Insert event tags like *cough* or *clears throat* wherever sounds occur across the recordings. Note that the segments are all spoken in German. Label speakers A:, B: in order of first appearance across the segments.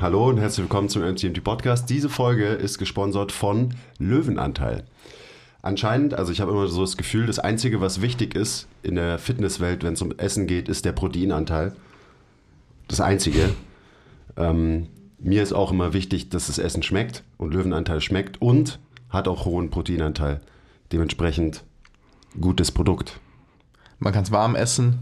A: Hallo und herzlich willkommen zum MCMT Podcast. Diese Folge ist gesponsert von Löwenanteil. Anscheinend, also ich habe immer so das Gefühl, das Einzige, was wichtig ist in der Fitnesswelt, wenn es um Essen geht, ist der Proteinanteil. Das Einzige. Ähm, mir ist auch immer wichtig, dass das Essen schmeckt und Löwenanteil schmeckt und hat auch hohen Proteinanteil. Dementsprechend gutes Produkt.
B: Man kann es warm essen,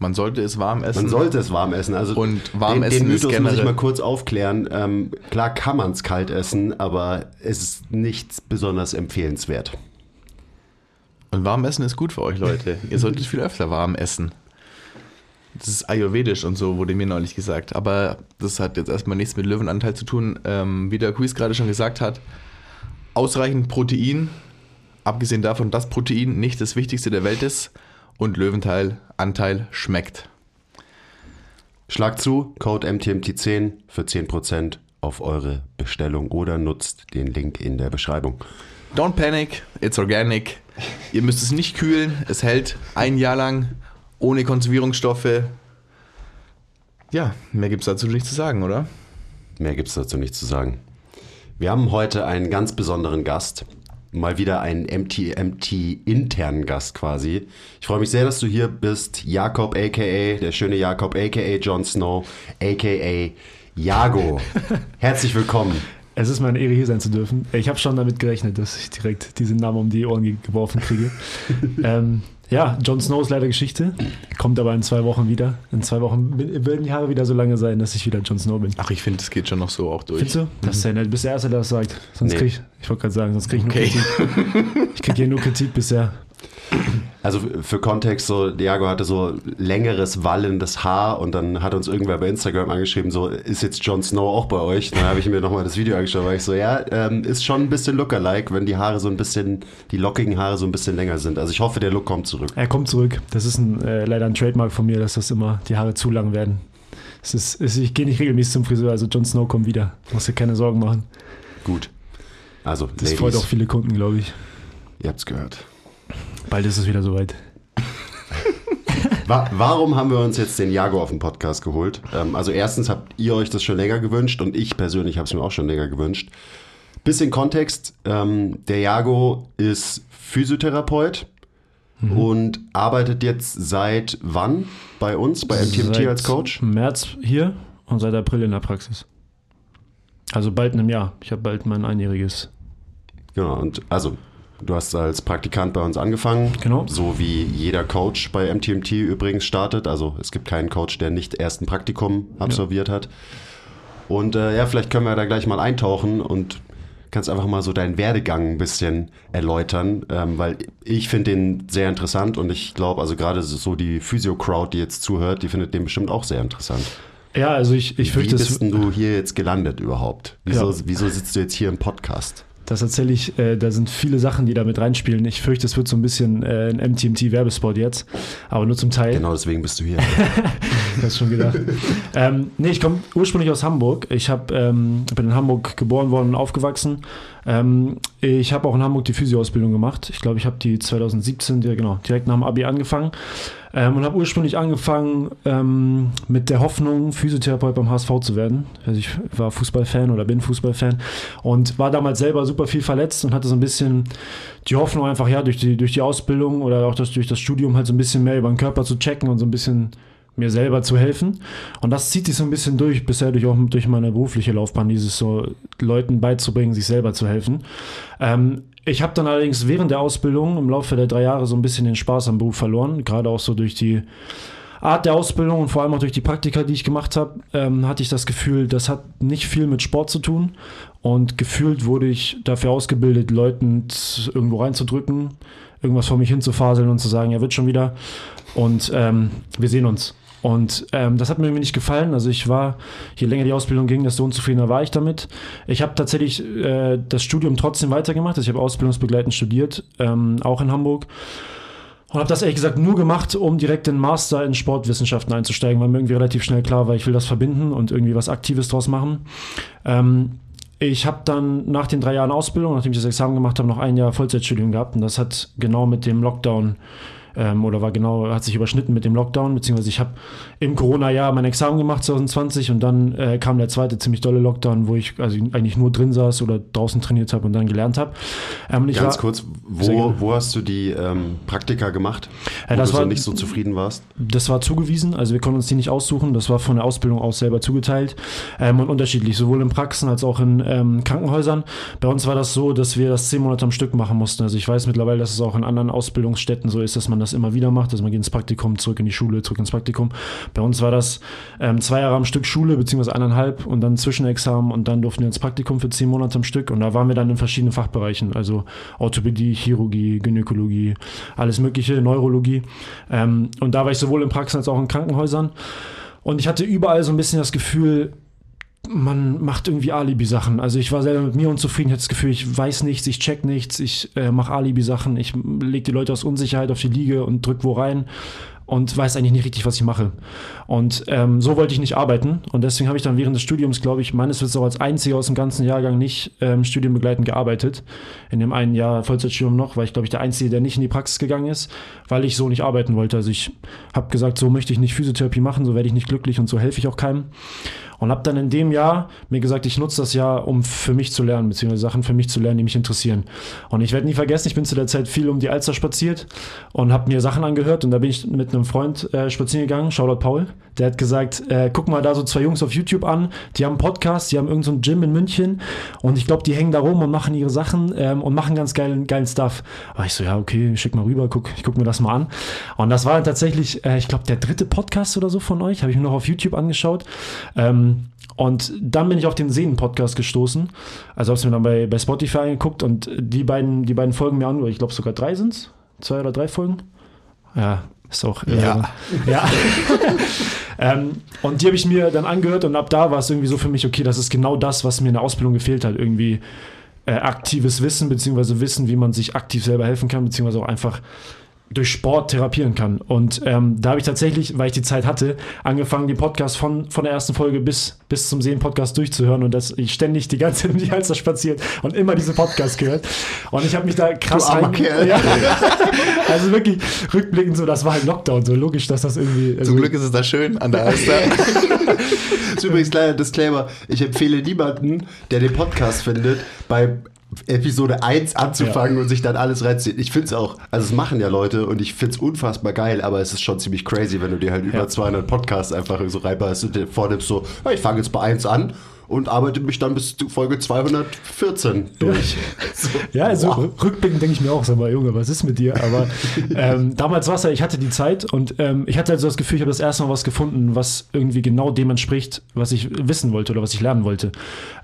B: man sollte es warm essen.
A: Man sollte es warm essen. Also
B: und warm
A: den,
B: essen
A: den Mythos
B: ist generell
A: muss ich mal kurz aufklären. Ähm, klar kann man es kalt essen, aber es ist nicht besonders empfehlenswert.
B: Und warm essen ist gut für euch, Leute. Ihr solltet *laughs* viel öfter warm essen. Das ist ayurvedisch und so, wurde mir neulich gesagt. Aber das hat jetzt erstmal nichts mit Löwenanteil zu tun. Ähm, wie der Quiz gerade schon gesagt hat, ausreichend Protein, abgesehen davon, dass Protein nicht das Wichtigste der Welt ist, und Löwenteil Anteil schmeckt.
A: Schlag zu, Code MTMT10 für 10% auf eure Bestellung oder nutzt den Link in der Beschreibung.
B: Don't panic, it's organic. Ihr müsst es nicht kühlen, es hält ein Jahr lang ohne Konservierungsstoffe. Ja, mehr gibt es dazu nicht zu sagen, oder?
A: Mehr gibt es dazu nicht zu sagen. Wir haben heute einen ganz besonderen Gast mal wieder einen MTMT-internen Gast quasi. Ich freue mich sehr, dass du hier bist. Jakob, a.k.a., der schöne Jakob, a.k.a. Jon Snow, a.k.a. Jago. *laughs* Herzlich willkommen.
C: Es ist meine Ehre, hier sein zu dürfen. Ich habe schon damit gerechnet, dass ich direkt diesen Namen um die Ohren geworfen kriege. *laughs* ähm, ja, Jon Snow ist leider Geschichte, kommt aber in zwei Wochen wieder. In zwei Wochen werden die Haare wieder so lange sein, dass ich wieder Jon Snow bin.
B: Ach, ich finde, das geht schon noch so auch durch.
C: Findest du? Das ist ja nett. Bist der Erste, der das sagt. Sonst nee. krieg ich, ich wollte gerade sagen, sonst kriege ich okay. nur Kritik. Ich kriege hier nur Kritik bisher. *laughs*
A: Also für Kontext, so Diago hatte so längeres, wallendes Haar und dann hat uns irgendwer bei Instagram angeschrieben, so ist jetzt Jon Snow auch bei euch? Dann habe ich mir nochmal das Video angeschaut, weil ich so, ja, ähm, ist schon ein bisschen Lookalike, wenn die Haare so ein bisschen, die lockigen Haare so ein bisschen länger sind. Also ich hoffe, der Look kommt zurück.
C: Er kommt zurück. Das ist ein, äh, leider ein Trademark von mir, dass das immer die Haare zu lang werden. Es ist, es, ich gehe nicht regelmäßig zum Friseur, also Jon Snow kommt wieder. Musst dir keine Sorgen machen.
A: Gut. Also,
C: das Ladies, freut auch viele Kunden, glaube ich.
A: Ihr habt's gehört.
C: Bald ist es wieder soweit.
A: Warum haben wir uns jetzt den Jago auf den Podcast geholt? Ähm, also erstens habt ihr euch das schon länger gewünscht und ich persönlich habe es mir auch schon länger gewünscht. Bisschen Kontext, ähm, der Jago ist Physiotherapeut mhm. und arbeitet jetzt seit wann bei uns, bei MTMT seit als Coach?
C: März hier und seit April in der Praxis. Also bald in einem Jahr. Ich habe bald mein einjähriges.
A: Genau, und also Du hast als Praktikant bei uns angefangen.
C: Genau.
A: So wie jeder Coach bei MTMT übrigens startet. Also es gibt keinen Coach, der nicht erst ein Praktikum absolviert ja. hat. Und äh, ja, vielleicht können wir da gleich mal eintauchen und kannst einfach mal so deinen Werdegang ein bisschen erläutern, ähm, weil ich finde den sehr interessant und ich glaube, also gerade so die Physio-Crowd, die jetzt zuhört, die findet den bestimmt auch sehr interessant.
C: Ja, also ich, ich fürchte...
A: Wie bist denn du hier jetzt gelandet überhaupt? Wieso, ja. wieso sitzt du jetzt hier im Podcast?
C: Das erzähle ich, äh, da sind viele Sachen, die da mit reinspielen. Ich fürchte, es wird so ein bisschen äh, ein MTMT-Werbespot jetzt, aber nur zum Teil.
A: Genau deswegen bist du hier. *laughs*
C: Hast schon gedacht. ähm, nee, ich komme ursprünglich aus Hamburg. Ich hab, ähm, bin in Hamburg geboren worden und aufgewachsen. Ähm, ich habe auch in Hamburg die Physioausbildung gemacht. Ich glaube, ich habe die 2017, ja, genau, direkt nach dem Abi angefangen. Ähm, und habe ursprünglich angefangen ähm, mit der Hoffnung, Physiotherapeut beim HSV zu werden. Also ich war Fußballfan oder bin Fußballfan und war damals selber super viel verletzt und hatte so ein bisschen die Hoffnung einfach, ja, durch die, durch die Ausbildung oder auch das, durch das Studium halt so ein bisschen mehr über den Körper zu checken und so ein bisschen mir selber zu helfen. Und das zieht sich so ein bisschen durch, bisher durch auch durch meine berufliche Laufbahn, dieses so Leuten beizubringen, sich selber zu helfen. Ähm, ich habe dann allerdings während der Ausbildung im Laufe der drei Jahre so ein bisschen den Spaß am Beruf verloren, gerade auch so durch die Art der Ausbildung und vor allem auch durch die Praktika, die ich gemacht habe, ähm, hatte ich das Gefühl, das hat nicht viel mit Sport zu tun. Und gefühlt wurde ich dafür ausgebildet, Leuten irgendwo reinzudrücken, irgendwas vor mich hinzufaseln und zu sagen, er wird schon wieder. Und ähm, wir sehen uns. Und ähm, das hat mir irgendwie nicht gefallen. Also ich war, je länger die Ausbildung ging, desto unzufriedener war ich damit. Ich habe tatsächlich äh, das Studium trotzdem weitergemacht. Also ich habe ausbildungsbegleitend studiert, ähm, auch in Hamburg. Und habe das ehrlich gesagt nur gemacht, um direkt in Master in Sportwissenschaften einzusteigen, weil mir irgendwie relativ schnell klar war, ich will das verbinden und irgendwie was Aktives draus machen. Ähm, ich habe dann nach den drei Jahren Ausbildung, nachdem ich das Examen gemacht habe, noch ein Jahr Vollzeitstudium gehabt und das hat genau mit dem Lockdown ähm, oder war genau, hat sich überschnitten mit dem Lockdown, beziehungsweise ich habe im Corona-Jahr mein Examen gemacht 2020 und dann äh, kam der zweite ziemlich dolle Lockdown, wo ich also eigentlich nur drin saß oder draußen trainiert habe und dann gelernt habe.
A: Ähm, Ganz war, kurz, wo, wo hast du die ähm, Praktika gemacht,
C: wo das
A: du
C: war,
A: nicht so zufrieden warst?
C: Das war zugewiesen, also wir konnten uns die nicht aussuchen, das war von der Ausbildung aus selber zugeteilt ähm, und unterschiedlich, sowohl in Praxen als auch in ähm, Krankenhäusern. Bei uns war das so, dass wir das zehn Monate am Stück machen mussten. Also ich weiß mittlerweile, dass es auch in anderen Ausbildungsstätten so ist, dass man das immer wieder macht. Also man geht ins Praktikum, zurück in die Schule, zurück ins Praktikum. Bei uns war das ähm, zwei Jahre am Stück Schule, beziehungsweise eineinhalb und dann Zwischenexamen und dann durften wir ins Praktikum für zehn Monate am Stück. Und da waren wir dann in verschiedenen Fachbereichen, also Orthopädie, Chirurgie, Gynäkologie, alles Mögliche, Neurologie. Ähm, und da war ich sowohl in Praxen als auch in Krankenhäusern. Und ich hatte überall so ein bisschen das Gefühl, man macht irgendwie Alibi-Sachen. Also ich war selber mit mir unzufrieden, ich hatte das Gefühl, ich weiß nichts, ich check nichts, ich äh, mache Alibi-Sachen, ich lege die Leute aus Unsicherheit auf die Liege und drück wo rein und weiß eigentlich nicht richtig, was ich mache. Und ähm, so wollte ich nicht arbeiten. Und deswegen habe ich dann während des Studiums, glaube ich, meines Wissens auch als einziger aus dem ganzen Jahrgang nicht ähm, studienbegleitend gearbeitet. In dem einen Jahr Vollzeitstudium noch, weil ich, glaube ich, der Einzige, der nicht in die Praxis gegangen ist, weil ich so nicht arbeiten wollte. Also ich habe gesagt, so möchte ich nicht Physiotherapie machen, so werde ich nicht glücklich und so helfe ich auch keinem und habe dann in dem Jahr mir gesagt, ich nutze das Jahr, um für mich zu lernen, beziehungsweise Sachen für mich zu lernen, die mich interessieren. Und ich werde nie vergessen, ich bin zu der Zeit viel um die Alster spaziert und habe mir Sachen angehört und da bin ich mit einem Freund äh, spazieren gegangen, Shoutout Paul, der hat gesagt, äh, guck mal da so zwei Jungs auf YouTube an, die haben einen Podcast, die haben irgendein so Gym in München und ich glaube, die hängen da rum und machen ihre Sachen ähm, und machen ganz geilen, geilen Stuff. Aber ich so, ja, okay, schick mal rüber, guck, ich guck mir das mal an. Und das war dann tatsächlich, äh, ich glaube, der dritte Podcast oder so von euch, habe ich mir noch auf YouTube angeschaut. Ähm, und dann bin ich auf den Sehnen-Podcast gestoßen. Also habe ich mir dann bei, bei Spotify angeguckt und die beiden, die beiden Folgen mir an, ich glaube sogar drei sind es. Zwei oder drei Folgen. Ja, ist auch.
B: Ja.
C: Äh, ja. *laughs* ähm, und die habe ich mir dann angehört und ab da war es irgendwie so für mich, okay, das ist genau das, was mir in der Ausbildung gefehlt hat. Irgendwie äh, aktives Wissen, beziehungsweise Wissen, wie man sich aktiv selber helfen kann, beziehungsweise auch einfach durch Sport therapieren kann. Und ähm, da habe ich tatsächlich, weil ich die Zeit hatte, angefangen, den Podcast von, von der ersten Folge bis, bis zum Sehen-Podcast durchzuhören und dass ich ständig die ganze *laughs* Zeit um die Halster spaziert und immer diese Podcast gehört. Und ich habe mich da krass
A: rein,
C: ja, *laughs* Also wirklich rückblickend so, das war halt Lockdown, so logisch, dass das irgendwie.
B: Also Zum Glück ist es da schön an der Alster. *laughs*
A: das ist übrigens kleiner Disclaimer. Ich empfehle niemanden, der den Podcast findet, bei Episode 1 anzufangen ja. und sich dann alles reinziehen. Ich finde es auch, also es machen ja Leute und ich finde es unfassbar geil, aber es ist schon ziemlich crazy, wenn du dir halt über 200 Podcasts einfach so reinbeißt und dir vornimmst so, ja, ich fange jetzt bei 1 an und arbeite mich dann bis Folge 214 durch.
C: so, *laughs* ja, also wow. rückblickend denke ich mir auch, sag mal, Junge, was ist mit dir? Aber *laughs* ähm, damals war es ja, ich hatte die Zeit und ähm, ich hatte also das Gefühl, ich habe das erste Mal was gefunden, was irgendwie genau dem entspricht, was ich wissen wollte oder was ich lernen wollte.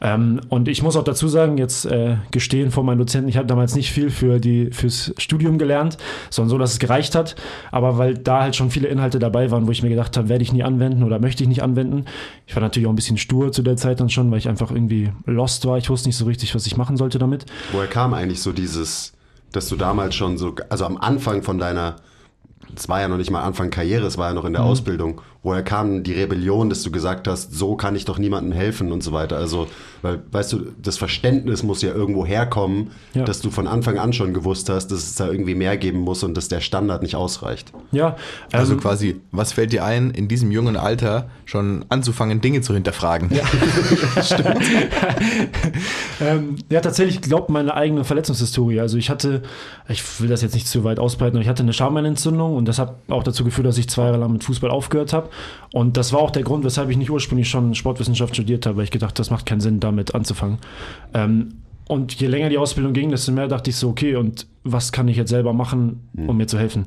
C: Ähm, und ich muss auch dazu sagen, jetzt äh, gestehen vor meinen Dozenten, ich habe damals nicht viel für die, fürs Studium gelernt, sondern so, dass es gereicht hat. Aber weil da halt schon viele Inhalte dabei waren, wo ich mir gedacht habe, werde ich nie anwenden oder möchte ich nicht anwenden. Ich war natürlich auch ein bisschen stur zu der Zeit dann schon, weil ich einfach irgendwie lost war. Ich wusste nicht so richtig, was ich machen sollte damit.
A: Woher kam eigentlich so dieses, dass du damals schon so, also am Anfang von deiner, es war ja noch nicht mal Anfang Karriere, es war ja noch in der mhm. Ausbildung, woher kam die Rebellion, dass du gesagt hast, so kann ich doch niemandem helfen und so weiter? Also, weil, weißt du, das Verständnis muss ja irgendwo herkommen, ja. dass du von Anfang an schon gewusst hast, dass es da irgendwie mehr geben muss und dass der Standard nicht ausreicht.
C: Ja.
B: Also ähm, quasi, was fällt dir ein, in diesem jungen Alter schon anzufangen, Dinge zu hinterfragen?
C: Ja, *laughs* stimmt. *laughs* ähm, ja, tatsächlich glaubt meine eigene Verletzungshistorie. Also ich hatte, ich will das jetzt nicht zu weit ausbreiten, aber ich hatte eine Schambeinentzündung und das hat auch dazu geführt, dass ich zwei Jahre lang mit Fußball aufgehört habe. Und das war auch der Grund, weshalb ich nicht ursprünglich schon Sportwissenschaft studiert habe, weil ich gedacht, das macht keinen Sinn, damit anzufangen. Ähm, und je länger die Ausbildung ging, desto mehr dachte ich so, okay, und was kann ich jetzt selber machen, um mir zu helfen?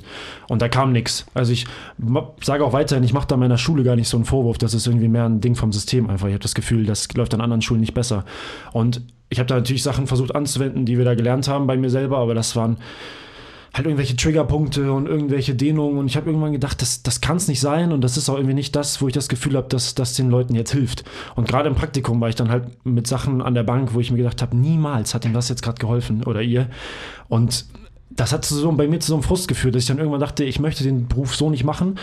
C: Und da kam nichts. Also ich sage auch weiterhin, ich mache da meiner Schule gar nicht so einen Vorwurf, das ist irgendwie mehr ein Ding vom System einfach. Ich habe das Gefühl, das läuft an anderen Schulen nicht besser. Und ich habe da natürlich Sachen versucht anzuwenden, die wir da gelernt haben bei mir selber, aber das waren halt irgendwelche Triggerpunkte und irgendwelche Dehnungen und ich habe irgendwann gedacht, das, das kann es nicht sein und das ist auch irgendwie nicht das, wo ich das Gefühl habe, dass das den Leuten jetzt hilft. Und gerade im Praktikum war ich dann halt mit Sachen an der Bank, wo ich mir gedacht habe, niemals hat ihm das jetzt gerade geholfen oder ihr. Und das hat so, bei mir zu so einem Frust geführt, dass ich dann irgendwann dachte, ich möchte den Beruf so nicht machen.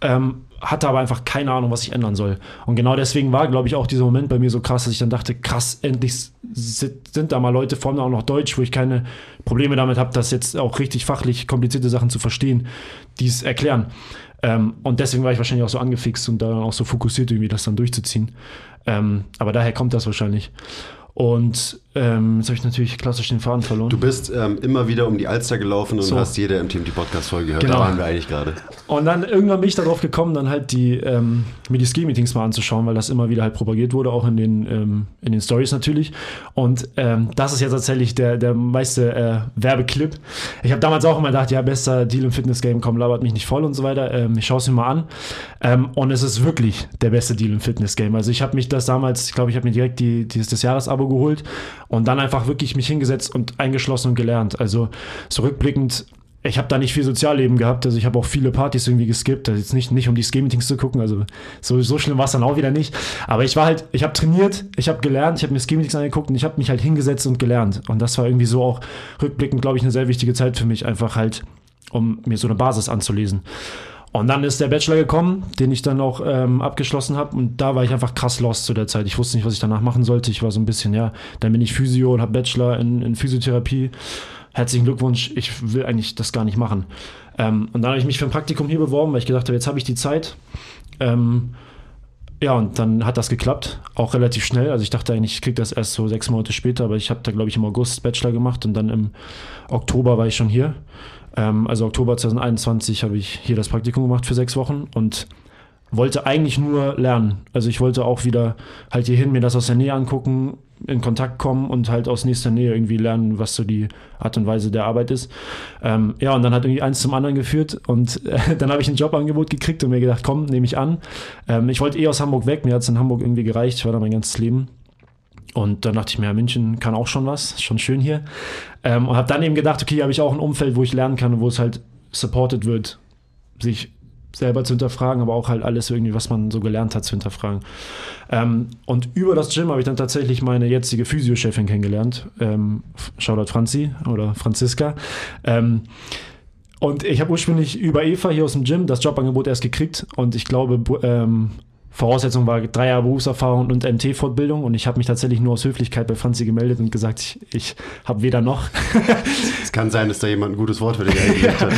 C: Ähm, hatte aber einfach keine Ahnung, was ich ändern soll. Und genau deswegen war, glaube ich, auch dieser Moment bei mir so krass, dass ich dann dachte, krass, endlich sind, da mal Leute, vor allem auch noch Deutsch, wo ich keine Probleme damit habe, das jetzt auch richtig fachlich komplizierte Sachen zu verstehen, die es erklären. Ähm, und deswegen war ich wahrscheinlich auch so angefixt und dann auch so fokussiert, irgendwie das dann durchzuziehen. Ähm, aber daher kommt das wahrscheinlich. Und ähm, jetzt habe ich natürlich klassisch den Faden verloren.
A: Du bist ähm, immer wieder um die Alster gelaufen und
C: So.
A: hast jede MTMT-Podcast-Folge gehört.
C: Genau.
A: Da waren wir eigentlich gerade.
C: Und dann irgendwann bin ich darauf gekommen, dann halt die ähm, mir die Ski-Meetings mal anzuschauen, weil das immer wieder halt propagiert wurde, auch in den, ähm, in den Stories natürlich. Und ähm, das ist jetzt tatsächlich der, der meiste äh, Werbeclip. Ich habe damals auch immer gedacht, ja, bester Deal im Fitness-Game, komm, labert mich nicht voll und so weiter. Ähm, ich schaue es mir mal an. Ähm, und es ist wirklich der beste Deal im Fitness-Game. Also ich habe mich das damals, ich glaube, ich habe mir direkt die, dieses Jahresabo geholt und dann einfach wirklich mich hingesetzt und eingeschlossen und gelernt. Also zurückblickend ich habe da nicht viel Sozialleben gehabt, also ich habe auch viele Partys irgendwie geskippt, also jetzt nicht, nicht um die Ski-Meetings zu gucken, also so, so schlimm war es dann auch wieder nicht, aber ich war halt, ich habe trainiert, ich habe gelernt, ich habe mir Ski-Meetings angeguckt und ich habe mich halt hingesetzt und gelernt. Und das war irgendwie so auch rückblickend, glaube ich, eine sehr wichtige Zeit für mich, einfach halt, um mir so eine Basis anzulesen. Und dann ist der Bachelor gekommen, den ich dann auch ähm, abgeschlossen habe. Und da war ich einfach krass lost zu der Zeit. Ich wusste nicht, was ich danach machen sollte. Ich war so ein bisschen, ja, dann bin ich Physio und habe Bachelor in, in Physiotherapie. Herzlichen Glückwunsch, ich will eigentlich das gar nicht machen. Ähm, und dann habe ich mich für ein Praktikum hier beworben, weil ich gedacht habe, jetzt habe ich die Zeit. Ähm, ja, und dann hat das geklappt, auch relativ schnell. Also ich dachte eigentlich, ich kriege das erst so sechs Monate später, aber ich habe da, glaube ich, im August Bachelor gemacht und dann im Oktober war ich schon hier. Ähm, also Oktober 2021 habe ich hier das Praktikum gemacht für sechs Wochen und wollte eigentlich nur lernen. Also ich wollte auch wieder halt hierhin mir das aus der Nähe angucken, in Kontakt kommen und halt aus nächster Nähe irgendwie lernen, was so die Art und Weise der Arbeit ist. Ähm, ja, und dann hat irgendwie eins zum anderen geführt und äh, *laughs* dann habe ich ein Jobangebot gekriegt und mir gedacht, komm, nehme ich an. Ähm, ich wollte eh aus Hamburg weg, mir hat es in Hamburg irgendwie gereicht, ich war da mein ganzes Leben. Und dann dachte ich mir, ja, München kann auch schon was, schon schön hier. Ähm, und habe dann eben gedacht, okay, habe ich auch ein Umfeld, wo ich lernen kann und wo es halt supported wird, sich selber zu hinterfragen, aber auch halt alles irgendwie, was man so gelernt hat, zu hinterfragen. Ähm, und über das Gym habe ich dann tatsächlich meine jetzige Physiochefin kennengelernt. Ähm, Shoutout Franzi oder Franziska. Ähm, und ich habe ursprünglich über Eva hier aus dem Gym das Jobangebot erst gekriegt und ich glaube, ähm, Voraussetzung war drei Jahre Berufserfahrung und MT-Fortbildung und ich habe mich tatsächlich nur aus Höflichkeit bei Franzi gemeldet und gesagt, ich, ich habe weder noch. *laughs*
A: Es kann sein, dass da jemand ein gutes Wort für dich eingelegt hat.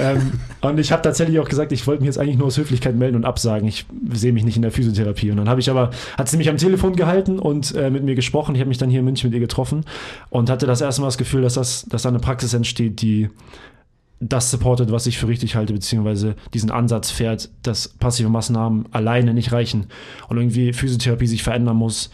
C: ähm, und ich habe tatsächlich auch gesagt, ich wollte mich jetzt eigentlich nur aus Höflichkeit melden und absagen. Ich sehe mich nicht in der Physiotherapie. Und dann habe ich aber, hat sie mich am Telefon gehalten und äh, mit mir gesprochen. Ich habe mich dann hier in München mit ihr getroffen und hatte das erste Mal das Gefühl, dass, das, dass da eine Praxis entsteht, die das supportet, was ich für richtig halte, beziehungsweise diesen Ansatz fährt, dass passive Maßnahmen alleine nicht reichen und irgendwie Physiotherapie sich verändern muss,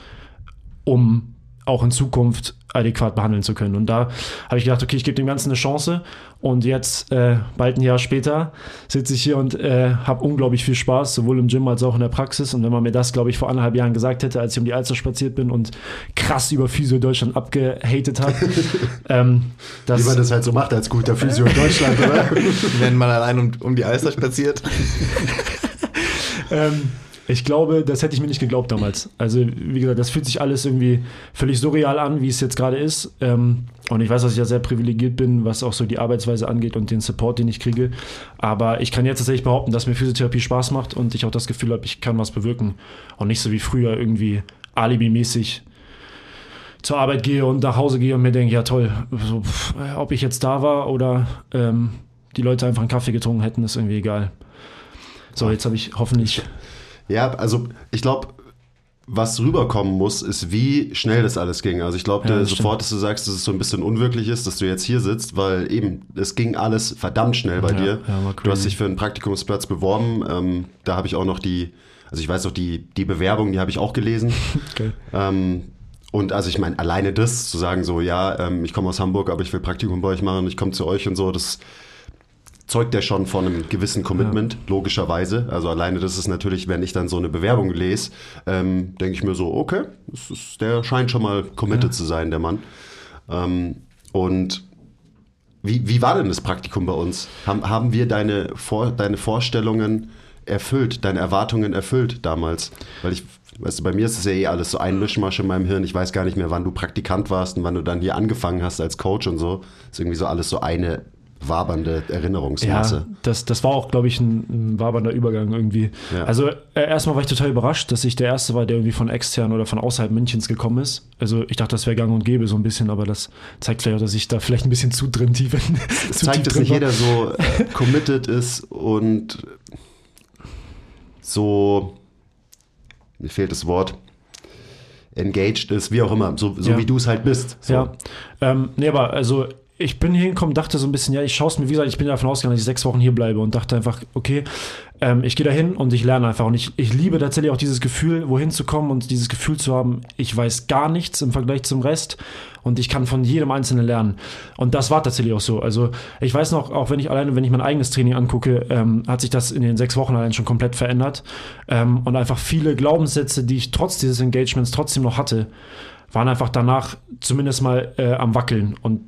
C: um auch in Zukunft adäquat behandeln zu können. Und da habe ich gedacht, okay, ich gebe dem Ganzen eine Chance. Und jetzt, äh, bald ein Jahr später, sitze ich hier und äh, habe unglaublich viel Spaß, sowohl im Gym als auch in der Praxis. Und wenn man mir das, glaube ich, vor anderthalb Jahren gesagt hätte, als ich um die Alster spaziert bin und krass über Physio Deutschland abgehatet habe, *laughs* ähm, das,
A: Wie man das halt so macht als guter Physio in Deutschland, oder? *laughs*
B: Wenn man allein um, um die Alster spaziert. *laughs*
C: ähm, ich glaube, das hätte ich mir nicht geglaubt damals. Also, wie gesagt, das fühlt sich alles irgendwie völlig surreal an, wie es jetzt gerade ist. Ähm, und ich weiß, dass ich ja sehr privilegiert bin, was auch so die Arbeitsweise angeht und den Support, den ich kriege. Aber ich kann jetzt tatsächlich behaupten, dass mir Physiotherapie Spaß macht und ich auch das Gefühl habe, ich kann was bewirken. Und nicht so wie früher irgendwie alibimäßig zur Arbeit gehe und nach Hause gehe und mir denke, ja toll, so, pff, ob ich jetzt da war oder ähm, die Leute einfach einen Kaffee getrunken hätten, ist irgendwie egal. So, jetzt habe ich hoffentlich
A: Ja, also ich glaube, was rüberkommen muss, ist, wie schnell das alles ging. Also ich glaube,
C: Ja,
A: sofort, dass du sagst, dass es so ein bisschen unwirklich ist, dass du jetzt hier sitzt, weil eben, es ging alles verdammt schnell bei
C: Ja,
A: dir.
C: ja,
A: du hast dich für einen Praktikumsplatz beworben. Ähm, da habe ich auch noch die, also ich weiß noch, die, die Bewerbung, die habe ich auch gelesen. *laughs*
C: Okay.
A: Ähm, und also ich meine, alleine das zu sagen, so, ja, ähm, ich komme aus Hamburg, aber ich will Praktikum bei euch machen, ich komme zu euch und so, das zeugt ja schon von einem gewissen Commitment, logischerweise. Also alleine das ist natürlich, wenn ich dann so eine Bewerbung lese, ähm, denke ich mir so, okay, ist, der scheint schon mal committed zu sein, der Mann. Ähm, und wie, wie war denn das Praktikum bei uns? Haben, haben wir deine, Vor, deine Vorstellungen erfüllt, deine Erwartungen erfüllt damals? Weil ich, weißt du, bei mir ist es ja eh alles so ein Mischmasch in meinem Hirn. Ich weiß gar nicht mehr, wann du Praktikant warst und wann du dann hier angefangen hast als Coach und so. Ist irgendwie so alles so eine wabernde Erinnerungsmasse.
C: Ja, das, das war auch, glaube ich, ein, ein wabernder Übergang irgendwie.
A: Ja.
C: Also äh, erstmal war ich total überrascht, dass ich der Erste war, der irgendwie von extern oder von außerhalb Münchens gekommen ist. Also ich dachte, das wäre gang und gäbe so ein bisschen, aber das zeigt vielleicht auch, dass ich da vielleicht ein bisschen zu drin tief,
A: Es *laughs*
C: zu
A: zeigt,
C: tief
A: dass nicht
C: war.
A: jeder so äh, *laughs* committed ist und so, mir fehlt das Wort, engaged ist, wie auch immer, so, so
C: Ja.
A: wie du es halt bist. So.
C: Ja, ähm, nee, aber also ich bin hier hingekommen, dachte so ein bisschen, ja, ich schaue es mir, wie gesagt, ich bin davon ausgegangen, dass ich sechs Wochen hier bleibe und dachte einfach, okay, ähm, ich gehe da hin und ich lerne einfach. Und ich, ich liebe tatsächlich auch dieses Gefühl, wohin zu kommen und dieses Gefühl zu haben, ich weiß gar nichts im Vergleich zum Rest und ich kann von jedem Einzelnen lernen. Und das war tatsächlich auch so. Also ich weiß noch, auch wenn ich alleine, wenn ich mein eigenes Training angucke, ähm, hat sich das in den sechs Wochen allein schon komplett verändert. Ähm, und einfach viele Glaubenssätze, die ich trotz dieses Engagements trotzdem noch hatte, waren einfach danach zumindest mal äh, am Wackeln. Und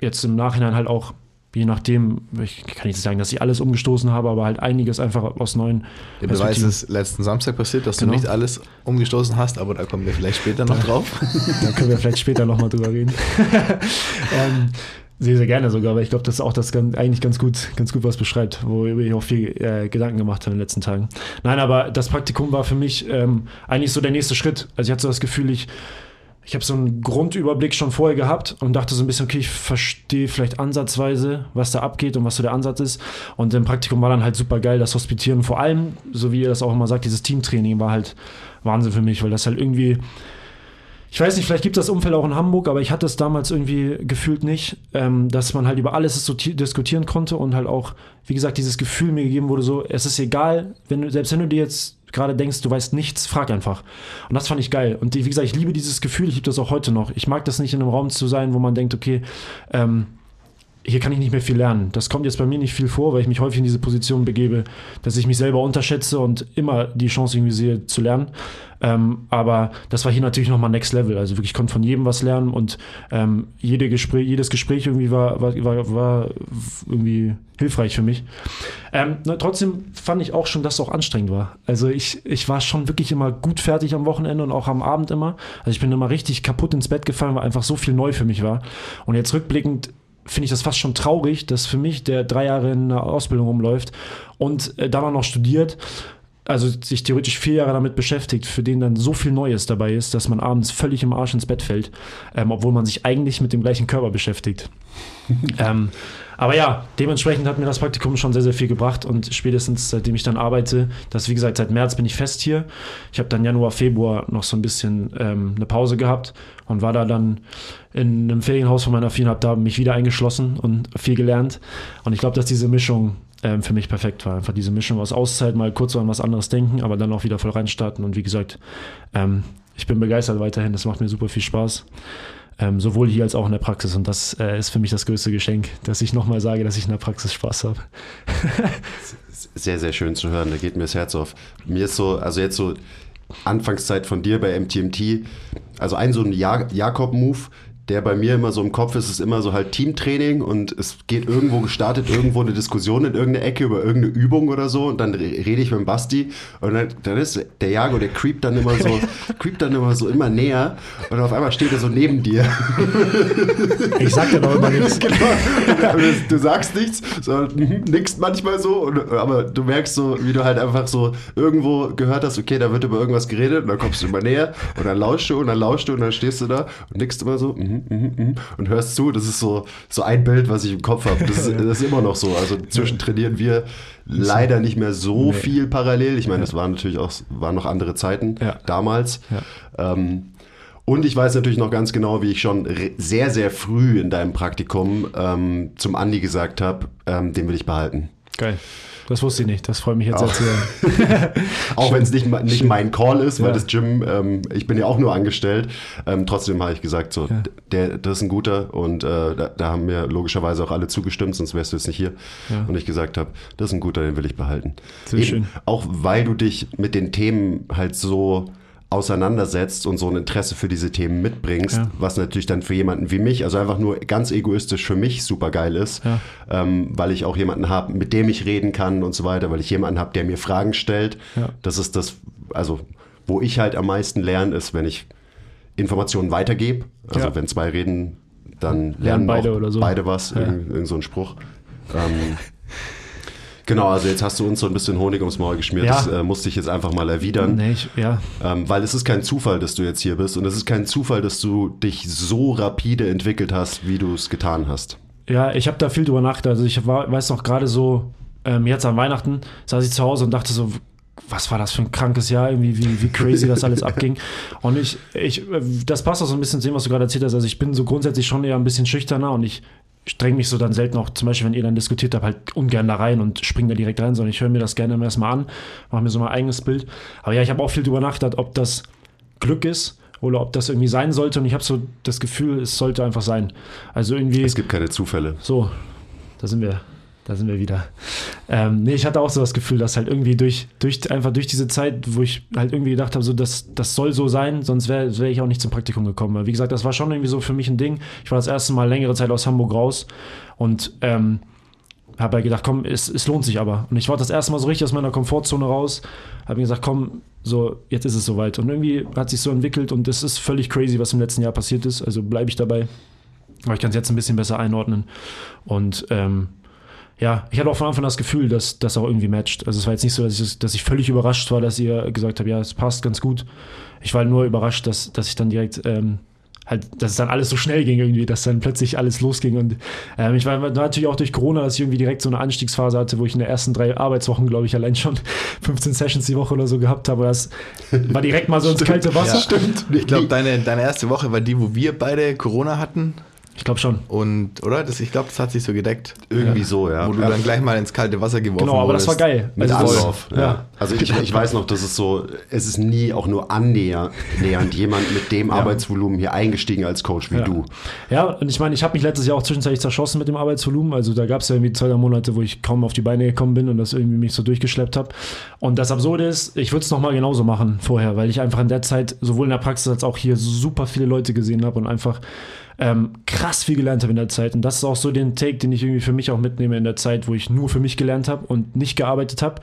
C: jetzt im Nachhinein halt auch, je nachdem, ich kann nicht sagen, dass ich alles umgestoßen habe, aber halt einiges einfach aus neuen
B: Der Beweis ist letzten Samstag passiert, dass
C: Genau.
B: du nicht alles umgestoßen hast, aber da kommen wir vielleicht später noch drauf. *laughs*
C: Da können wir vielleicht später nochmal drüber reden. *laughs* ähm, sehr, sehr gerne sogar, aber ich glaube, das ist auch das ganz, eigentlich ganz gut, ganz gut was beschreibt, worüber ich auch viel äh, Gedanken gemacht habe in den letzten Tagen. Nein, aber das Praktikum war für mich ähm, eigentlich so der nächste Schritt. Also ich hatte so das Gefühl, ich, ich habe so einen Grundüberblick schon vorher gehabt und dachte so ein bisschen, okay, ich verstehe vielleicht ansatzweise, was da abgeht und was so der Ansatz ist. Und im Praktikum war dann halt super geil, das Hospitieren. Vor allem, so wie ihr das auch immer sagt, dieses Teamtraining war halt Wahnsinn für mich, weil das halt irgendwie ich weiß nicht, vielleicht gibt es das Umfeld auch in Hamburg, aber ich hatte es damals irgendwie gefühlt nicht, ähm, dass man halt über alles diskutieren konnte und halt auch, wie gesagt, dieses Gefühl mir gegeben wurde, so, es ist egal, wenn du, selbst wenn du dir jetzt gerade denkst, du weißt nichts, frag einfach. Und das fand ich geil. Und wie gesagt, ich liebe dieses Gefühl, ich liebe das auch heute noch. Ich mag das nicht in einem Raum zu sein, wo man denkt, okay, ähm, hier kann ich nicht mehr viel lernen. Das kommt jetzt bei mir nicht viel vor, weil ich mich häufig in diese Position begebe, dass ich mich selber unterschätze und immer die Chance irgendwie sehe zu lernen. Ähm, aber das war hier natürlich nochmal Next Level. Also wirklich, ich konnte von jedem was lernen und ähm, jede Gespräch, jedes Gespräch irgendwie war, war, war, war irgendwie hilfreich für mich. Ähm, na, trotzdem fand ich auch schon, dass es auch anstrengend war. Also ich, ich war schon wirklich immer gut fertig am Wochenende und auch am Abend immer. Also ich bin immer richtig kaputt ins Bett gefallen, weil einfach so viel neu für mich war. Und jetzt rückblickend finde ich das fast schon traurig, dass für mich, der drei Jahre in einer Ausbildung rumläuft und äh, dann auch noch studiert, also sich theoretisch vier Jahre damit beschäftigt, für den dann so viel Neues dabei ist, dass man abends völlig im Arsch ins Bett fällt, ähm, obwohl man sich eigentlich mit dem gleichen Körper beschäftigt. *laughs* ähm, aber ja, dementsprechend hat mir das Praktikum schon sehr, sehr viel gebracht und spätestens seitdem ich dann arbeite, das wie gesagt, seit März bin ich fest hier. Ich habe dann Januar, Februar noch so ein bisschen ähm, eine Pause gehabt und war da dann in einem Ferienhaus von meiner Fien, habe da mich wieder eingeschlossen und viel gelernt. Und ich glaube, dass diese Mischung ähm, für mich perfekt war. Einfach diese Mischung aus Auszeit, mal kurz an was anderes denken, aber dann auch wieder voll reinstarten. Und wie gesagt, ähm, ich bin begeistert weiterhin. Das macht mir super viel Spaß. Ähm, sowohl hier als auch in der Praxis. Und das äh, ist für mich das größte Geschenk, dass ich nochmal sage, dass ich in der Praxis Spaß habe. *laughs*
A: Sehr, sehr schön zu hören. Da geht mir das Herz auf. Mir ist so, also jetzt so Anfangszeit von dir bei MTMT, also ein so ein Ja- Jakob-Move, der bei mir immer so im Kopf ist, ist immer so halt Teamtraining und es geht irgendwo gestartet, irgendwo eine Diskussion in irgendeine Ecke über irgendeine Übung oder so und dann re- rede ich mit dem Basti und dann, dann ist der Jago, der creept dann immer so, *laughs* creept dann immer so immer näher und auf einmal steht er so neben dir. *laughs*
C: Ich sag dann auch immer *laughs* nichts.
A: genau. Du sagst nichts, sondern mhm, nickst manchmal so, und, aber du merkst so, wie du halt einfach so irgendwo gehört hast, okay, da wird über irgendwas geredet und dann kommst du immer näher und dann lauschst du und dann lauschst du und dann stehst du da und nickst immer so mhm, mhm, mhm, und hörst zu. Das ist so, so ein Bild, was ich im Kopf habe. Das, ist- *laughs* das ist immer noch so. Also inzwischen trainieren wir leider nicht mehr so
C: Nee.
A: viel parallel. Ich meine, das waren natürlich auch waren noch andere Zeiten
C: Ja.
A: damals. Ähm, und ich weiß natürlich noch ganz genau, wie ich schon sehr, sehr früh in deinem Praktikum ähm, zum Andi gesagt habe, ähm, den will ich behalten.
C: Geil. Das wusste ich nicht. Das freut mich jetzt
A: Auch.
C: sehr zu hören. *laughs*
A: Auch wenn es nicht, nicht mein Call ist, weil
C: Ja.
A: das Gym, ähm, ich bin ja auch nur angestellt. Ähm, trotzdem habe ich gesagt, so,
C: Ja.
A: der, das ist ein guter und äh, da, da haben mir logischerweise auch alle zugestimmt, sonst wärst du jetzt nicht hier.
C: Ja.
A: Und ich gesagt habe, das ist ein guter, den will ich behalten.
C: Sehr schön.
A: Auch weil du dich mit den Themen halt so auseinandersetzt und so ein Interesse für diese Themen mitbringst,
C: Ja.
A: was natürlich dann für jemanden wie mich, also einfach nur ganz egoistisch für mich super geil ist,
C: Ja.
A: ähm, weil ich auch jemanden habe, mit dem ich reden kann und so weiter, weil ich jemanden habe, der mir Fragen stellt.
C: Ja.
A: Das ist das, also wo ich halt am meisten lerne, ist, wenn ich Informationen weitergebe. Also wenn zwei reden, dann lernen,
C: Lernen beide
A: auch
C: oder so.
A: beide was,
C: Ja.
A: irgend, irgend so ein Spruch. Ähm, *laughs* genau, also jetzt hast du uns so ein bisschen Honig ums Maul geschmiert.
C: Ja.
A: Das äh, musste ich jetzt einfach mal erwidern.
C: Nee, ich, ja.
A: Ähm, weil es ist kein Zufall, dass du jetzt hier bist und es ist kein Zufall, dass du dich so rapide entwickelt hast, wie du es getan hast.
C: Ja, ich habe da viel drüber nachgedacht. Also ich war, weiß noch gerade so, ähm, jetzt an Weihnachten saß ich zu Hause und dachte so, was war das für ein krankes Jahr, irgendwie, wie, wie crazy das alles abging. *laughs* Und ich, ich, äh, das passt auch so ein bisschen zu dem, was du gerade erzählt hast. Also ich bin so grundsätzlich schon eher ein bisschen schüchterner und ich streng mich so dann selten auch, zum Beispiel, wenn ihr dann diskutiert habt, halt ungern da rein und spring da direkt rein, sondern ich höre mir das gerne erstmal an, mache mir so mein eigenes Bild. Aber ja, ich habe auch viel drüber nachgedacht, ob das Glück ist oder ob das irgendwie sein sollte. Und ich habe so das Gefühl, es sollte einfach sein. Also irgendwie.
A: Es gibt keine Zufälle.
C: So, da sind wir. Da sind wir wieder. Ähm, nee, ich hatte auch so das Gefühl, dass halt irgendwie durch, durch einfach durch diese Zeit, wo ich halt irgendwie gedacht habe, so, das, das soll so sein, sonst wäre wär ich auch nicht zum Praktikum gekommen. Weil, wie gesagt, das war schon irgendwie so für mich ein Ding. Ich war das erste Mal längere Zeit aus Hamburg raus und ähm, habe halt gedacht, komm, es, es lohnt sich aber. Und ich war das erste Mal so richtig aus meiner Komfortzone raus, habe mir gesagt, komm, so, jetzt ist es soweit. Und irgendwie hat sich so entwickelt und es ist völlig crazy, was im letzten Jahr passiert ist. Also bleibe ich dabei. Aber ich kann es jetzt ein bisschen besser einordnen. Und ähm, ja, ich hatte auch von Anfang an das Gefühl, dass das auch irgendwie matcht. Also es war jetzt nicht so, dass ich, dass ich völlig überrascht war, dass ihr gesagt habt, ja, es passt ganz gut. Ich war nur überrascht, dass, dass ich dann direkt ähm, halt, dass es dann alles so schnell ging irgendwie, dass dann plötzlich alles losging. Und ähm, ich war natürlich auch durch Corona, dass ich irgendwie direkt so eine Anstiegsphase hatte, wo ich in den ersten drei Arbeitswochen, glaube ich, allein schon *laughs* 15 Sessions die Woche oder so gehabt habe. Das war direkt mal so ins *laughs* kalte Wasser.
B: Ja.
A: Stimmt.
B: Ich glaube, deine, deine erste Woche war die, wo wir beide Corona hatten.
C: Ich glaube schon.
B: Und, oder? Das, ich glaube, das hat sich so gedeckt.
A: Irgendwie so, ja.
B: Wo du dann gleich mal ins kalte Wasser geworfen
C: Genau, aber das war geil.
A: Mit
C: Also
A: Anlauf. Ja.
C: ja.
A: Also ich, ich weiß noch, dass es so, es ist nie auch nur annähernd jemand mit dem Arbeitsvolumen hier eingestiegen als Coach wie
C: Ja.
A: du.
C: Ja, und ich meine, ich habe mich letztes Jahr auch zwischenzeitlich zerschossen mit dem Arbeitsvolumen. Also da gab es ja irgendwie zwei, drei Monate, wo ich kaum auf die Beine gekommen bin und das irgendwie mich so durchgeschleppt habe. Und das Absurde ist, ich würde es nochmal genauso machen vorher, weil ich einfach in der Zeit sowohl in der Praxis als auch hier super viele Leute gesehen habe und einfach ähm, krass viel gelernt habe in der Zeit. Und das ist auch so den Take, den ich irgendwie für mich auch mitnehme in der Zeit, wo ich nur für mich gelernt habe und nicht gearbeitet habe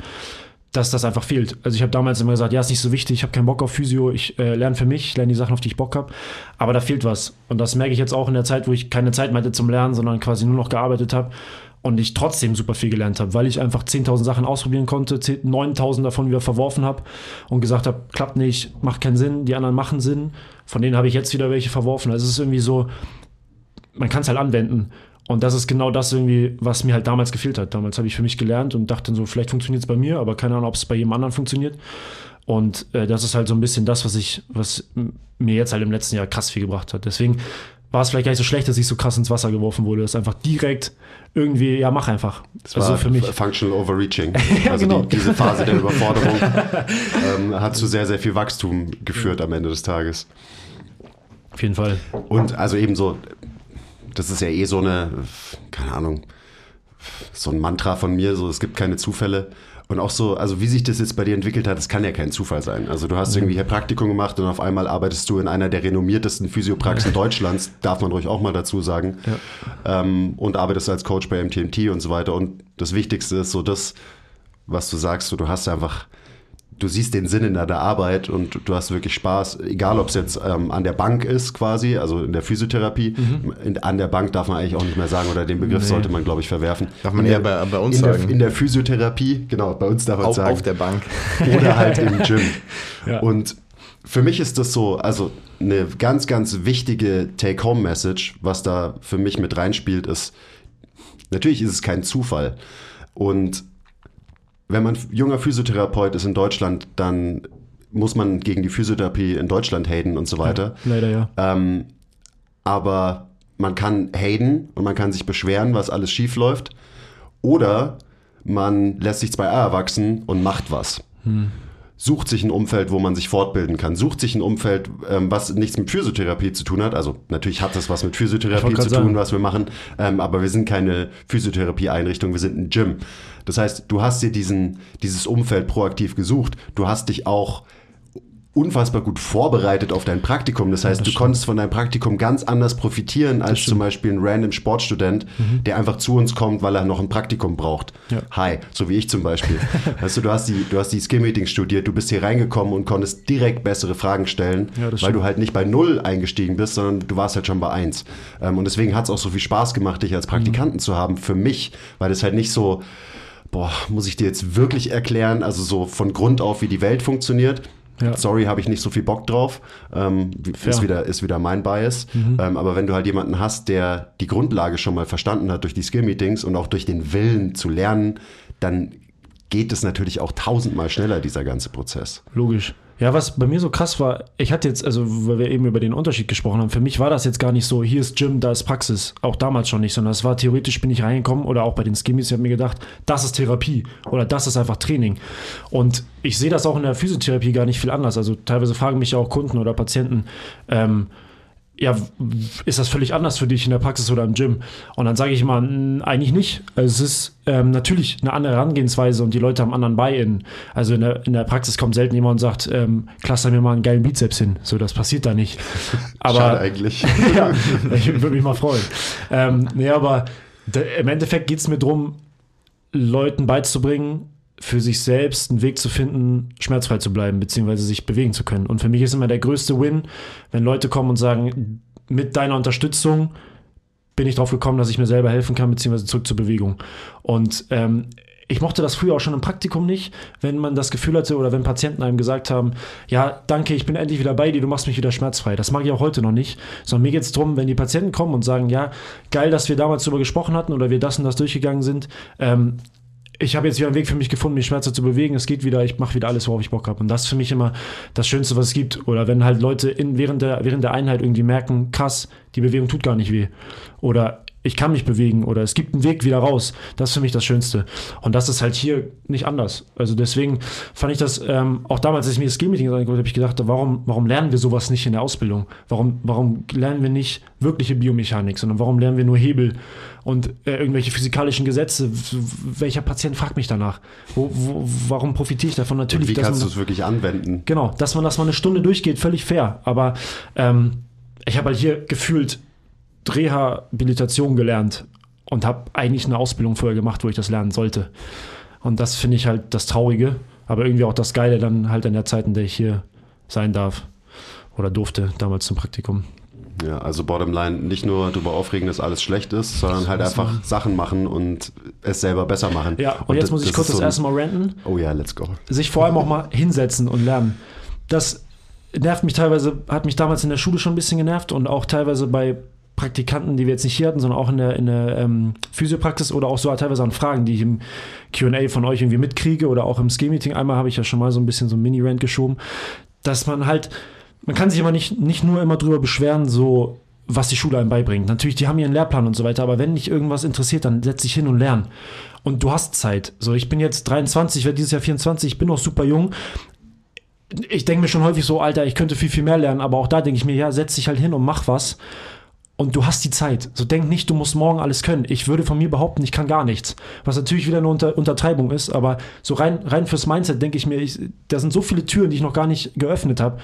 C: dass das einfach fehlt. Also ich habe damals immer gesagt, ja, ist nicht so wichtig, ich habe keinen Bock auf Physio, ich äh, lerne für mich, ich lerne die Sachen, auf die ich Bock habe, aber da fehlt was. Und das merke ich jetzt auch in der Zeit, wo ich keine Zeit mehr hatte zum Lernen, sondern quasi nur noch gearbeitet habe und ich trotzdem super viel gelernt habe, weil ich einfach 10.000 Sachen ausprobieren konnte, 10 9.000 davon wieder verworfen habe und gesagt habe, klappt nicht, macht keinen Sinn, die anderen machen Sinn. Von denen habe ich jetzt wieder welche verworfen. Also es ist irgendwie so, man kann es halt anwenden. Und das ist genau das irgendwie, was mir halt damals gefehlt hat. Damals habe ich für mich gelernt und dachte so, vielleicht funktioniert es bei mir, aber keine Ahnung, ob es bei jedem anderen funktioniert. Und äh, das ist halt so ein bisschen das, was ich, was mir jetzt halt im letzten Jahr krass viel gebracht hat. Deswegen war es vielleicht gar nicht so schlecht, dass ich so krass ins Wasser geworfen wurde. Das ist einfach direkt irgendwie, ja, mach einfach.
A: Das
C: also
A: war
C: für mich.
A: Functional Overreaching. *laughs*
C: Ja,
A: also
C: genau.
A: die, diese Phase der *laughs* Überforderung ähm, hat zu sehr, sehr viel Wachstum geführt am Ende des Tages.
C: Auf jeden Fall.
A: Und also eben so, das ist ja eh so eine, keine Ahnung, so ein Mantra von mir, so es gibt keine Zufälle. Und auch so, also wie sich das jetzt bei dir entwickelt hat, das kann ja kein Zufall sein. Also du hast irgendwie hier Praktikum gemacht und auf einmal arbeitest du in einer der renommiertesten Physiopraxen *laughs* Deutschlands, darf man ruhig auch mal dazu sagen, ähm, und arbeitest als Coach bei MTMT und so weiter. Und das Wichtigste ist so das, was du sagst, so, du hast einfach, du siehst den Sinn in deiner Arbeit und du hast wirklich Spaß, egal ob es jetzt ähm, an der Bank ist quasi, also in der Physiotherapie. In, an der Bank darf man eigentlich auch nicht mehr sagen oder den Begriff
C: Mhm. Nee.
A: sollte man, glaube ich, verwerfen.
B: Darf man eher bei- bei uns
A: in
B: sagen.
A: Der, in der Physiotherapie, genau, bei uns darf man
B: Auf,
A: sagen.
B: auf der Bank. *laughs*
A: oder halt im Gym.
C: Ja.
A: Und für mich ist das so, also eine ganz, ganz wichtige Take-Home-Message, was da für mich mit reinspielt, ist, natürlich ist es kein Zufall. Und wenn man junger Physiotherapeut ist in Deutschland, dann muss man gegen die Physiotherapie in Deutschland haten und so weiter.
C: Leider ja.
A: Ähm, aber man kann haten und man kann sich beschweren, was alles schief läuft. Oder man lässt sich zwei Eier wachsen und macht was. Sucht sich ein Umfeld, wo man sich fortbilden kann. Sucht sich ein Umfeld, ähm, was nichts mit Physiotherapie zu tun hat. Also natürlich hat das was mit Physiotherapie zu tun,
C: sagen.
A: was wir machen. Ähm, aber wir sind keine Physiotherapie-Einrichtung, wir sind ein Gym. Das heißt, du hast dir diesen, dieses Umfeld proaktiv gesucht. Du hast dich auch unfassbar gut vorbereitet auf dein Praktikum. Das heißt, du konntest von deinem Praktikum ganz anders profitieren als zum Beispiel ein random Sportstudent, der einfach zu uns kommt, weil er noch ein Praktikum braucht.
C: Ja.
A: Hi, so wie ich zum Beispiel. *laughs* weißt du, du hast die, du hast die Skill-Meetings studiert, du bist hier reingekommen und konntest direkt bessere Fragen stellen,
C: Ja, das
A: weil du
C: stimmt.
A: halt nicht bei Null eingestiegen bist, sondern du warst halt schon bei Eins. Ähm, und deswegen hat es auch so viel Spaß gemacht, dich als Praktikanten zu haben, für mich, weil es halt nicht so, boah, muss ich dir jetzt wirklich erklären, also so von Grund auf, wie die Welt funktioniert.
C: Ja.
A: Sorry, habe ich nicht so viel Bock drauf. Ähm, ist, wieder, ist wieder mein Bias. Ähm, aber wenn du halt jemanden hast, der die Grundlage schon mal verstanden hat durch die Skill-Meetings und auch durch den Willen zu lernen, dann geht es natürlich auch tausendmal schneller, dieser ganze Prozess.
C: Logisch. Ja, was bei mir so krass war, ich hatte jetzt, also weil wir eben über den Unterschied gesprochen haben, für mich war das jetzt gar nicht so, hier ist Gym, da ist Praxis. Auch damals schon nicht, sondern es war theoretisch, bin ich reingekommen oder auch bei den Skimmies, ich habe mir gedacht, das ist Therapie oder das ist einfach Training. Und ich sehe das auch in der Physiotherapie gar nicht viel anders. Also teilweise fragen mich ja auch Kunden oder Patienten, ähm, ja, ist das völlig anders für dich in der Praxis oder im Gym? Und dann sage ich immer, "N- eigentlich nicht. Also es ist ähm, natürlich eine andere Herangehensweise und die Leute haben anderen Buy-in. Also in der, in der Praxis kommt selten jemand und sagt, ähm, cluster mir mal einen geilen Bizeps hin. So, das passiert da nicht. *laughs* Aber
A: Schade eigentlich. *laughs*
C: ja, *laughs* ich würde mich mal freuen. Ähm, nee, aber im Endeffekt geht es mir darum, Leuten beizubringen, für sich selbst einen Weg zu finden, schmerzfrei zu bleiben, beziehungsweise sich bewegen zu können. Und für mich ist immer der größte Win, wenn Leute kommen und sagen, mit deiner Unterstützung bin ich drauf gekommen, dass ich mir selber helfen kann, beziehungsweise zurück zur Bewegung. Und ähm, ich mochte das früher auch schon im Praktikum nicht, wenn man das Gefühl hatte oder wenn Patienten einem gesagt haben, ja, danke, ich bin endlich wieder bei dir, du machst mich wieder schmerzfrei. Das mag ich auch heute noch nicht, sondern mir geht es darum, wenn die Patienten kommen und sagen, ja, geil, dass wir damals darüber gesprochen hatten oder wir das und das durchgegangen sind, ähm, ich habe jetzt wieder einen Weg für mich gefunden, mich schmerzer zu bewegen. Es geht wieder, ich mache wieder alles, worauf ich Bock habe. Und das ist für mich immer das Schönste, was es gibt. Oder wenn halt Leute in, während, der, während der Einheit irgendwie merken, krass, die Bewegung tut gar nicht weh. Oder ich kann mich bewegen oder es gibt einen Weg wieder raus. Das ist für mich das Schönste. Und das ist halt hier nicht anders. Also deswegen fand ich das, ähm, auch damals, als ich mir das Skill-Meeting angeguckt habe, habe ich gedacht, warum, warum lernen wir sowas nicht in der Ausbildung? Warum, warum lernen wir nicht wirkliche Biomechanik, sondern warum lernen wir nur Hebel und äh, irgendwelche physikalischen Gesetze? Welcher Patient fragt mich danach? Wo, wo, warum profitiere ich davon? Natürlich,
A: Wie
C: dass
A: kannst du es wirklich anwenden?
C: Genau, dass man das mal eine Stunde durchgeht, völlig fair. Aber ähm, ich habe halt hier gefühlt Rehabilitation gelernt und habe eigentlich eine Ausbildung vorher gemacht, wo ich das lernen sollte. Und das finde ich halt das Traurige, aber irgendwie auch das Geile dann halt in der Zeit, in der ich hier sein darf oder durfte, damals zum Praktikum.
A: Ja, also Bottomline, nicht nur darüber aufregen, dass alles schlecht ist, sondern halt
C: was
A: einfach
C: machen.
A: Sachen machen und es selber besser machen.
C: Ja, und, jetzt
A: das-
C: muss ich
A: das
C: kurz das
A: so
C: erste Mal ranten.
A: Oh ja, let's go.
C: sich vor allem auch mal hinsetzen und lernen. Das nervt mich teilweise, hat mich damals in der Schule schon ein bisschen genervt und auch teilweise bei Praktikanten, die wir jetzt nicht hier hatten, sondern auch in der, in der ähm, Physiopraxis oder auch so teilweise an Fragen, die ich im QA von euch irgendwie mitkriege oder auch im Ski-Meeting. Einmal habe ich ja schon mal so ein bisschen so ein Mini-Rant geschoben, dass man halt, man kann sich immer nicht, nicht nur immer drüber beschweren, so was die Schule einem beibringt. Natürlich, die haben ihren Lehrplan und so weiter, aber wenn dich irgendwas interessiert, dann setz dich hin und lern. Und du hast Zeit. So, ich bin jetzt 23, werde dieses Jahr 24, ich bin noch super jung. Ich denke mir schon häufig so, Alter, ich könnte viel, viel mehr lernen, aber auch da denke ich mir, ja, setz dich halt hin und mach was. Und du hast die Zeit. So denk nicht, du musst morgen alles können. Ich würde von mir behaupten, ich kann gar nichts. Was natürlich wieder eine Unter Untertreibung ist, aber so rein, rein fürs Mindset denke ich mir, ich, da sind so viele Türen, die ich noch gar nicht geöffnet habe.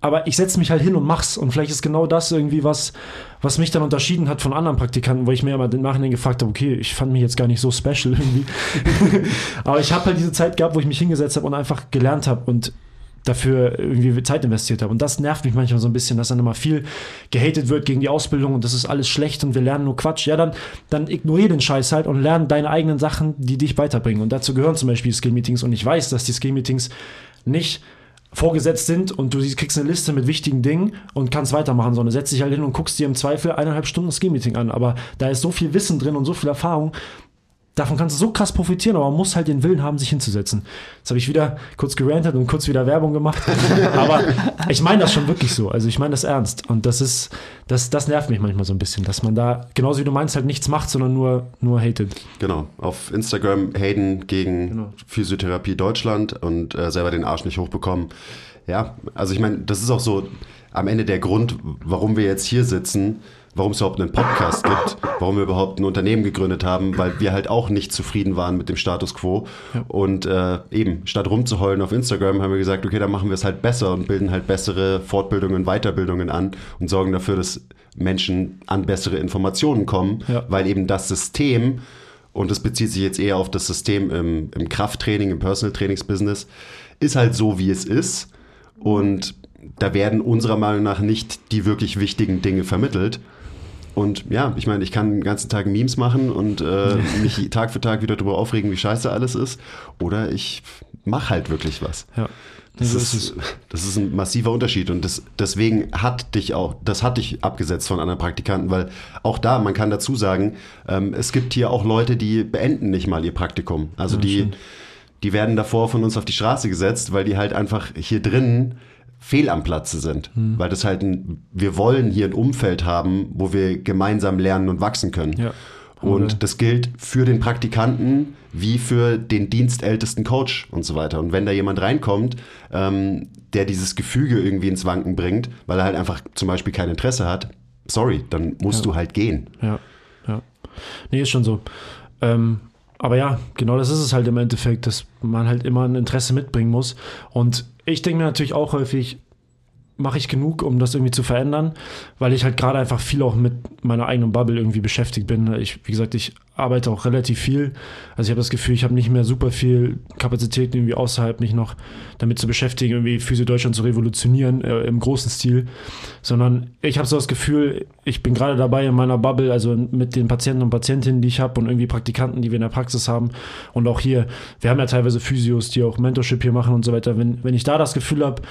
C: Aber ich setze mich halt hin und mach's. Und vielleicht ist genau das irgendwie was, was mich dann unterschieden hat von anderen Praktikanten, wo ich mir immer im Nachhinein gefragt habe, okay, ich fand mich jetzt gar nicht so special *laughs* irgendwie. *laughs* Aber ich habe halt diese Zeit gehabt, wo ich mich hingesetzt habe und einfach gelernt habe und dafür irgendwie Zeit investiert habe. Und das nervt mich manchmal so ein bisschen, dass dann immer viel gehatet wird gegen die Ausbildung und das ist alles schlecht und wir lernen nur Quatsch. Ja, dann, dann ignoriere den Scheiß halt und lerne deine eigenen Sachen, die dich weiterbringen. Und dazu gehören zum Beispiel Skill-Meetings und ich weiß, dass die Skill-Meetings nicht vorgesetzt sind und du kriegst eine Liste mit wichtigen Dingen und kannst weitermachen, sondern setzt dich halt hin und guckst dir im Zweifel eineinhalb Stunden Skill-Meeting an. Aber da ist so viel Wissen drin und so viel Erfahrung, davon kannst du so krass profitieren, aber man muss halt den Willen haben, sich hinzusetzen. Jetzt habe ich wieder kurz gerantet und kurz wieder Werbung gemacht. *laughs* aber ich meine das schon wirklich so. Also ich meine das ernst. Und das ist, das, das nervt mich manchmal so ein bisschen, dass man da, genauso wie du meinst, halt nichts macht, sondern nur, nur hatet.
A: Genau. Auf Instagram Hayden gegen
C: Genau.
A: Physiotherapie Deutschland und äh, selber den Arsch nicht hochbekommen. Ja, also ich meine, das ist auch so am Ende der Grund, warum wir jetzt hier sitzen, warum es überhaupt einen Podcast gibt, warum wir überhaupt ein Unternehmen gegründet haben, weil wir halt auch nicht zufrieden waren mit dem Status quo. Und äh, eben, statt rumzuheulen auf Instagram, haben wir gesagt, okay, dann machen wir es halt besser und bilden halt bessere Fortbildungen, Weiterbildungen an und sorgen dafür, dass Menschen an bessere Informationen kommen,
C: Ja.
A: weil eben das System, und das bezieht sich jetzt eher auf das System im, im Krafttraining, im Personal Trainings-Business, ist halt so, wie es ist. Und da werden unserer Meinung nach nicht die wirklich wichtigen Dinge vermittelt. Und ja, ich meine, ich kann den ganzen Tag Memes machen und äh, *laughs* mich Tag für Tag wieder darüber aufregen, wie scheiße alles ist. Oder ich mache halt wirklich was.
C: Ja.
A: Das,
C: so
A: ist, das ist ein massiver Unterschied und das, deswegen hat dich auch, das hat dich abgesetzt von anderen Praktikanten, weil auch da, man kann dazu sagen, ähm, es gibt hier auch Leute, die beenden nicht mal ihr Praktikum. Also
C: Ja,
A: die, die werden davor von uns auf die Straße gesetzt, weil die halt einfach hier drin fehl am Platze sind.
C: Hm.
A: Weil das halt ein, wir wollen hier ein Umfeld haben, wo wir gemeinsam lernen und wachsen können.
C: Ja.
A: Und das gilt für den Praktikanten wie für den dienstältesten Coach und so weiter. Und wenn da jemand reinkommt, ähm, der dieses Gefüge irgendwie ins Wanken bringt, weil er halt einfach zum Beispiel kein Interesse hat, sorry, dann musst
C: Ja.
A: du halt gehen.
C: Ja, ja. Nee, ist schon so. Ähm, aber ja, genau das ist es halt im Endeffekt, dass man halt immer ein Interesse mitbringen muss. Und ich denke mir natürlich auch häufig, mache ich genug, um das irgendwie zu verändern, weil ich halt gerade einfach viel auch mit meiner eigenen Bubble irgendwie beschäftigt bin. Ich, wie gesagt, ich arbeite auch relativ viel. Also ich habe das Gefühl, ich habe nicht mehr super viel Kapazitäten irgendwie außerhalb mich noch damit zu beschäftigen, irgendwie Physio Deutschland zu revolutionieren äh, im großen Stil, sondern ich habe so das Gefühl, ich bin gerade dabei in meiner Bubble, also mit den Patienten und Patientinnen, die ich habe und irgendwie Praktikanten, die wir in der Praxis haben und auch hier, wir haben ja teilweise Physios, die auch Mentorship hier machen und so weiter. Wenn, wenn ich da das Gefühl habe,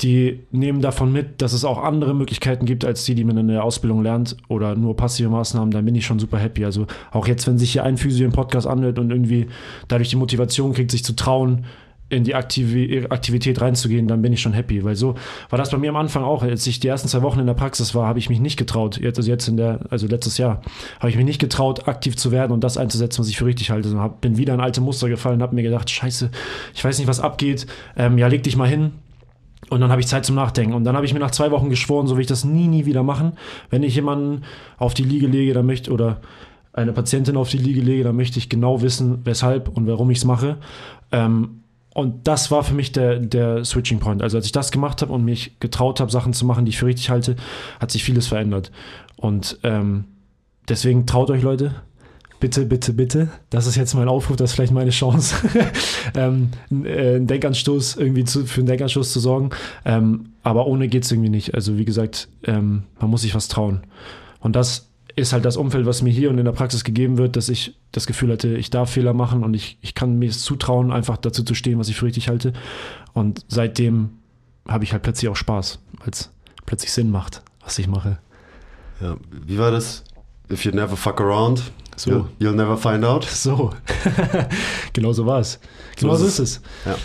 C: die nehmen davon mit, dass es auch andere Möglichkeiten gibt, als die, die man in der Ausbildung lernt oder nur passive Maßnahmen, dann bin ich schon super happy. Also auch jetzt, wenn sich hier ein Physio im Podcast anhört und irgendwie dadurch die Motivation kriegt, sich zu trauen, in die Aktivi Aktivität reinzugehen, dann bin ich schon happy. Weil so war das bei mir am Anfang auch. Als ich die ersten zwei Wochen in der Praxis war, habe ich mich nicht getraut. Jetzt, also jetzt in der, also letztes Jahr, habe ich mich nicht getraut, aktiv zu werden und das einzusetzen, was ich für richtig halte. Und hab, bin wieder in alte Muster gefallen, habe mir gedacht, scheiße, ich weiß nicht, was abgeht. Ähm, ja, leg dich mal hin, und dann habe ich Zeit zum Nachdenken. Und dann habe ich mir nach zwei Wochen geschworen, so will ich das nie, nie wieder machen. Wenn ich jemanden auf die Liege lege, dann möchte, oder eine Patientin auf die Liege lege, dann möchte ich genau wissen, weshalb und warum ich es mache. Ähm, und das war für mich der, der Switching Point. Also als ich das gemacht habe und mich getraut habe, Sachen zu machen, die ich für richtig halte, hat sich vieles verändert. Und ähm, deswegen traut euch Leute, bitte, bitte, bitte. Das ist jetzt mein Aufruf, das ist vielleicht meine Chance, *laughs* ähm, äh, einen Denkanstoß irgendwie zu, für einen Denkanstoß zu sorgen. Ähm, aber ohne geht es irgendwie nicht. Also wie gesagt, ähm, man muss sich was trauen. Und das ist halt das Umfeld, was mir hier und in der Praxis gegeben wird, dass ich das Gefühl hatte, ich darf Fehler machen und ich, ich kann mir es zutrauen, einfach dazu zu stehen, was ich für richtig halte. Und seitdem habe ich halt plötzlich auch Spaß, weil es plötzlich Sinn macht, was ich mache.
A: Ja, wie war das? If you never fuck around,
C: So.
A: you'll, you'll never find out. *laughs* *laughs*
C: So, genau so war es. Genau
A: So ist
C: ist es.
A: Ja.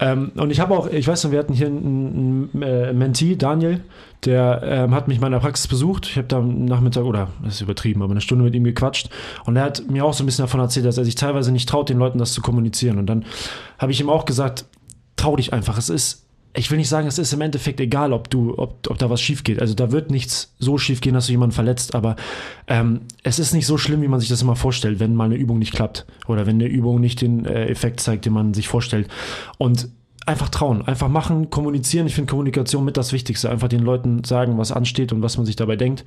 C: Ähm, und ich habe auch, ich weiß noch, wir hatten hier einen, einen äh, Mentee, Daniel, der ähm, hat mich in meiner Praxis besucht. Ich habe da am Nachmittag, oder das ist übertrieben, aber eine Stunde mit ihm gequatscht. Und er hat mir auch so ein bisschen davon erzählt, dass er sich teilweise nicht traut, den Leuten das zu kommunizieren. Und dann habe ich ihm auch gesagt, trau dich einfach. Es ist, ich will nicht sagen, es ist im Endeffekt egal, ob du, ob, ob da was schief geht. Also da wird nichts so schief gehen, dass du jemanden verletzt, aber ähm, es ist nicht so schlimm, wie man sich das immer vorstellt, wenn mal eine Übung nicht klappt oder wenn eine Übung nicht den äh, Effekt zeigt, den man sich vorstellt. Und einfach trauen, einfach machen, kommunizieren. Ich finde Kommunikation mit das Wichtigste. Einfach den Leuten sagen, was ansteht und was man sich dabei denkt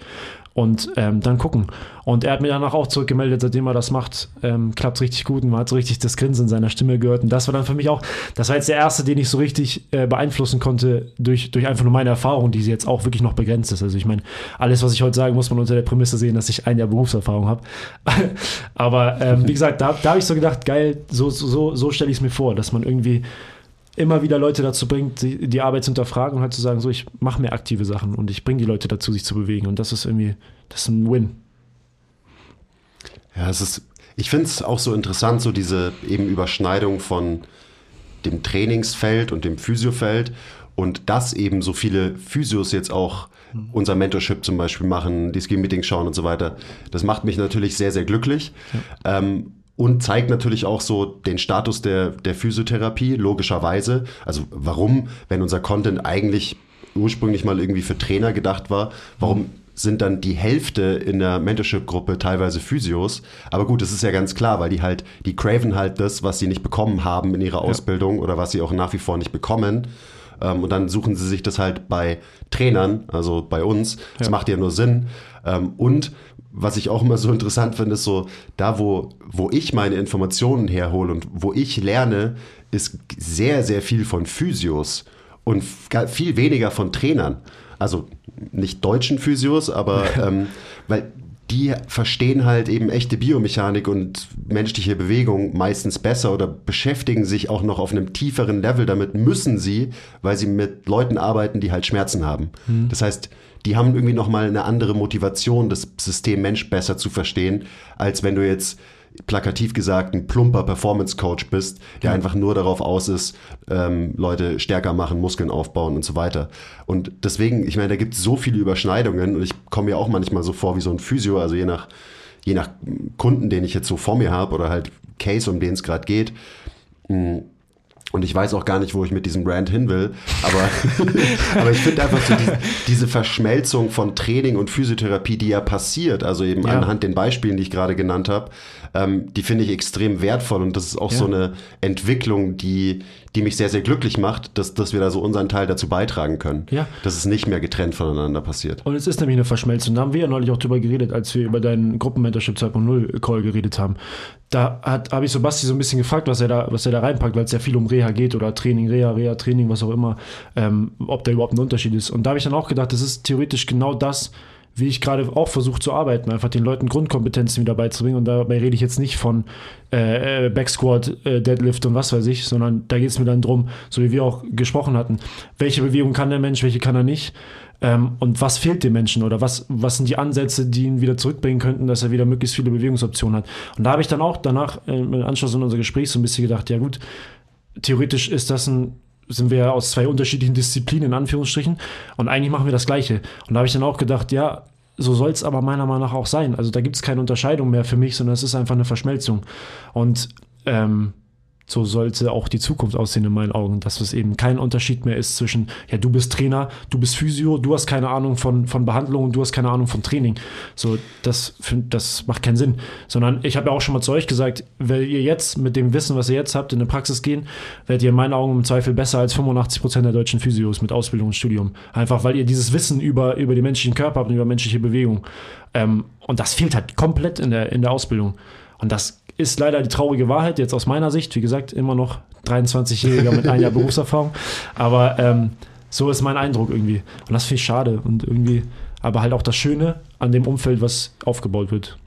C: und ähm, dann gucken. Und er hat mir danach auch zurückgemeldet, seitdem er das macht, ähm, klappt richtig gut und man hat so richtig das Grinsen in seiner Stimme gehört. Und das war dann für mich auch, das war jetzt der erste, den ich so richtig äh, beeinflussen konnte durch, durch einfach nur meine Erfahrung, die jetzt auch wirklich noch begrenzt ist. Also ich meine, alles, was ich heute sage, muss man unter der Prämisse sehen, dass ich ein Jahr Berufserfahrung habe. *laughs* Aber ähm, wie gesagt, da, da habe ich so gedacht, geil, so, so, so stelle ich es mir vor, dass man irgendwie immer wieder Leute dazu bringt, die, Arbeit zu hinterfragen und halt zu sagen, so, ich mache mehr aktive Sachen und ich bringe die Leute dazu, sich zu bewegen. Und das ist irgendwie, das ist ein Win.
A: Ja, es ist, Ich finde es auch so interessant, so diese eben Überschneidung von dem Trainingsfeld und dem Physiofeld und dass eben so viele Physios jetzt auch unser Mentorship zum Beispiel machen, die Ski-Meetings schauen und so weiter. Das macht mich natürlich sehr, sehr glücklich. Ähm, und zeigt natürlich auch so den Status der, der Physiotherapie, logischerweise. Also warum, wenn unser Content eigentlich ursprünglich mal irgendwie für Trainer gedacht war, warum sind dann die Hälfte in der Mentorship-Gruppe teilweise Physios. Aber gut, das ist ja ganz klar, weil die halt, die craven halt das, was sie nicht bekommen haben in ihrer Ausbildung oder was sie auch nach wie vor nicht bekommen. Ähm, und dann suchen sie sich das halt bei Trainern, also bei uns. Das
C: Ja.
A: macht ja nur Sinn. Ähm, und was ich auch immer so interessant finde, ist so, da wo, wo ich meine Informationen herhole und wo ich lerne, ist sehr, sehr viel von Physios und viel weniger von Trainern. Also nicht deutschen Physios, aber *laughs* ähm, weil die verstehen halt eben echte Biomechanik und menschliche Bewegung meistens besser oder beschäftigen sich auch noch auf einem tieferen Level damit, müssen sie, weil sie mit Leuten arbeiten, die halt Schmerzen haben. Das heißt, die haben irgendwie nochmal eine andere Motivation, das System Mensch besser zu verstehen, als wenn du jetzt plakativ gesagt ein plumper Performance Coach bist, der einfach nur darauf aus ist, ähm, Leute stärker machen, Muskeln aufbauen und so weiter. Und deswegen, ich meine, da gibt es so viele Überschneidungen und ich komme mir auch manchmal so vor wie so ein Physio, also je nach, je nach Kunden, den ich jetzt so vor mir habe oder halt Case, um den es gerade geht. mh, Und ich weiß auch gar nicht, wo ich mit diesem Brand hin will. Aber, *laughs* aber ich finde einfach so diese, diese Verschmelzung von Training und Physiotherapie, die ja passiert, also eben
C: Ja.
A: anhand den Beispielen, die ich gerade genannt habe, ähm, die finde ich extrem wertvoll. Und das ist auch
C: Ja.
A: so eine Entwicklung, die, die mich sehr, sehr glücklich macht, dass, dass wir da so unseren Teil dazu beitragen können.
C: Ja.
A: Dass es nicht mehr getrennt voneinander passiert.
C: Und es ist nämlich eine Verschmelzung. Da haben wir ja neulich auch drüber geredet, als wir über deinen Gruppenmentorship 2.0 Call geredet haben. Da hat- habe ich so Basti so ein bisschen gefragt, was er da, was er da reinpackt, weil es ja viel um Reha geht oder Training, Reha, Reha, Training, was auch immer, ähm, ob da überhaupt ein Unterschied ist. Und da habe ich dann auch gedacht, das ist theoretisch genau das, wie ich gerade auch versuche zu arbeiten, einfach den Leuten Grundkompetenzen wieder beizubringen. Und dabei rede ich jetzt nicht von äh, äh, Backsquat, äh, Deadlift und was weiß ich, sondern da geht es mir dann drum, so wie wir auch gesprochen hatten, welche Bewegung kann der Mensch, welche kann er nicht. Ähm, und was fehlt dem Menschen oder was, was sind die Ansätze, die ihn wieder zurückbringen könnten, dass er wieder möglichst viele Bewegungsoptionen hat. Und da habe ich dann auch danach äh, im Anschluss an unser Gespräch so ein bisschen gedacht, ja gut, theoretisch ist das ein, sind wir aus zwei unterschiedlichen Disziplinen in Anführungsstrichen und eigentlich machen wir das Gleiche. Und da habe ich dann auch gedacht, ja, so soll es aber meiner Meinung nach auch sein. Also da gibt es keine Unterscheidung mehr für mich, sondern es ist einfach eine Verschmelzung. Und ähm, so sollte auch die Zukunft aussehen in meinen Augen, dass es eben kein Unterschied mehr ist zwischen, ja, du bist Trainer, du bist Physio, du hast keine Ahnung von, von Behandlung du hast keine Ahnung von Training. So, das, das macht keinen Sinn. Sondern ich habe ja auch schon mal zu euch gesagt, wenn ihr jetzt mit dem Wissen, was ihr jetzt habt, in eine Praxis gehen, werdet ihr in meinen Augen im Zweifel besser als 85 Prozent der deutschen Physios mit Ausbildung und Studium. Einfach weil ihr dieses Wissen über, über den menschlichen Körper habt und über menschliche Bewegung. Ähm, und das fehlt halt komplett in der, in der Ausbildung. Und das ist leider die traurige Wahrheit, jetzt aus meiner Sicht. Wie gesagt, immer noch 23-Jähriger mit einem Jahr *laughs* Berufserfahrung. Aber ähm, so ist mein Eindruck irgendwie. Und das finde ich schade. Und irgendwie, aber halt auch das Schöne an dem Umfeld, was aufgebaut wird.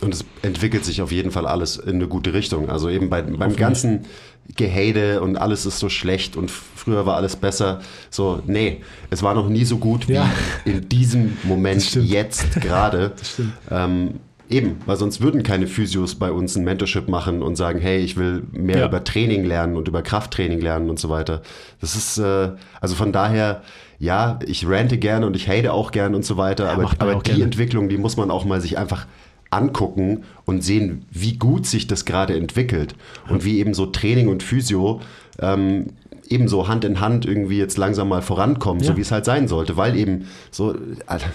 A: Und es entwickelt sich auf jeden Fall alles in eine gute Richtung. Also eben bei, beim ganzen Gehade und alles ist so schlecht und früher war alles besser. So, nee, es war noch nie so gut wie
C: Ja.
A: in diesem *laughs* Moment jetzt gerade.
C: stimmt.
A: Ähm, eben, weil sonst würden keine Physios bei uns ein Mentorship machen und sagen, hey, ich will mehr
C: Ja.
A: über Training lernen und über Krafttraining lernen und so weiter. Das ist, äh, also von daher, ja, ich rante gerne und ich hate auch gern und so weiter, aber,
C: man
A: aber
C: auch
A: die
C: gerne.
A: Entwicklung, die muss man auch mal sich einfach angucken und sehen, wie gut sich das gerade entwickelt und wie eben so Training und Physio ähm, ebenso Hand in Hand irgendwie jetzt langsam mal vorankommen, so
C: Ja.
A: wie es halt sein sollte, weil eben so, Alter,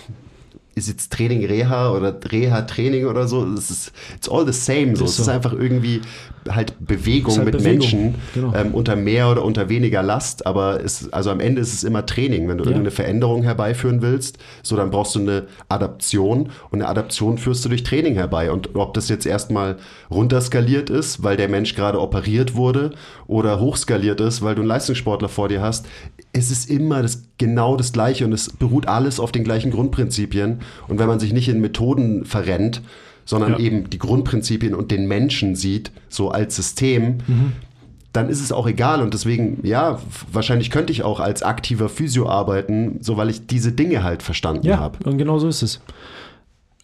A: ist jetzt Training Reha oder Reha Training oder so, es ist it's all the same, so.
C: Ist
A: es ist
C: so.
A: einfach irgendwie halt Bewegung
C: halt
A: mit
C: Bewegung,
A: Menschen
C: genau.
A: ähm, unter mehr oder unter weniger Last, aber es, also am Ende ist es immer Training. Wenn du
C: Ja.
A: irgendeine Veränderung herbeiführen willst, so dann brauchst du eine Adaption und eine Adaption führst du durch Training herbei. Und ob das jetzt erstmal runterskaliert ist, weil der Mensch gerade operiert wurde oder hochskaliert ist, weil du einen Leistungssportler vor dir hast, es ist immer das, genau das Gleiche und es beruht alles auf den gleichen Grundprinzipien. Und wenn man sich nicht in Methoden verrennt, sondern
C: Ja.
A: eben die Grundprinzipien und den Menschen sieht, so als System, dann ist es auch egal. Und deswegen, ja, wahrscheinlich könnte ich auch als aktiver Physio arbeiten, so weil ich diese Dinge halt verstanden
C: Ja,
A: habe.
C: und genau so ist es.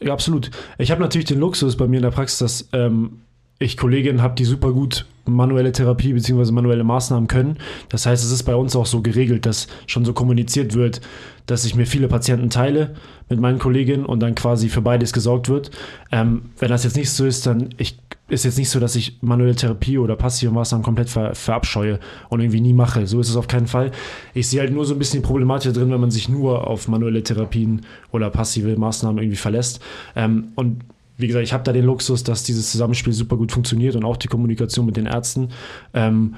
C: Ja, absolut. Ich habe natürlich den Luxus bei mir in der Praxis, dass ähm, ich Kolleginnen habe, die super gut manuelle Therapie bzw. manuelle Maßnahmen können. Das heißt, es ist bei uns auch so geregelt, dass schon so kommuniziert wird, dass ich mir viele Patienten teile mit meinen Kolleginnen und dann quasi für beides gesorgt wird. Ähm, wenn das jetzt nicht so ist, dann ich, ist jetzt nicht so, dass ich manuelle Therapie oder passive Maßnahmen komplett ver, verabscheue und irgendwie nie mache. So ist es auf keinen Fall. Ich sehe halt nur so ein bisschen die Problematik drin, wenn man sich nur auf manuelle Therapien oder passive Maßnahmen irgendwie verlässt. Ähm, und wie gesagt, ich habe da den Luxus, dass dieses Zusammenspiel super gut funktioniert und auch die Kommunikation mit den Ärzten. Ähm,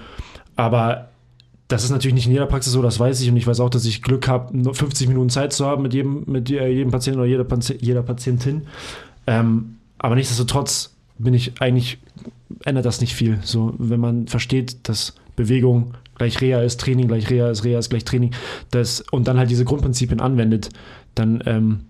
C: aber das ist natürlich nicht in jeder Praxis so, das weiß ich. Und ich weiß auch, dass ich Glück habe, nur 50 Minuten Zeit zu haben mit jedem, mit jedem Patienten oder jeder, jeder Patientin. Ähm, aber nichtsdestotrotz bin ich eigentlich, ändert das nicht viel. So, wenn man versteht, dass Bewegung gleich Reha ist, Training gleich Reha ist, Reha ist gleich Training, das, und dann halt diese Grundprinzipien anwendet, dann ähm,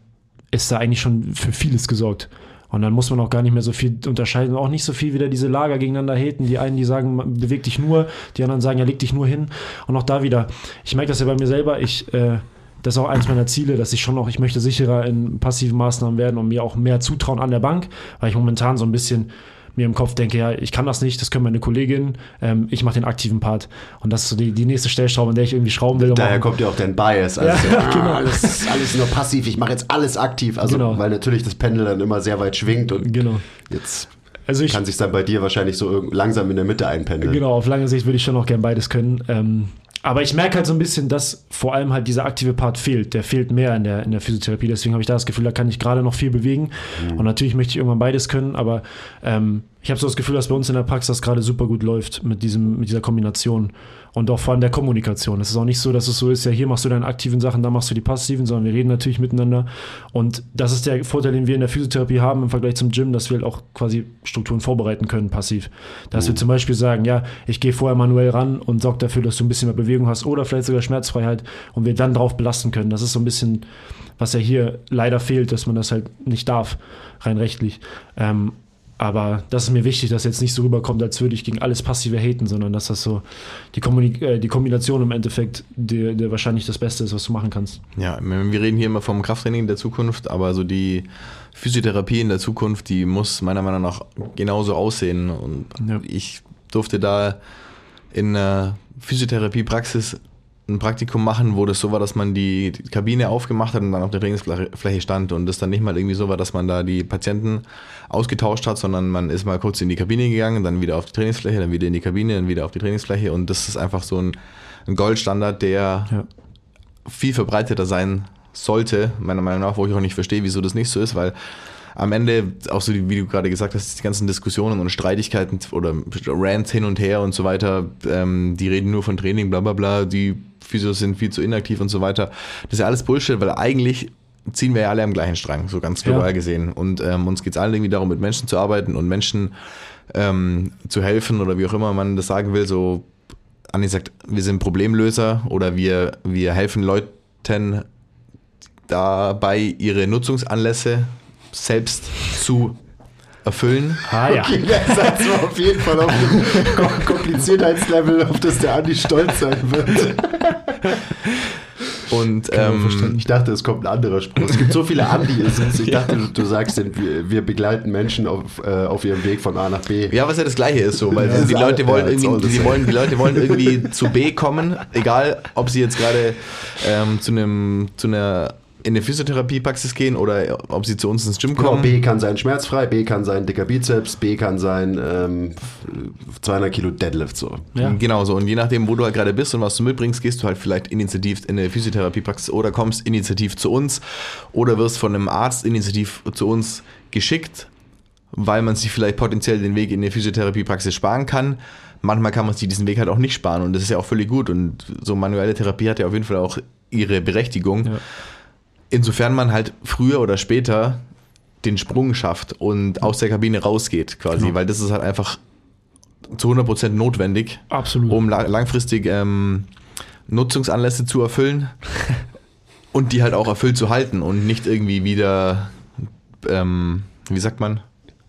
C: ist da eigentlich schon für vieles gesorgt. Und dann muss man auch gar nicht mehr so viel unterscheiden, auch nicht so viel wieder diese Lager gegeneinander haten. Die einen, die sagen, beweg dich nur, die anderen sagen, ja, leg dich nur hin. Und auch da wieder, ich merke das ja bei mir selber, ich, äh, das ist auch eins meiner Ziele, dass ich schon noch, ich möchte sicherer in passiven Maßnahmen werden und mir auch mehr zutrauen an der Bank, weil ich momentan so ein bisschen mir im Kopf denke, ja, ich kann das nicht, das können meine Kolleginnen, ähm, ich mache den aktiven Part. Und das ist so die, die nächste Stellschraube, an der ich irgendwie schrauben will.
A: Daher kommt ja auch dein Bias. Also
C: Ja,
A: so, *laughs* ah,
C: genau.
A: alles, alles nur passiv, ich mache jetzt alles aktiv. Also,
C: Genau.
A: weil natürlich das Pendel dann immer sehr weit schwingt und
C: Genau.
A: jetzt
C: Also ich,
A: kann sich dann bei dir wahrscheinlich so langsam in der Mitte einpendeln.
C: Genau, auf lange Sicht würde ich schon noch gern beides können. Ähm, aber ich merke halt so ein bisschen, dass vor allem halt dieser aktive Part fehlt. Der fehlt mehr in der, in der Physiotherapie. Deswegen habe ich da das Gefühl, da kann ich gerade noch viel bewegen. Und natürlich möchte ich irgendwann beides können, aber ähm, ich habe so das Gefühl, dass bei uns in der Praxis das gerade super gut läuft mit, diesem, mit dieser Kombination. Und auch vor allem der Kommunikation. Es ist auch nicht so, dass es so ist, ja, hier machst du deine aktiven Sachen, da machst du die passiven, sondern wir reden natürlich miteinander. Und das ist der Vorteil, den wir in der Physiotherapie haben im Vergleich zum Gym, dass wir halt auch quasi Strukturen vorbereiten können, passiv. Dass wir zum Beispiel sagen, ja, ich gehe vorher manuell ran und sorge dafür, dass du ein bisschen mehr Bewegung hast oder vielleicht sogar Schmerzfreiheit und wir dann drauf belasten können. Das ist so ein bisschen, was ja hier leider fehlt, dass man das halt nicht darf, rein rechtlich. Ähm, aber das ist mir wichtig, dass jetzt nicht so rüberkommt, als würde ich gegen alles Passive haten, sondern dass das so die, Kommunik äh, die Kombination im Endeffekt der, der wahrscheinlich das Beste ist, was du machen kannst.
B: Ja, wir reden hier immer vom Krafttraining in der Zukunft, aber so die Physiotherapie in der Zukunft, die muss meiner Meinung nach genauso aussehen. Und
C: Ja.
B: ich durfte da in einer Physiotherapiepraxis ein Praktikum machen, wo das so war, dass man die, Kabine aufgemacht hat und dann auf der Trainingsfläche Fläche stand und das dann nicht mal irgendwie so war, dass man da die Patienten ausgetauscht hat, sondern man ist mal kurz in die Kabine gegangen, dann wieder auf die Trainingsfläche, dann wieder in die Kabine, dann wieder auf die Trainingsfläche und das ist einfach so ein, ein Goldstandard, der
C: Ja.
B: viel verbreiteter sein sollte, meiner Meinung nach, wo ich auch nicht verstehe, wieso das nicht so ist, weil am Ende, auch so die, wie du gerade gesagt hast, die ganzen Diskussionen und Streitigkeiten oder Rants hin und her und so weiter, ähm, die reden nur von Training, bla bla bla, die Physios sind viel zu inaktiv und so weiter. Das ist ja alles Bullshit, weil eigentlich ziehen wir ja alle am gleichen Strang, so ganz global
C: Ja.
B: gesehen. Und ähm, uns geht es allen irgendwie darum, mit Menschen zu arbeiten und Menschen ähm, zu helfen oder wie auch immer man das sagen will, so Anni sagt, wir sind Problemlöser oder wir, wir helfen Leuten dabei, ihre Nutzungsanlässe selbst zu erfüllen.
C: Ah ja.
A: Okay, der Satz war auf jeden Fall auf Kom- Kompliziertheitslevel, auf das der Andi stolz sein wird.
B: Und ähm,
A: Ich dachte, es kommt ein anderer Spruch. Es gibt so viele Andi-Isms. Ich *laughs* dachte, du, du sagst, denn, wir, wir begleiten Menschen auf, äh, auf ihrem Weg von A nach B.
B: ja, was ja das Gleiche ist so, weil
A: Ja,
B: die Leute
A: all-
B: wollen
A: ja,
B: irgendwie,
A: the
B: die, wollen, die Leute wollen irgendwie zu B kommen, egal ob sie jetzt gerade ähm, zu einem zu einer in eine Physiotherapiepraxis gehen oder ob sie zu uns ins Gym
A: Genau,
B: kommen.
A: B kann sein schmerzfrei, B kann sein dicker Bizeps, B kann sein ähm, 200 Kilo Deadlift so.
C: Ja.
B: Genau so. Und je nachdem, wo du halt gerade bist und was du mitbringst, gehst du halt vielleicht initiativ in eine Physiotherapiepraxis oder kommst initiativ zu uns oder wirst von einem Arzt initiativ zu uns geschickt, weil man sich vielleicht potenziell den Weg in eine Physiotherapiepraxis sparen kann. Manchmal kann man sich diesen Weg halt auch nicht sparen und das ist ja auch völlig gut. Und so manuelle Therapie hat ja auf jeden Fall auch ihre Berechtigung.
C: Ja.
B: Insofern man halt früher oder später den Sprung schafft und aus der Kabine rausgeht quasi,
C: Genau.
B: weil das ist halt einfach zu 100% notwendig
C: Absolut.
B: um la langfristig ähm, Nutzungsanlässe zu erfüllen *laughs* und die halt auch erfüllt zu halten und nicht irgendwie wieder, ähm, wie sagt man,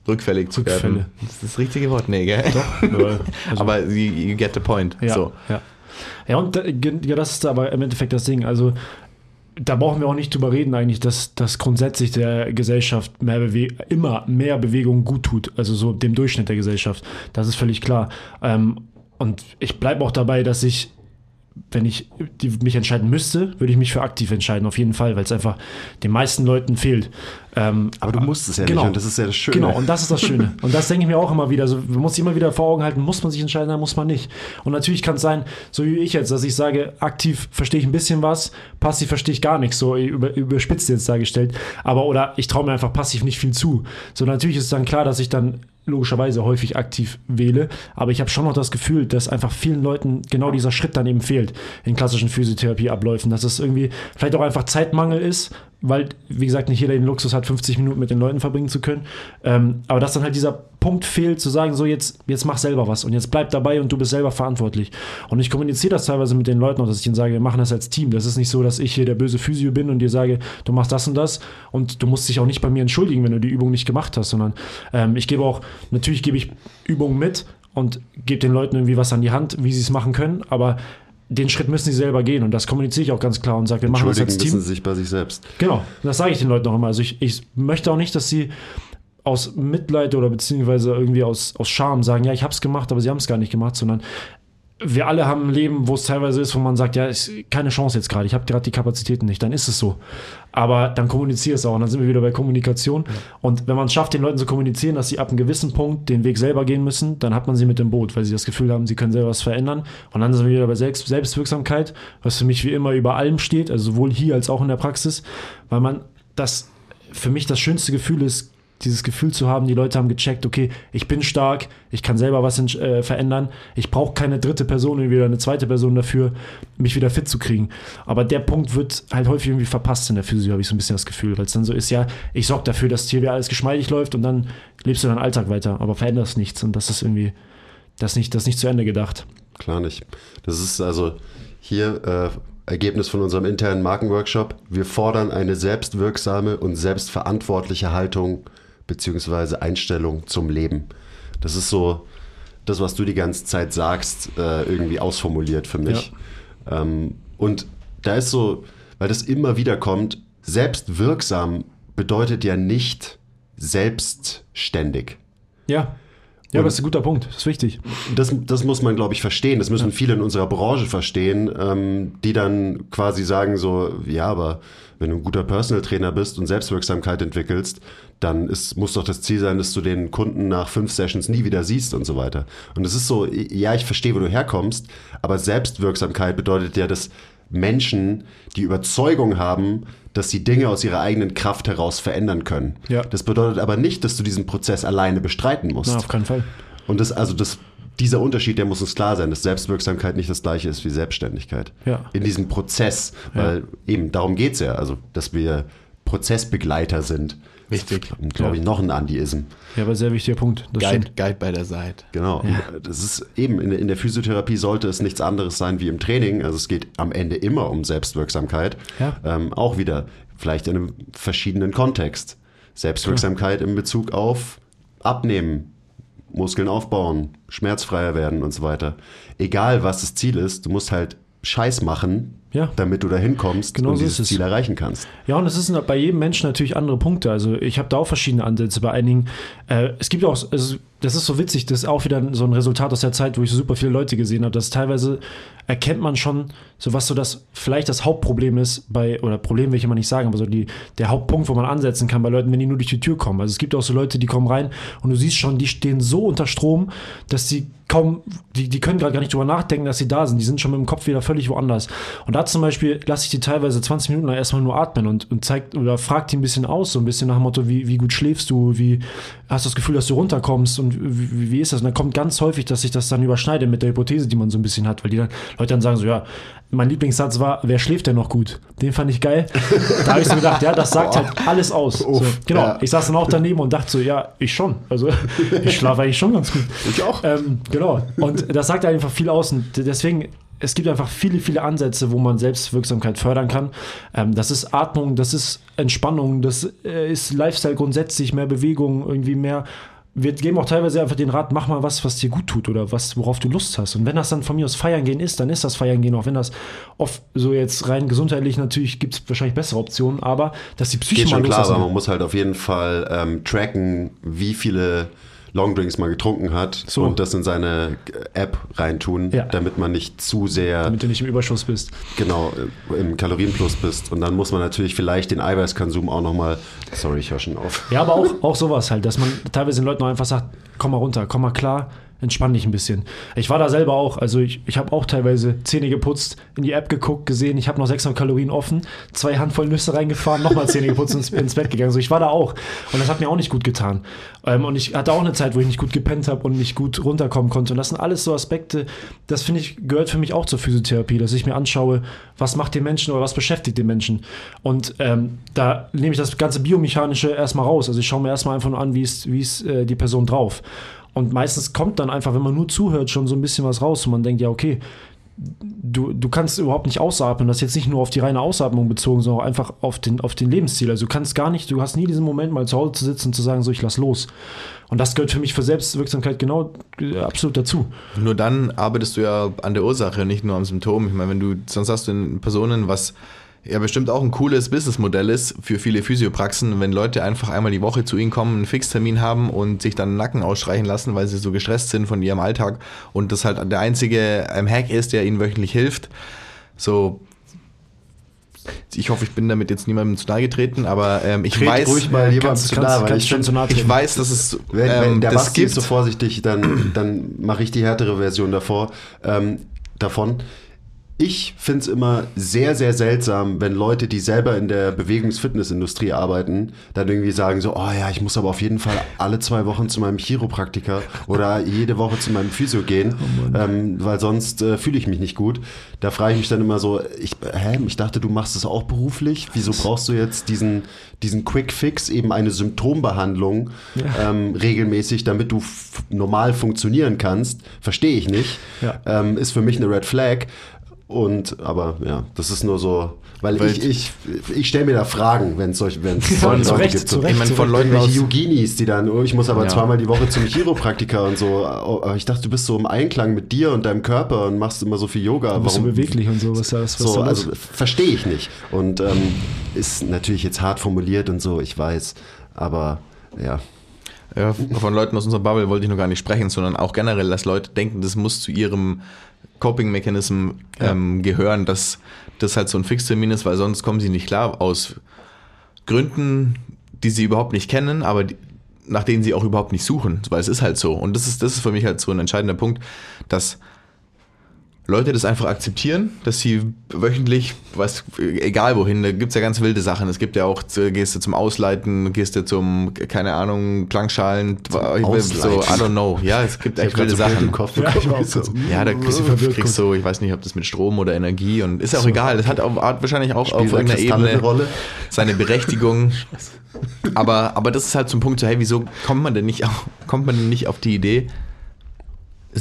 B: rückfällig zu
C: Rückfälle.
B: werden. Das ist das richtige Wort, nee, gell?
C: Ja, *laughs* also-
B: Aber you, you get the point.
C: Ja,
B: So.
C: ja. Ja, und ge- ja, das ist aber im Endeffekt das Ding. Also, da brauchen wir auch nicht drüber reden, eigentlich, dass, dass grundsätzlich der Gesellschaft mehr immer mehr Bewegung gut tut, also so dem Durchschnitt der Gesellschaft. Das ist völlig klar. Ähm, und ich bleibe auch dabei, dass ich wenn ich mich entscheiden müsste, würde ich mich für aktiv entscheiden, auf jeden Fall, weil es einfach den meisten Leuten fehlt. Ähm,
A: Aber du musst es ja
C: genau,
A: nicht und das ist ja das Schöne.
C: Genau, und das ist das Schöne. Und das denke ich mir auch immer wieder. Also, man muss sich immer wieder vor Augen halten, muss man sich entscheiden, dann muss man nicht. Und natürlich kann es sein, so wie ich jetzt, dass ich sage, aktiv verstehe ich ein bisschen was, passiv verstehe ich gar nichts, so über, überspitzt jetzt dargestellt. Aber oder ich traue mir einfach passiv nicht viel zu. So natürlich ist es dann klar, dass ich dann logischerweise häufig aktiv wähle, aber ich habe schon noch das Gefühl, dass einfach vielen Leuten genau dieser Schritt dann eben fehlt in klassischen Physiotherapieabläufen, dass es irgendwie vielleicht auch einfach Zeitmangel ist, weil, wie gesagt, nicht jeder den Luxus hat, 50 Minuten mit den Leuten verbringen zu können. Ähm, aber dass dann halt dieser Punkt fehlt, zu sagen, so jetzt, jetzt mach selber was und jetzt bleib dabei und du bist selber verantwortlich. Und ich kommuniziere das teilweise mit den Leuten auch, dass ich ihnen sage, wir machen das als Team. Das ist nicht so, dass ich hier der böse Physio bin und dir sage, du machst das und das und du musst dich auch nicht bei mir entschuldigen, wenn du die Übung nicht gemacht hast, sondern ähm, ich gebe auch, natürlich gebe ich Übungen mit und gebe den Leuten irgendwie was an die Hand, wie sie es machen können, aber den Schritt müssen sie selber gehen und das kommuniziere ich auch ganz klar und sage, wir machen das als Team.
A: müssen sie sich bei sich selbst.
C: Genau, das sage ich den Leuten auch immer. Also ich, ich möchte auch nicht, dass sie aus Mitleid oder beziehungsweise irgendwie aus, aus Scham sagen, ja, ich habe es gemacht, aber sie haben es gar nicht gemacht, sondern wir alle haben ein Leben, wo es teilweise ist, wo man sagt, ja, ist keine Chance jetzt gerade, ich habe gerade die Kapazitäten nicht, dann ist es so. Aber dann kommuniziere es auch und dann sind wir wieder bei Kommunikation. Ja. Und wenn man es schafft, den Leuten zu kommunizieren, dass sie ab einem gewissen Punkt den Weg selber gehen müssen, dann hat man sie mit dem Boot, weil sie das Gefühl haben, sie können selber was verändern. Und dann sind wir wieder bei Selbst Selbstwirksamkeit, was für mich wie immer über allem steht, also sowohl hier als auch in der Praxis, weil man das für mich das schönste Gefühl ist, dieses Gefühl zu haben, die Leute haben gecheckt, okay, ich bin stark, ich kann selber was äh, verändern, ich brauche keine dritte Person oder eine zweite Person dafür, mich wieder fit zu kriegen. Aber der Punkt wird halt häufig irgendwie verpasst in der Physio, habe ich so ein bisschen das Gefühl, weil es dann so ist, ja, ich sorge dafür, dass hier wieder alles geschmeidig läuft und dann lebst du deinen Alltag weiter, aber veränderst nichts und das ist irgendwie, das nicht, das nicht zu Ende gedacht.
A: Klar nicht. Das ist also hier äh, Ergebnis von unserem internen Markenworkshop. Wir fordern eine selbstwirksame und selbstverantwortliche Haltung beziehungsweise Einstellung zum Leben. Das ist so das, was du die ganze Zeit sagst, äh, irgendwie ausformuliert für mich. Ja. Ähm, und da ist so, weil das immer wieder kommt, selbstwirksam bedeutet ja nicht selbstständig.
C: Ja. Ja, das ist ein guter Punkt. Das ist wichtig.
A: Das, das muss man, glaube ich, verstehen. Das müssen ja. viele in unserer Branche verstehen, ähm, die dann quasi sagen so, ja, aber wenn du ein guter Personal Trainer bist und Selbstwirksamkeit entwickelst, dann ist, muss doch das Ziel sein, dass du den Kunden nach fünf Sessions nie wieder siehst und so weiter. Und es ist so, ja, ich verstehe, wo du herkommst, aber Selbstwirksamkeit bedeutet ja, dass Menschen die Überzeugung haben, dass sie Dinge aus ihrer eigenen Kraft heraus verändern können. Ja. Das bedeutet aber nicht, dass du diesen Prozess alleine bestreiten musst.
C: Na, auf keinen Fall.
A: Und das, also das, dieser Unterschied, der muss uns klar sein, dass Selbstwirksamkeit nicht das gleiche ist wie Selbstständigkeit. Ja. In diesem Prozess, weil ja. eben darum geht es ja, also dass wir Prozessbegleiter sind.
B: Wichtig.
A: Glaube ich, noch ein Andiism.
C: Ja, aber sehr wichtiger Punkt.
B: Guide, Guide, bei der Seite.
A: Genau. Ja. Das ist eben, in, in, der Physiotherapie sollte es nichts anderes sein wie im Training. Also es geht am Ende immer um Selbstwirksamkeit. Ja. Ähm, auch wieder, vielleicht in einem verschiedenen Kontext. Selbstwirksamkeit in Bezug auf Abnehmen, Muskeln aufbauen, schmerzfreier werden und so weiter. Egal, was das Ziel ist, du musst halt Scheiß machen, ja. damit du dahin kommst
C: genau
A: und
C: so
A: dieses Ziel erreichen kannst.
C: Ja, und es ist bei jedem Menschen natürlich andere Punkte. Also ich habe da auch verschiedene Ansätze. Bei einigen, äh, es gibt auch, es, das ist so witzig, das ist auch wieder so ein Resultat aus der Zeit, wo ich so super viele Leute gesehen habe, dass teilweise erkennt man schon, so was so das vielleicht das Hauptproblem ist bei, oder Problem will ich immer nicht sagen, aber so die, der Hauptpunkt, wo man ansetzen kann bei Leuten, wenn die nur durch die Tür kommen. Also es gibt auch so Leute, die kommen rein und du siehst schon, die stehen so unter Strom, dass sie kaum, die, die können gerade gar nicht drüber nachdenken, dass sie da sind. Die sind schon mit dem Kopf wieder völlig woanders. Und da zum Beispiel lasse ich die teilweise 20 Minuten lang erstmal nur atmen und, und zeigt oder fragt die ein bisschen aus, so ein bisschen nach dem Motto, wie, wie gut schläfst du, wie hast du das Gefühl, dass du runterkommst und wie, wie ist das? Und dann kommt ganz häufig, dass sich das dann überschneidet mit der Hypothese, die man so ein bisschen hat, weil die dann, Leute dann sagen so, ja, mein Lieblingssatz war, wer schläft denn noch gut? Den fand ich geil. *laughs* Da habe ich so gedacht, ja, das sagt halt alles aus. So, genau. Ja. Ich saß dann auch daneben und dachte so, ja, ich schon. Also ich schlafe eigentlich schon ganz gut.
A: Ich auch.
C: Ähm, genau. Und das sagt einfach viel aus. Und deswegen, es gibt einfach viele, viele Ansätze, wo man Selbstwirksamkeit fördern kann. Ähm, das ist Atmung, das ist Entspannung, das äh, ist Lifestyle grundsätzlich, mehr Bewegung, irgendwie mehr wir geben auch teilweise einfach den Rat, mach mal was, was dir gut tut oder was, worauf du Lust hast. Und wenn das dann von mir aus Feiern gehen ist, dann ist das Feiern gehen, auch wenn das oft so jetzt rein gesundheitlich natürlich gibt es wahrscheinlich bessere Optionen, aber dass die Psyche
A: Geht
C: mal
A: schon klar, aber man muss halt auf jeden Fall ähm, tracken, wie viele Longdrinks man getrunken hat
C: So.
A: und das in seine App reintun,
C: Ja.
A: damit man nicht zu sehr
C: damit du nicht im Überschuss bist.
A: genau äh, im Kalorienplus bist. Und dann muss man natürlich vielleicht den Eiweißkonsum auch nochmal. Sorry, ich höre schon auf.
C: Ja, aber *laughs* auch, auch sowas halt, dass man teilweise den Leuten einfach sagt, komm mal runter, komm mal klar, entspann dich ein bisschen. Ich war da selber auch, also ich, ich habe auch teilweise Zähne geputzt, in die App geguckt, gesehen, ich habe noch 600 Kalorien offen, zwei Handvoll Nüsse reingefahren, nochmal Zähne geputzt und ins, ins Bett gegangen. So, ich war da auch und das hat mir auch nicht gut getan. Ähm, und ich hatte auch eine Zeit, wo ich nicht gut gepennt habe und nicht gut runterkommen konnte. Und das sind alles so Aspekte, das finde ich, gehört für mich auch zur Physiotherapie, dass ich mir anschaue, was macht den Menschen oder was beschäftigt den Menschen. Und ähm, da nehme ich das ganze Biomechanische erstmal raus. Also ich schaue mir erstmal einfach nur an, wie ist, wie ist äh, die Person drauf. Und meistens kommt dann einfach, wenn man nur zuhört, schon so ein bisschen was raus und man denkt, ja, okay, du, du kannst überhaupt nicht ausatmen. Das ist jetzt nicht nur auf die reine Ausatmung bezogen, sondern auch einfach auf den, auf den Lebensstil. Also du kannst gar nicht, du hast nie diesen Moment, mal zu Hause zu sitzen und zu sagen, so, ich lass los. Und das gehört für mich für Selbstwirksamkeit genau äh, absolut dazu.
B: Nur dann arbeitest du ja an der Ursache, nicht nur am Symptom. Ich meine, wenn du, sonst hast du in Personen, was ja bestimmt auch ein cooles Businessmodell ist für viele Physiopraxen, wenn Leute einfach einmal die Woche zu ihnen kommen, einen Fixtermin haben und sich dann den Nacken ausstreichen lassen, weil sie so gestresst sind von ihrem Alltag und das halt der einzige ähm, Hack ist, der ihnen wöchentlich hilft. So, ich hoffe, ich bin damit jetzt niemandem zu nahe getreten, aber ähm, ich
A: Tret
B: weiß,
A: ruhig mal jemand
C: kannst-
A: zu nahe, weil ich
C: zu nahe
B: ich weiß, dass es
A: Wenn,
B: ähm,
A: wenn der
B: das
A: Basti
B: gibt.
A: ist so vorsichtig, dann, dann mache ich die härtere Version davor, ähm, davon. Ich finde es immer sehr, sehr seltsam, wenn Leute, die selber in der Bewegungs-Fitness-Industrie arbeiten, dann irgendwie sagen so, oh ja, ich muss aber auf jeden Fall alle zwei Wochen zu meinem Chiropraktiker oder jede Woche zu meinem Physio gehen, ähm, weil sonst äh, fühle ich mich nicht gut. Da frage ich mich dann immer so, ich, hä, ich dachte, du machst das auch beruflich. Wieso brauchst du jetzt diesen, diesen Quick Fix, eben eine Symptombehandlung ähm, regelmäßig, damit du normal funktionieren kannst? Verstehe ich nicht.
C: Ja.
A: Ähm, ist für mich eine Red Flag. Und, aber ja, das ist nur so, weil,
B: Weil-
A: ich, ich, ich stelle mir da Fragen, wenn es solche, wenn es
C: Ja,
A: solche
C: zu
A: Leute
C: Recht,
A: gibt.
C: zu
A: So,
C: Recht.
B: Ich meine, von Leuten aus,
A: Yuginis, die dann, oh, ich muss aber
B: Ja.
A: zweimal die Woche zum Chiropraktiker und so. Oh, Ich dachte, du bist so im Einklang mit dir und deinem Körper und machst immer so viel Yoga.
C: Du bist so
A: Warum?
C: beweglich und so, was was
A: So, also verstehe ich nicht. Und ähm, ist natürlich jetzt hart formuliert und so, ich weiß. Aber ja.
B: Ja, von Leuten aus unserer Bubble wollte ich noch gar nicht sprechen, sondern auch generell, dass Leute denken, das muss zu ihrem Coping-Mechanism ähm, gehören, dass das halt so ein Fixtermin ist, weil sonst kommen sie nicht klar aus Gründen, die sie überhaupt nicht kennen, aber die, nach denen sie auch überhaupt nicht suchen, weil es ist halt so. Und das ist, das ist für mich halt so ein entscheidender Punkt, dass Leute das einfach akzeptieren, dass sie wöchentlich, was, egal wohin, da gibt's ja ganz wilde Sachen. Es gibt ja auch, gehst du zum Ausleiten, gehst du zum, keine Ahnung, Klangschalen, so, I don't know. Ja, es gibt echt wilde
A: so
B: Sachen.
A: im Kopf
C: Ja, ich so.
B: Ja, da kriegst,
C: verwirrt
B: kriegst du, ich weiß nicht, ob das mit Strom oder Energie und ist ja auch egal. Das hat, hat wahrscheinlich auch auf irgendeiner Ebene
A: eine Rolle?
B: seine Berechtigung. *laughs* aber, aber das ist halt zum Punkt so, hey, wieso kommt man denn nicht auf, kommt man denn nicht auf die Idee,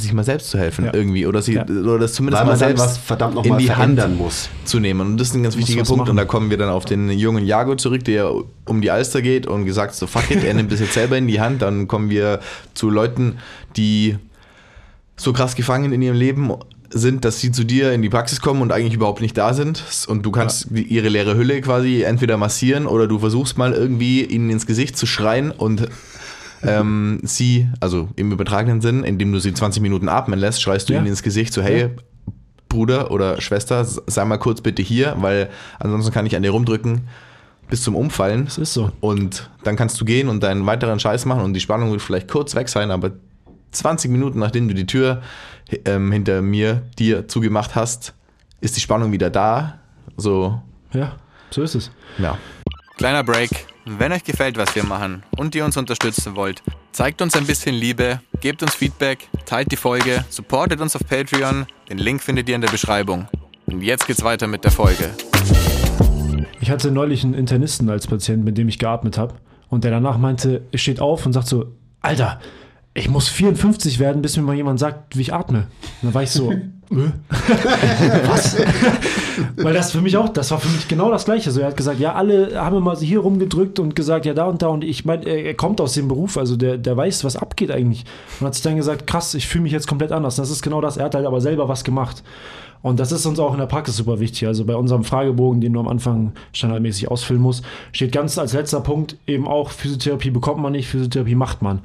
B: sich mal selbst zu helfen
C: Ja.
B: irgendwie oder, sie,
C: Ja.
B: oder das zumindest
A: Weil
B: mal
A: man dann
B: selbst
A: was verdammt
B: in
A: nochmal
B: die Hand
A: muss.
B: zu nehmen. Und das ist ein ganz wichtiger Punkt.
C: machen.
B: Und da kommen wir dann auf den jungen Jago zurück, der um die Alster geht und gesagt so, fuck it, er nimmt das jetzt selber in die Hand. Dann kommen wir zu Leuten, die so krass gefangen in ihrem Leben sind, dass sie zu dir in die Praxis kommen und eigentlich überhaupt nicht da sind. Und du kannst die, ihre leere Hülle quasi entweder massieren oder du versuchst mal irgendwie ihnen ins Gesicht zu schreien und ähm, sie, also im übertragenen Sinn, indem du sie 20 Minuten atmen lässt, schreist du
C: Ja.
B: ihnen ins Gesicht so, hey,
C: Ja.
B: Bruder oder Schwester, sei mal kurz bitte hier, weil ansonsten kann ich an dir rumdrücken bis zum Umfallen.
C: Das ist so.
B: Und dann kannst du gehen und deinen weiteren Scheiß machen und die Spannung wird vielleicht kurz weg sein, aber 20 Minuten nachdem du die Tür ähm, hinter mir dir zugemacht hast, ist die Spannung wieder da. So,
C: Ja, so ist es.
B: ja.
D: Kleiner Break. Wenn euch gefällt, was wir machen und ihr uns unterstützen wollt, zeigt uns ein bisschen Liebe, gebt uns Feedback, teilt die Folge, supportet uns auf Patreon. Den Link findet ihr in der Beschreibung. Und jetzt geht's weiter mit der Folge.
C: Ich hatte neulich einen Internisten als Patient, mit dem ich geatmet habe. Und der danach meinte, steht auf und sagt so, Alter, ich muss 54 werden, bis mir mal jemand sagt, wie ich atme. Und dann war ich so, *laughs* *laughs* was? Weil das für mich auch, das war für mich genau das Gleiche. Also er hat gesagt, ja, alle haben immer hier rumgedrückt und gesagt, ja, da und da. Und ich meine, er kommt aus dem Beruf, also der, der weiß, was abgeht eigentlich. Und hat sich dann gesagt, krass, ich fühle mich jetzt komplett anders. Das ist genau das. Er hat halt aber selber was gemacht. Und das ist uns auch in der Praxis super wichtig. Also bei unserem Fragebogen, den du am Anfang standardmäßig ausfüllen musst, steht ganz als letzter Punkt eben auch, Physiotherapie bekommt man nicht, Physiotherapie macht man.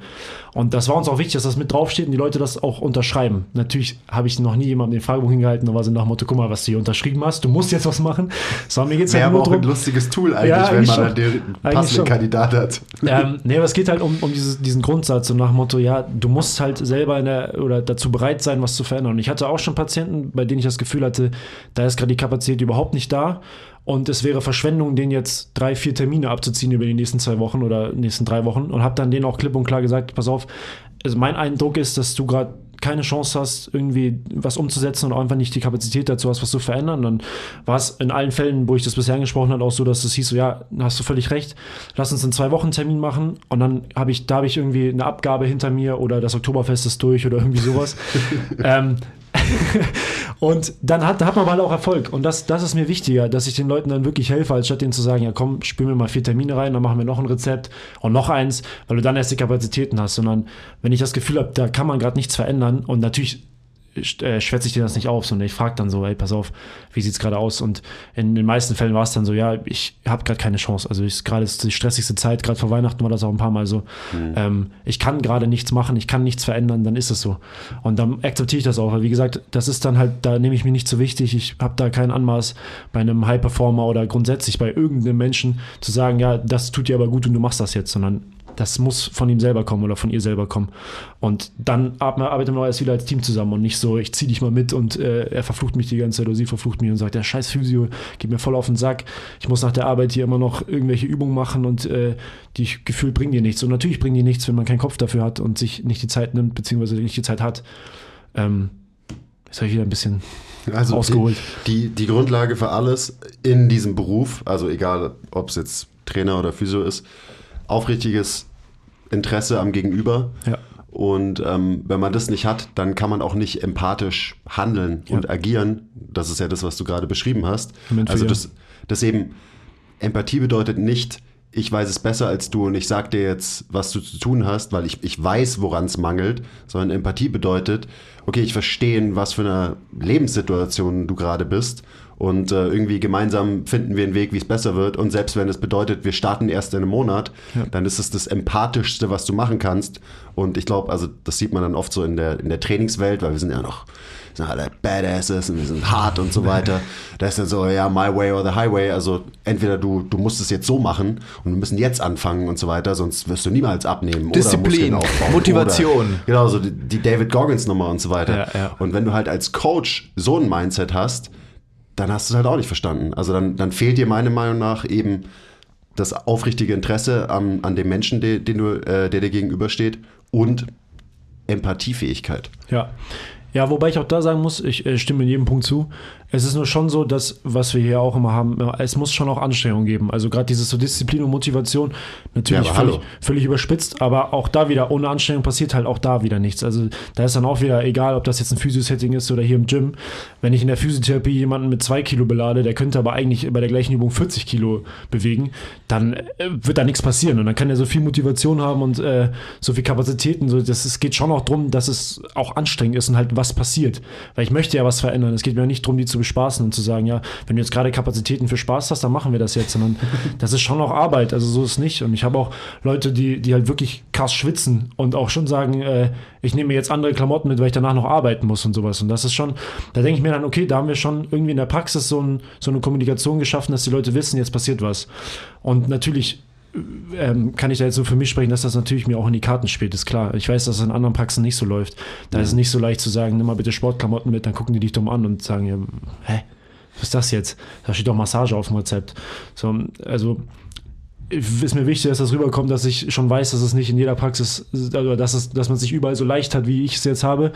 C: Und das war uns auch wichtig, dass das mit draufsteht und die Leute das auch unterschreiben. Natürlich habe ich noch nie jemandem den Fragebogen hingehalten, da war so nach dem Motto, guck mal, was du hier unterschrieben hast, du musst jetzt was machen. So, mir geht's
A: Wäre
C: halt nur
A: auch
C: drum,
A: ein lustiges Tool eigentlich,
C: Ja,
A: wenn
C: eigentlich
A: man dann den
C: Eigentlich
A: passenden. Kandidat hat.
C: ähm, *laughs* nee, aber es geht halt um, um dieses, diesen Grundsatz, so nach dem Motto, ja, du musst halt selber in der, oder dazu bereit sein, was zu verändern. Und ich hatte auch schon Patienten, bei denen ich das Gefühl hatte, da ist gerade die Kapazität überhaupt nicht da. Und es wäre Verschwendung, denen jetzt drei, vier Termine abzuziehen über die nächsten zwei Wochen oder nächsten drei Wochen. Und habe dann denen auch klipp und klar gesagt, pass auf, also mein Eindruck ist, dass du gerade keine Chance hast, irgendwie was umzusetzen und auch einfach nicht die Kapazität dazu hast, was zu verändern. Dann war es in allen Fällen, wo ich das bisher angesprochen habe, auch so, dass es hieß, so, ja, hast du völlig recht, lass uns in zwei Wochen einen Termin machen und dann habe ich, da habe ich irgendwie eine Abgabe hinter mir oder das Oktoberfest ist durch oder irgendwie sowas. *laughs* ähm, *laughs* und dann hat, hat man mal auch Erfolg. Und das, das ist mir wichtiger, dass ich den Leuten dann wirklich helfe, als statt denen zu sagen, ja komm, spiel mir mal vier Termine rein, dann machen wir noch ein Rezept und noch eins, weil du dann erst die Kapazitäten hast. Sondern wenn ich das Gefühl habe, da kann man gerade nichts verändern und natürlich äh, schwätze ich dir das nicht auf, sondern ich frage dann so, ey, pass auf, wie sieht's gerade aus? Und in den meisten Fällen war es dann so, ja, ich habe gerade keine Chance. Also ich gerade ist die stressigste Zeit, gerade vor Weihnachten war das auch ein paar Mal so. Ähm, ich kann gerade nichts machen, ich kann nichts verändern, dann ist es so. Und dann akzeptiere ich das auch, weil wie gesagt, das ist dann halt, da nehme ich mir nicht so wichtig. Ich habe da kein Anmaß bei einem High-Performer oder grundsätzlich bei irgendeinem Menschen zu sagen, ja, das tut dir aber gut und du machst das jetzt, sondern das muss von ihm selber kommen oder von ihr selber kommen. Und dann arbeitet man erst wieder als Team zusammen und nicht so, ich zieh dich mal mit und äh, er verflucht mich die ganze Zeit oder sie verflucht mich und sagt, der scheiß Physio geht mir voll auf den Sack. Ich muss nach der Arbeit hier immer noch irgendwelche Übungen machen und äh, die Gefühl bringen dir nichts. Und natürlich bringen die nichts, wenn man keinen Kopf dafür hat und sich nicht die Zeit nimmt, beziehungsweise nicht die Zeit hat. Ähm, jetzt habe ich wieder ein bisschen
A: Also
C: ausgeholt.
A: Die, die, die Grundlage für alles in diesem Beruf, also egal ob es jetzt Trainer oder Physio ist, aufrichtiges Interesse am Gegenüber.
C: Ja.
A: Und ähm, wenn man das nicht hat, dann kann man auch nicht empathisch handeln
C: Ja.
A: und agieren. Das ist ja das, was du gerade beschrieben hast.
C: Moment
A: Also das, das eben, Empathie bedeutet nicht, ich weiß es besser als du und ich sag dir jetzt, was du zu tun hast, weil ich, ich weiß, woran es mangelt, sondern Empathie bedeutet, okay, ich verstehe, in was für einer Lebenssituation du gerade bist und äh, irgendwie gemeinsam finden wir einen Weg, wie es besser wird und selbst wenn es bedeutet, wir starten erst in einem Monat, dann ist es das empathischste, was du machen kannst und ich glaube, also das sieht man dann oft so in der, in der Trainingswelt, weil wir sind ja noch sind alle Badasses und wir sind hart und so weiter. Da ist dann so, ja, my way or the highway. Also entweder du, du musst es jetzt so machen und wir müssen jetzt anfangen und so weiter, sonst wirst du niemals abnehmen.
B: Disziplin. Motivation.
A: Oder, genau, so die, die David Goggins Nummer und so weiter.
C: Ja, ja.
A: Und wenn du halt als Coach so ein Mindset hast, dann hast du es halt auch nicht verstanden. Also dann, dann fehlt dir meiner Meinung nach eben das aufrichtige Interesse an, an dem Menschen, den, du, äh, der dir gegenübersteht und Empathiefähigkeit.
C: Ja. Ja, wobei ich auch da sagen muss, ich äh, stimme in jedem Punkt zu. Es ist nur schon so, dass, was wir hier auch immer haben, es muss schon auch Anstrengung geben. Also gerade dieses so Disziplin und Motivation, natürlich
A: Ja,
C: völlig, völlig überspitzt, aber auch da wieder, ohne Anstrengung passiert halt auch da wieder nichts. Also da ist dann auch wieder, egal ob das jetzt ein Physio-Setting ist oder hier im Gym, wenn ich in der Physiotherapie jemanden mit zwei Kilo belade, der könnte aber eigentlich bei der gleichen Übung 40 Kilo bewegen, dann äh, wird da nichts passieren. Und dann kann er so viel Motivation haben und äh, so viel Kapazitäten. So, das, es geht schon auch darum, dass es auch anstrengend ist und halt was passiert. Weil ich möchte ja was verändern. Es geht mir nicht darum, die zu bespaßen und zu sagen, ja, wenn du jetzt gerade Kapazitäten für Spaß hast, dann machen wir das jetzt. Sondern *laughs* das ist schon auch Arbeit. Also so ist es nicht. Und ich habe auch Leute, die, die halt wirklich krass schwitzen und auch schon sagen, äh, ich nehme mir jetzt andere Klamotten mit, weil ich danach noch arbeiten muss und sowas. Und das ist schon, da denke ich mir dann, okay, da haben wir schon irgendwie in der Praxis so, ein, so eine Kommunikation geschaffen, dass die Leute wissen, jetzt passiert was. Und natürlich ähm, kann ich da jetzt so für mich sprechen, dass das natürlich mir auch in die Karten spielt, ist klar. Ich weiß, dass es in anderen Praxen nicht so läuft. Da ist es nicht so leicht zu sagen, nimm mal bitte Sportklamotten mit, dann gucken die dich dumm an und sagen, ja, hä, was ist das jetzt? Da steht doch Massage auf dem Rezept. So, also ist mir wichtig, dass das rüberkommt, dass ich schon weiß, dass es nicht in jeder Praxis, also dass, es, dass man sich überall so leicht hat, wie ich es jetzt habe.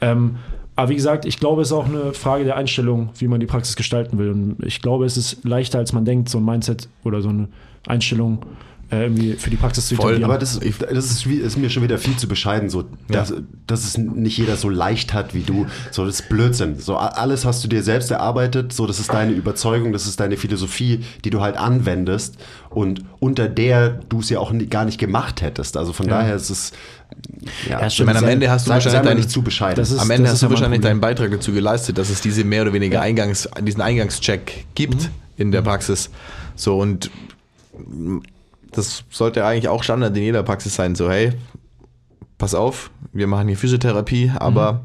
C: Ähm, aber wie gesagt, ich glaube, es ist auch eine Frage der Einstellung, wie man die Praxis gestalten will. Und ich glaube, es ist leichter, als man denkt, so ein Mindset oder so eine Einstellung äh, irgendwie für die Praxis zu
B: Voll,
C: etablieren.
A: Aber das, das ist, ist mir schon wieder viel zu bescheiden, so, dass, dass es nicht jeder so leicht hat wie du. So, das ist Blödsinn. So, alles hast du dir selbst erarbeitet, so, das ist deine Überzeugung, das ist deine Philosophie, die du halt anwendest und unter der du es ja auch nie, gar nicht gemacht hättest. Also von daher ist es, ja,
C: Ja,
B: Ich meine, am
C: Sei-
B: Ende hast du
A: sei, sei
B: wahrscheinlich deinen,
A: nicht zu bescheiden.
C: Ist-
B: am Ende hast du
C: ja
B: wahrscheinlich deinen Beitrag dazu geleistet, dass es diese mehr oder weniger Eingangs, diesen Eingangscheck gibt in der Praxis. So und das sollte eigentlich auch Standard in jeder Praxis sein. So, hey, pass auf, wir machen hier Physiotherapie, aber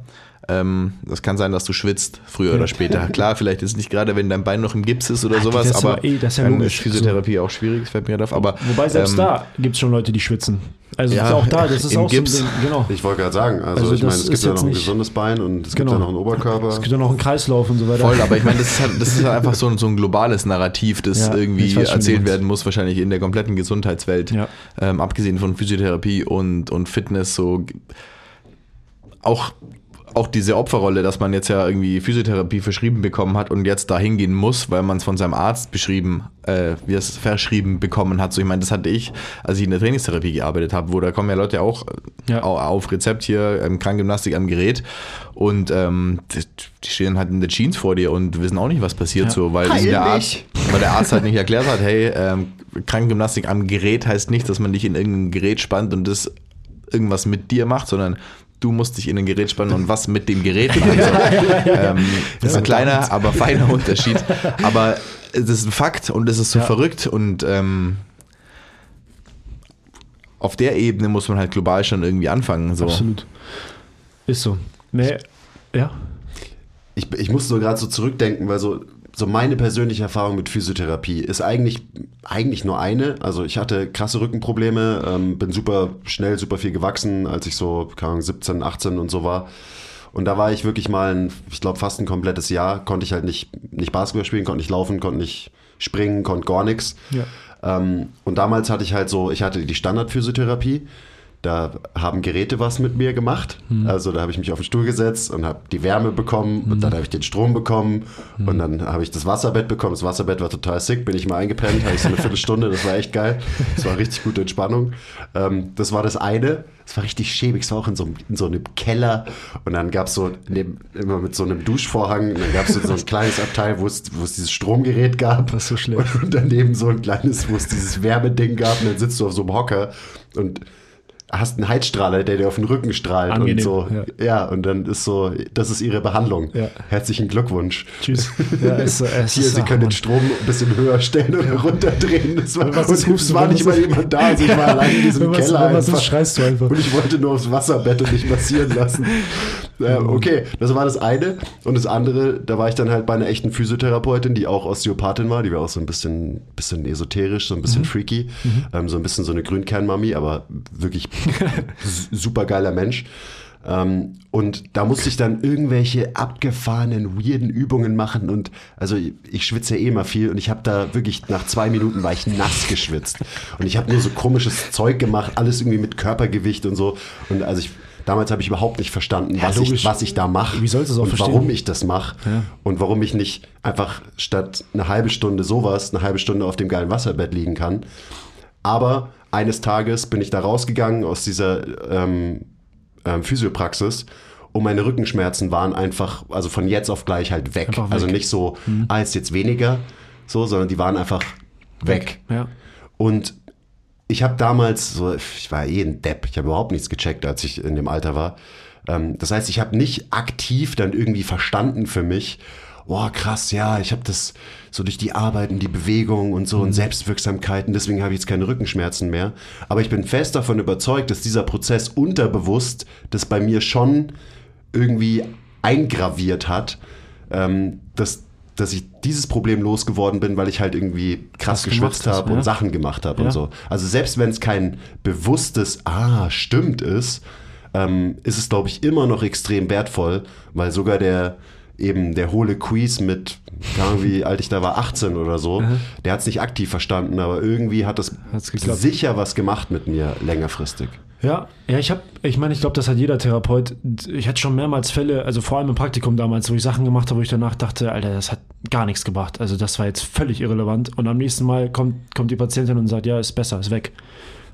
B: ähm, das kann sein, dass du schwitzt, früher oder später. *laughs* Klar, vielleicht ist es nicht gerade, wenn dein Bein noch im Gips ist oder sowas,
C: das ist
B: aber
C: aber eh- das ist ja
B: dann
C: logisch.
B: ist Physiotherapie auch schwierig, das fällt mir auf. Aber,
C: Wobei selbst
B: ähm,
C: da gibt es schon Leute, die schwitzen. Also
B: Ja,
C: auch da, das *laughs* ist
B: im
C: auch
B: Gips.
C: so ein Ding, genau.
A: ich wollte gerade sagen, also,
C: Also
A: ich meine, es gibt ja noch ein
C: nicht-
A: gesundes Bein und es
C: Genau.
A: gibt ja noch einen Oberkörper.
C: Es gibt ja noch einen Kreislauf und so weiter.
B: Voll, aber ich meine, das ist, halt, das ist halt *laughs* einfach so ein, so ein globales Narrativ, das
C: Ja,
B: irgendwie
C: weiß
B: erzählt werden muss, wahrscheinlich in der kompletten Gesundheitswelt.
C: Ja.
B: Ähm, abgesehen von Physiotherapie und, und Fitness, so auch, auch diese Opferrolle, dass man jetzt ja irgendwie Physiotherapie verschrieben bekommen hat und jetzt dahin gehen muss, weil man es von seinem Arzt beschrieben, äh, wie es verschrieben bekommen hat. So, ich meine, das hatte ich, als ich in der Trainingstherapie gearbeitet habe, wo da kommen ja Leute auch
C: Ja.
B: au- auf Rezept hier, ähm, Krankengymnastik am Gerät und ähm, die, die stehen halt in der Jeans vor dir und wissen auch nicht, was passiert
C: Ja.
B: so, weil, der. Arzt, weil der Arzt halt nicht *laughs* erklärt hat, hey, ähm, Krankengymnastik am Gerät heißt nicht, dass man dich in irgendein Gerät spannt und das irgendwas mit dir macht, sondern du musst dich in ein Gerät spannen und was mit dem Gerät *laughs* machen. So, ähm, das ist ein kleiner, aber feiner Unterschied. Aber es ist ein Fakt und es ist so
C: Ja.
B: verrückt und ähm, auf der Ebene muss man halt global schon irgendwie anfangen. So.
C: Absolut. Ist so. Nee, ja.
A: Ich, ich muss so gerade so zurückdenken, weil so, so meine persönliche Erfahrung mit Physiotherapie ist eigentlich, eigentlich nur eine. Also ich hatte krasse Rückenprobleme, ähm, bin super schnell, super viel gewachsen, als ich so, keine Ahnung, 17, 18 und so war. Und da war ich wirklich mal, ein, ich glaube, fast ein komplettes Jahr, konnte ich halt nicht, nicht Basketball spielen, konnte nicht laufen, konnte nicht springen, konnte gar nichts.
C: Ja.
A: Ähm, und damals hatte ich halt so, ich hatte die Standardphysiotherapie. Da haben Geräte was mit mir gemacht. Also da habe ich mich auf den Stuhl gesetzt und habe die Wärme bekommen und dann habe ich den Strom bekommen und dann habe ich das Wasserbett bekommen. Das Wasserbett war total sick, bin ich mal eingepennt, hatte ich so eine Viertelstunde, das war echt geil. Das war richtig gute Entspannung. Ähm, das war das eine. Es war richtig schäbig, es war auch in so, einem- in so einem Keller und dann gab es so neben, immer mit so einem Duschvorhang und dann gab es so, so ein kleines Abteil, wo es, wo es dieses Stromgerät gab.
C: Das ist so schlecht.
A: Und daneben so ein kleines, wo es dieses Wärmeding gab und dann sitzt du auf so einem Hocker und hast einen Heizstrahler, der dir auf den Rücken strahlt
C: Angenehm,
A: und so.
C: ja.
A: Ja. und dann ist so, das ist ihre Behandlung.
C: Ja.
A: Herzlichen Glückwunsch.
C: Tschüss. *laughs* Ja, es, es
A: Hier,
C: ist,
A: Sie können
C: Mann.
A: den Strom ein bisschen höher stellen oder runterdrehen. Das war,
C: Was
A: und es war nicht mal jemand da, *laughs* also ich war allein in diesem
C: was-
A: Keller
C: was
A: einfach.
C: schreist du einfach.
A: Und ich wollte nur aufs Wasserbett und mich massieren lassen. Ja, okay, das war das eine. Und das andere, da war ich dann halt bei einer echten Physiotherapeutin, die auch Osteopathin war. Die war auch so ein bisschen, bisschen esoterisch, so ein bisschen freaky. Ähm, so ein bisschen so eine Grünkernmami, aber wirklich *laughs* super geiler Mensch. Ähm, und da musste ich dann irgendwelche abgefahrenen, weirden Übungen machen. Und also ich, ich schwitze ja eh immer viel und ich habe da wirklich nach zwei Minuten war ich nass geschwitzt. Und ich habe nur so komisches Zeug gemacht, alles irgendwie mit Körpergewicht und so. Und also ich, damals habe ich überhaupt nicht verstanden, was, ich, was ich da mache.
C: Wie sollst du es auch
A: und
C: verstehen?
A: warum ich das mache.
C: Ja.
A: Und warum ich nicht einfach statt eine halbe Stunde sowas, eine halbe Stunde auf dem geilen Wasserbett liegen kann. Aber eines Tages bin ich da rausgegangen aus dieser ähm, ähm, Physiopraxis und meine Rückenschmerzen waren einfach, also von jetzt auf gleich halt weg.
C: Einfach weg.
A: Also nicht so, ah, ist jetzt weniger, so, sondern die waren einfach weg.
C: Ja.
A: Und ich habe damals, so, ich war eh ein Depp, ich habe überhaupt nichts gecheckt, als ich in dem Alter war. Ähm, das heißt, ich habe nicht aktiv dann irgendwie verstanden für mich, boah, krass, ja, ich habe das so durch die Arbeit und die Bewegung und so und Selbstwirksamkeit und deswegen habe ich jetzt keine Rückenschmerzen mehr. Aber ich bin fest davon überzeugt, dass dieser Prozess unterbewusst das bei mir schon irgendwie eingraviert hat, ähm, dass, dass ich dieses Problem losgeworden bin, weil ich halt irgendwie krass
C: Was
A: geschwitzt habe
C: ja.
A: und Sachen gemacht habe
C: Ja.
A: und so. Also selbst wenn es kein bewusstes Ah, stimmt ist, ähm, ist es, glaube ich, immer noch extrem wertvoll, weil sogar der, eben der hohle Quiz mit, wie alt ich da war, 18 oder so, der hat es nicht aktiv verstanden, aber irgendwie hat das sicher was gemacht mit mir längerfristig.
C: Ja, ja, ich habe, ich meine, ich glaube, das hat jeder Therapeut. Ich hatte schon mehrmals Fälle, also vor allem im Praktikum damals, wo ich Sachen gemacht habe, wo ich danach dachte, Alter, das hat gar nichts gebracht. Also das war jetzt völlig irrelevant. Und am nächsten Mal kommt, kommt die Patientin und sagt, ja, ist besser, ist weg.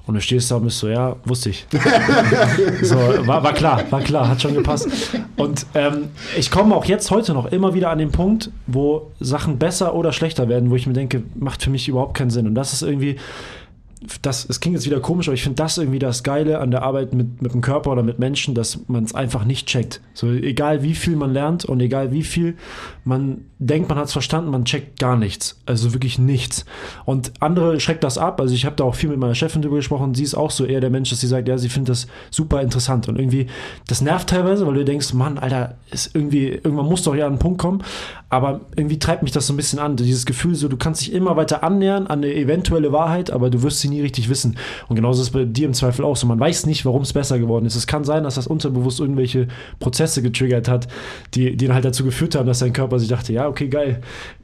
C: Und du stehst da und bist so, ja, wusste ich. *laughs* so, war, war klar, war klar, hat schon gepasst. Und ähm, ich komme auch jetzt heute noch immer wieder an den Punkt, wo Sachen besser oder schlechter werden, wo ich mir denke, macht für mich überhaupt keinen Sinn. Und das ist irgendwie, das, es klingt jetzt wieder komisch, aber ich finde das irgendwie das Geile an der Arbeit mit, mit dem Körper oder mit Menschen, dass man es einfach nicht checkt. So egal wie viel man lernt und egal wie viel man denkt, man hat es verstanden, man checkt gar nichts. Also wirklich nichts. Und andere schreckt das ab. Also ich habe da auch viel mit meiner Chefin drüber gesprochen. Sie ist auch so eher der Mensch, dass sie sagt, ja, sie findet das super interessant. Und irgendwie, das nervt teilweise, weil du denkst, Mann, Alter, ist irgendwie, irgendwann muss doch ja einen Punkt kommen. Aber irgendwie treibt mich das so ein bisschen an. Dieses Gefühl, so du kannst dich immer weiter annähern an eine eventuelle Wahrheit, aber du wirst sie nie richtig wissen. Und genauso ist es bei dir im Zweifel auch so. Man weiß nicht, warum es besser geworden ist. Es kann sein, dass das unterbewusst irgendwelche Prozesse getriggert hat, die, die dann halt dazu geführt haben, dass dein Körper sich dachte, ja, okay, geil,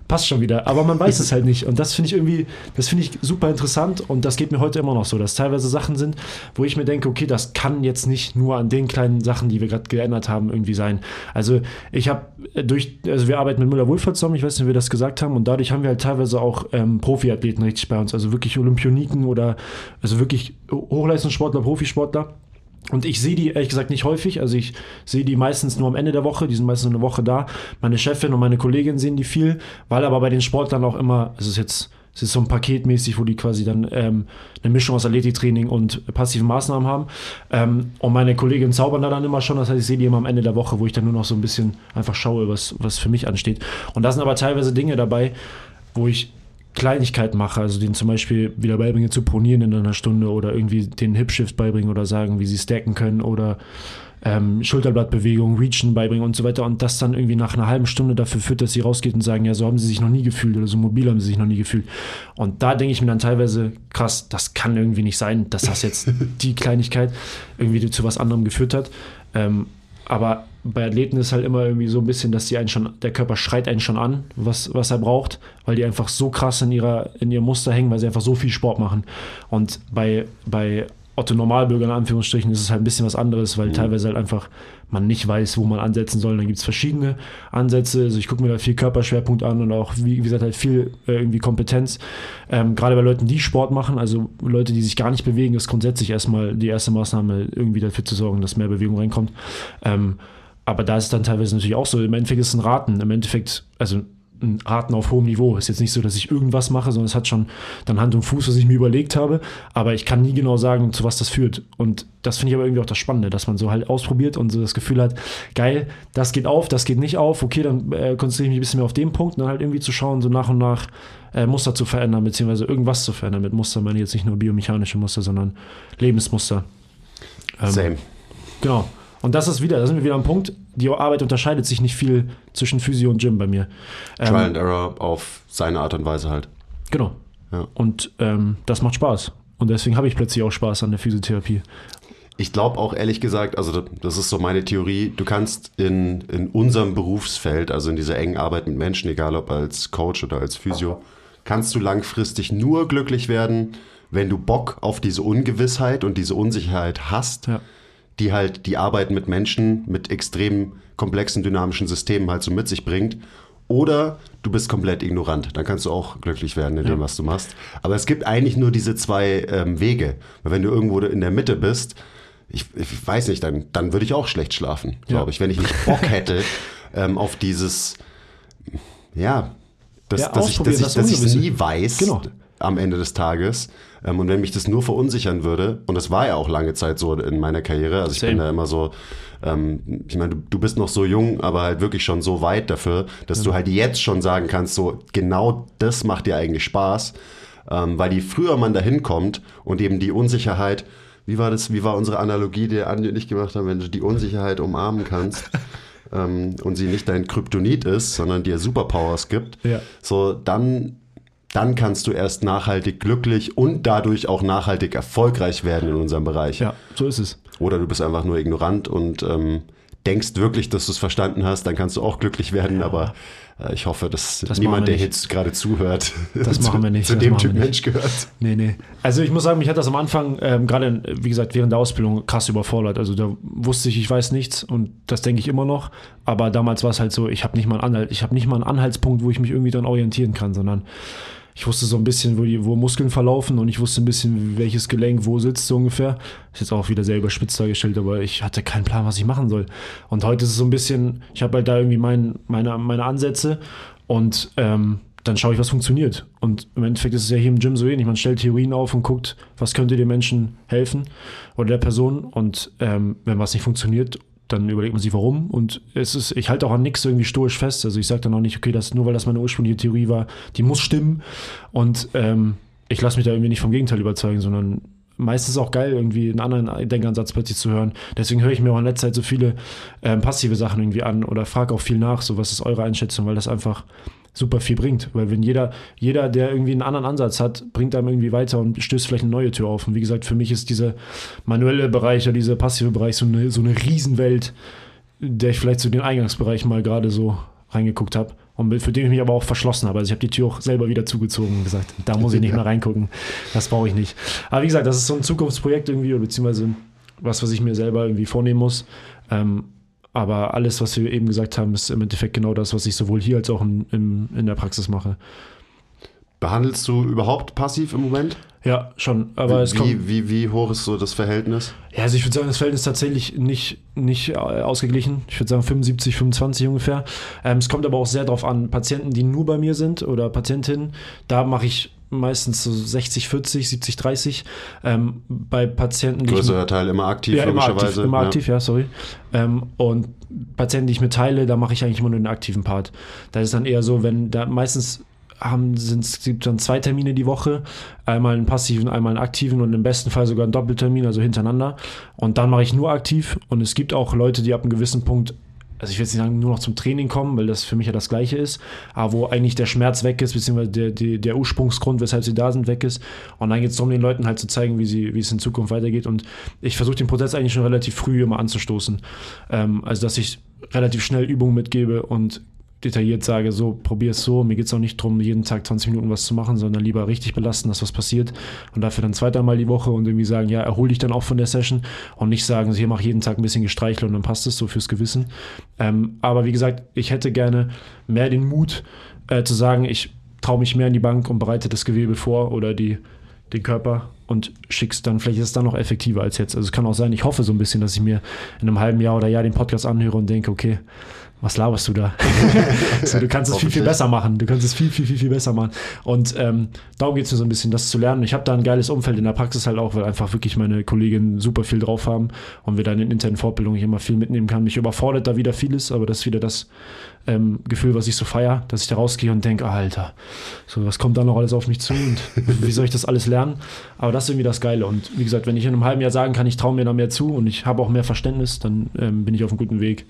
C: passt schon wieder. Aber man weiß *laughs* es halt nicht. Und das finde ich irgendwie, das finde ich super interessant und das geht mir heute immer noch so, dass teilweise Sachen sind, wo ich mir denke, okay, das kann jetzt nicht nur an den kleinen Sachen, die wir gerade geändert haben, irgendwie sein. Also ich habe durch, also wir arbeiten mit Müller-Wohlfahrt zusammen, ich weiß nicht, wie wir das gesagt haben, und dadurch haben wir halt teilweise auch ähm, Profiathleten richtig bei uns, also wirklich Olympioniken oder also wirklich Hochleistungssportler, Profisportler. Und ich sehe die ehrlich gesagt nicht häufig. Also ich sehe die meistens nur am Ende der Woche. Die sind meistens eine Woche da. Meine Chefin und meine Kollegin sehen die viel, weil aber bei den Sportlern auch immer, es ist jetzt, es ist so ein Paketmäßig, wo die quasi dann ähm, eine Mischung aus Athletiktraining und passiven Maßnahmen haben. Ähm, und meine Kolleginnen zaubern da dann immer schon. Das heißt, ich sehe die immer am Ende der Woche, wo ich dann nur noch so ein bisschen einfach schaue, was, was für mich ansteht. Und da sind aber teilweise Dinge dabei, wo ich Kleinigkeiten mache, also denen zum Beispiel wieder beibringen zu pronieren in einer Stunde oder irgendwie den Hip-Shift beibringen oder sagen, wie sie stacken können oder ähm, Schulterblattbewegung, Reachen beibringen und so weiter und das dann irgendwie nach einer halben Stunde dafür führt, dass sie rausgeht und sagen, ja, so haben sie sich noch nie gefühlt oder so mobil haben sie sich noch nie gefühlt. Und da denke ich mir dann teilweise, krass, das kann irgendwie nicht sein, dass das jetzt *laughs* die Kleinigkeit irgendwie zu was anderem geführt hat. Ähm, aber bei Athleten ist halt immer irgendwie so ein bisschen, dass die einen schon, der Körper schreit einen schon an, was, was er braucht, weil die einfach so krass in ihrer, in ihrem Muster hängen, weil sie einfach so viel Sport machen. Und bei, bei Otto Normalbürgern in Anführungsstrichen ist es halt ein bisschen was anderes, weil teilweise halt einfach man nicht weiß, wo man ansetzen soll. Dann gibt es verschiedene Ansätze. Also ich gucke mir da viel Körperschwerpunkt an und auch, wie gesagt, halt viel äh, irgendwie Kompetenz. Ähm, gerade bei Leuten, die Sport machen, also Leute, die sich gar nicht bewegen, ist grundsätzlich erstmal die erste Maßnahme, irgendwie dafür zu sorgen, dass mehr Bewegung reinkommt. Ähm, aber da ist es dann teilweise natürlich auch so, im Endeffekt ist es ein Raten. Im Endeffekt, also ein Raten auf hohem Niveau. Ist jetzt nicht so, dass ich irgendwas mache, sondern es hat schon dann Hand und Fuß, was ich mir überlegt habe. Aber ich kann nie genau sagen, zu was das führt. Und das finde ich aber irgendwie auch das Spannende, dass man so halt ausprobiert und so das Gefühl hat, geil, das geht auf, das geht nicht auf. Okay, dann äh, konzentriere ich mich ein bisschen mehr auf den Punkt und dann halt irgendwie zu schauen, so nach und nach äh, Muster zu verändern, beziehungsweise irgendwas zu verändern. Mit Muster meine ich jetzt nicht nur biomechanische Muster, sondern Lebensmuster. Ähm,
A: Same.
C: Genau. Und das ist wieder, da sind wir wieder am Punkt, die Arbeit unterscheidet sich nicht viel zwischen Physio und Gym bei mir. Ähm,
A: Trial and Error auf seine Art und Weise halt.
C: Genau.
A: Ja.
C: Und ähm, das macht Spaß. Und deswegen habe ich plötzlich auch Spaß an der Physiotherapie.
A: Ich glaube auch ehrlich gesagt, also das ist so meine Theorie, du kannst in, in unserem Berufsfeld, also in dieser engen Arbeit mit Menschen, egal ob als Coach oder als Physio, kannst du langfristig nur glücklich werden, wenn du Bock auf diese Ungewissheit und diese Unsicherheit hast,
C: Ja.
A: Die halt die Arbeit mit Menschen, mit extrem komplexen dynamischen Systemen halt so mit sich bringt. Oder du bist komplett ignorant. Dann kannst du auch glücklich werden in dem,
C: Ja.
A: was du machst. Aber es gibt eigentlich nur diese zwei ähm, Wege. Weil wenn du irgendwo in der Mitte bist, ich, ich weiß nicht, dann, dann würde ich auch schlecht schlafen, glaube
C: Ja.
A: ich. Wenn ich nicht Bock hätte *laughs* ähm, auf dieses, ja, dass,
C: Ja,
A: dass ich dass ich,
C: das
A: dass ich nie weiß
C: Genau.
A: am Ende des Tages. Ähm, und wenn mich das nur verunsichern würde, und das war ja auch lange Zeit so in meiner Karriere, also ich bin
C: Same.
A: da immer so, ähm, ich meine, du, du bist noch so jung, aber halt wirklich schon so weit dafür, dass du halt jetzt schon sagen kannst, so genau das macht dir eigentlich Spaß, ähm, weil je früher man da hinkommt und eben die Unsicherheit, wie war das, wie war unsere Analogie, die Andi und ich gemacht haben, wenn du die Unsicherheit umarmen kannst *laughs* ähm, und sie nicht dein Kryptonit ist, sondern dir Superpowers gibt,
C: Ja.
A: so dann dann kannst du erst nachhaltig glücklich und dadurch auch nachhaltig erfolgreich werden in unserem Bereich.
C: Ja, so ist es.
A: Oder du bist einfach nur ignorant und ähm, denkst wirklich, dass du es verstanden hast, dann kannst du auch glücklich werden, aber äh, ich hoffe, dass
C: Das
A: niemand, der jetzt gerade zuhört,
C: Das *laughs*
A: zu,
C: machen wir nicht,
A: zu
C: das
A: dem Typ. Mensch gehört.
C: Nee, nee. Also ich muss sagen, mich hat das am Anfang, ähm, gerade wie gesagt, während der Ausbildung krass überfordert. Also da wusste ich, ich weiß nichts und das denke ich immer noch. Aber damals war es halt so, ich habe nicht mal einen Anhalt, ich habe nicht mal einen Anhaltspunkt, wo ich mich irgendwie dann orientieren kann, sondern ich wusste so ein bisschen, wo, die, wo Muskeln verlaufen und ich wusste ein bisschen, welches Gelenk wo sitzt, so ungefähr. Ist jetzt auch wieder sehr überspitzt dargestellt, aber ich hatte keinen Plan, was ich machen soll. Und heute ist es so ein bisschen, ich habe halt da irgendwie mein, meine, meine Ansätze und ähm, dann schaue ich, was funktioniert. Und im Endeffekt ist es ja hier im Gym so ähnlich. Man stellt Theorien auf und guckt, was könnte dem Menschen helfen oder der Person. Und ähm, wenn was nicht funktioniert, dann überlegt man sich, warum. Und es ist, ich halte auch an nichts irgendwie stoisch fest. Also ich sage dann auch nicht, okay, das nur weil das meine ursprüngliche Theorie war, die muss stimmen. Und ähm, ich lasse mich da irgendwie nicht vom Gegenteil überzeugen, sondern meistens auch geil, irgendwie einen anderen Denkansatz plötzlich zu hören. Deswegen höre ich mir auch in letzter Zeit so viele ähm, passive Sachen irgendwie an oder frage auch viel nach, so was ist eure Einschätzung, weil das einfach super viel bringt. Weil wenn jeder, jeder, der irgendwie einen anderen Ansatz hat, bringt einem irgendwie weiter und stößt vielleicht eine neue Tür auf. Und wie gesagt, für mich ist dieser manuelle Bereich oder dieser passive Bereich so eine, so eine Riesenwelt, der ich vielleicht zu den Eingangsbereich mal gerade so reingeguckt habe. Und für den ich mich aber auch verschlossen habe. Also ich habe die Tür auch selber wieder zugezogen und gesagt, da muss ich nicht mehr reingucken. Das brauche ich nicht. Aber wie gesagt, das ist so ein Zukunftsprojekt irgendwie, oder beziehungsweise was, was ich mir selber irgendwie vornehmen muss. Ähm, aber alles, was wir eben gesagt haben, ist im Endeffekt genau das, was ich sowohl hier als auch in, in, in der Praxis mache.
A: Behandelst du überhaupt passiv im Moment?
C: Ja, schon. Aber es kommt.
A: wie, wie, wie hoch ist so das Verhältnis?
C: Ja, also ich würde sagen, das Verhältnis ist tatsächlich nicht, nicht äh, ausgeglichen. Ich würde sagen 75, 25 ungefähr. Ähm, es kommt aber auch sehr darauf an, Patienten, die nur bei mir sind oder Patientinnen, da mache ich meistens so 60, 40, 70, 30. Ähm, bei Patienten,
A: Größerer Teil immer aktiv,
C: ja, immer
A: logischerweise.
C: aktiv, immer
A: ja.
C: aktiv, ja, sorry. Ähm, und Patienten, die ich mitteile, da mache ich eigentlich immer nur den aktiven Part. Da ist dann eher so, wenn da meistens haben, sind, es gibt dann zwei Termine die Woche, einmal einen passiven, einmal einen aktiven und im besten Fall sogar einen Doppeltermin, also hintereinander. Und dann mache ich nur aktiv und es gibt auch Leute, die ab einem gewissen Punkt also ich will jetzt nicht sagen, nur noch zum Training kommen, weil das für mich ja das Gleiche ist, aber wo eigentlich der Schmerz weg ist, beziehungsweise der, der, der Ursprungsgrund, weshalb sie da sind, weg ist. Und dann geht es darum, den Leuten halt zu zeigen, wie, sie, wie es in Zukunft weitergeht. Und ich versuche den Prozess eigentlich schon relativ früh immer anzustoßen. Ähm, also, dass ich relativ schnell Übungen mitgebe und detailliert sage, so, probier es so. Mir geht es auch nicht darum, jeden Tag 20 Minuten was zu machen, sondern lieber richtig belasten, dass was passiert. Und dafür dann zweimal die Woche und irgendwie sagen, ja, erhol dich dann auch von der Session und nicht sagen, so, hier mach jeden Tag ein bisschen Gestreichel und dann passt es so fürs Gewissen. Ähm, aber wie gesagt, ich hätte gerne mehr den Mut äh, zu sagen, ich traue mich mehr in die Bank und bereite das Gewebe vor oder die, den Körper und schick's dann, vielleicht ist es dann noch effektiver als jetzt. Also es kann auch sein, ich hoffe so ein bisschen, dass ich mir in einem halben Jahr oder Jahr den Podcast anhöre und denke, okay, was laberst du da? *laughs* so, du kannst es viel, viel besser machen. Du kannst es viel, viel, viel, viel besser machen. Und ähm, darum geht es mir so ein bisschen, das zu lernen. Ich habe da ein geiles Umfeld in der Praxis halt auch, weil einfach wirklich meine Kolleginnen super viel drauf haben und wir da in den internen Fortbildungen immer viel mitnehmen kann. Mich überfordert da wieder vieles, aber das ist wieder das ähm, Gefühl, was ich so feier, dass ich da rausgehe und denke, Alter, so was kommt da noch alles auf mich zu und wie soll ich das alles lernen? Aber das ist irgendwie das Geile. Und wie gesagt, wenn ich in einem halben Jahr sagen kann, ich traue mir da mehr zu und ich habe auch mehr Verständnis, dann ähm, bin ich auf einem guten Weg.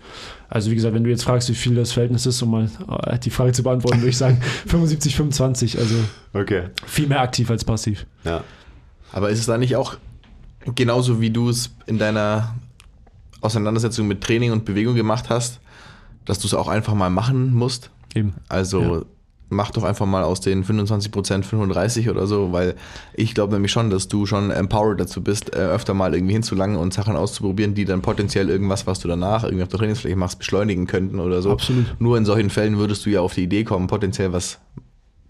C: Also wie gesagt, wenn du jetzt fragst, wie viel das Verhältnis ist, um mal äh, die Frage zu beantworten, würde ich sagen *laughs* 75, 25, also
A: Okay,
C: viel mehr aktiv als passiv.
A: ja.
B: Aber ist es da nicht auch genauso, wie du es in deiner Auseinandersetzung mit Training und Bewegung gemacht hast, dass du es auch einfach mal machen musst?
C: Eben.
B: Also
C: Ja.
B: mach doch einfach mal aus den 25% 35 oder so, weil ich glaube nämlich schon, dass du schon empowered dazu bist, äh, öfter mal irgendwie hinzulangen und Sachen auszuprobieren, die dann potenziell irgendwas, was du danach irgendwie auf der Trainingsfläche machst, beschleunigen könnten oder so.
C: Absolut.
B: Nur in solchen Fällen würdest du ja auf die Idee kommen, potenziell was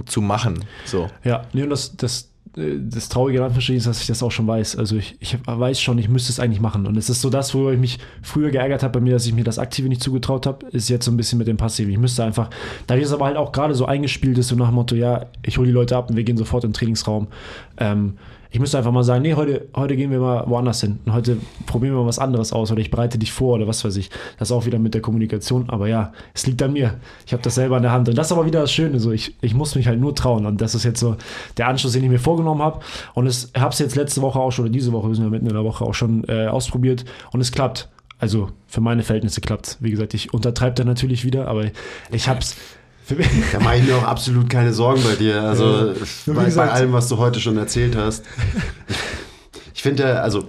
B: zu machen. So.
C: Ja, nee, und das, das, das Traurige ich, ist, dass ich das auch schon weiß. Also ich, ich weiß schon, ich müsste es eigentlich machen. Und es ist so das, worüber ich mich früher geärgert habe bei mir, dass ich mir das Aktive nicht zugetraut habe, ist jetzt so ein bisschen mit dem Passiven. Ich müsste einfach, da es aber halt auch gerade so eingespielt ist, so nach dem Motto, ja, ich hole die Leute ab und wir gehen sofort in den Trainingsraum. Ähm, ich müsste einfach mal sagen, nee, heute, heute gehen wir mal woanders hin. Und heute probieren wir mal was anderes aus oder ich bereite dich vor oder was weiß ich. Das auch wieder mit der Kommunikation. Aber ja, es liegt an mir. Ich habe das selber in der Hand. Und das ist aber wieder das Schöne. So, ich, ich muss mich halt nur trauen. Und das ist jetzt so der Anschluss, den ich mir vorgenommen habe. Und ich habe es jetzt letzte Woche auch schon, oder diese Woche, wir sind ja mitten in der Woche auch schon äh, ausprobiert. Und es klappt. Also für meine Verhältnisse klappt Wie gesagt, ich untertreibe da natürlich wieder, aber ich habe es. *laughs*
A: Da mache ich mir auch absolut keine Sorgen bei dir. Also
C: Ja.
A: Bei, bei allem, was du heute schon erzählt hast. Ich, finde, ja, also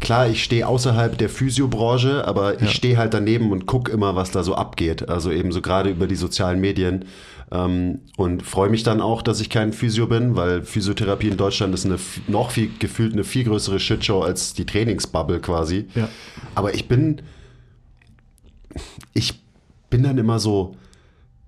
A: klar, ich stehe außerhalb der Physiobranche, aber ich stehe halt daneben und gucke immer, was da so abgeht. Also eben so gerade über die sozialen Medien. Ähm, und freue mich dann auch, dass ich kein Physio bin, weil Physiotherapie in Deutschland ist eine noch viel gefühlt eine viel größere Shitshow als die Trainingsbubble quasi.
C: Ja.
A: Aber ich bin, ich bin dann immer so,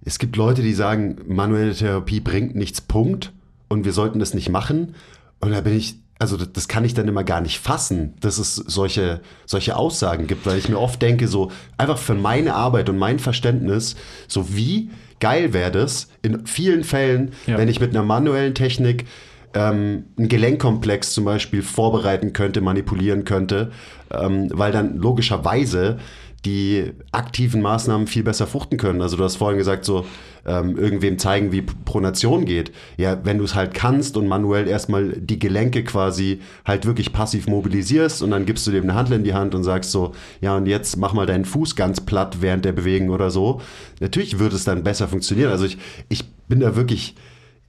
A: es gibt Leute, die sagen, manuelle Therapie bringt nichts, Punkt. Und wir sollten das nicht machen. Und da bin ich, also das, das kann ich dann immer gar nicht fassen, dass es solche, solche Aussagen gibt, weil ich mir oft denke, so einfach für meine Arbeit und mein Verständnis, so wie geil wäre das in vielen Fällen,
C: Ja.
A: wenn ich mit einer manuellen Technik ähm, einen Gelenkkomplex zum Beispiel vorbereiten könnte, manipulieren könnte, ähm, weil dann logischerweise die aktiven Maßnahmen viel besser fruchten können. Also du hast vorhin gesagt, so ähm, irgendwem zeigen, wie Pronation geht. Ja, wenn du es halt kannst und manuell erstmal die Gelenke quasi halt wirklich passiv mobilisierst und dann gibst du dem eine Handel in die Hand und sagst so, ja und jetzt mach mal deinen Fuß ganz platt während der Bewegung oder so. Natürlich würde es dann besser funktionieren. Also ich, ich bin da wirklich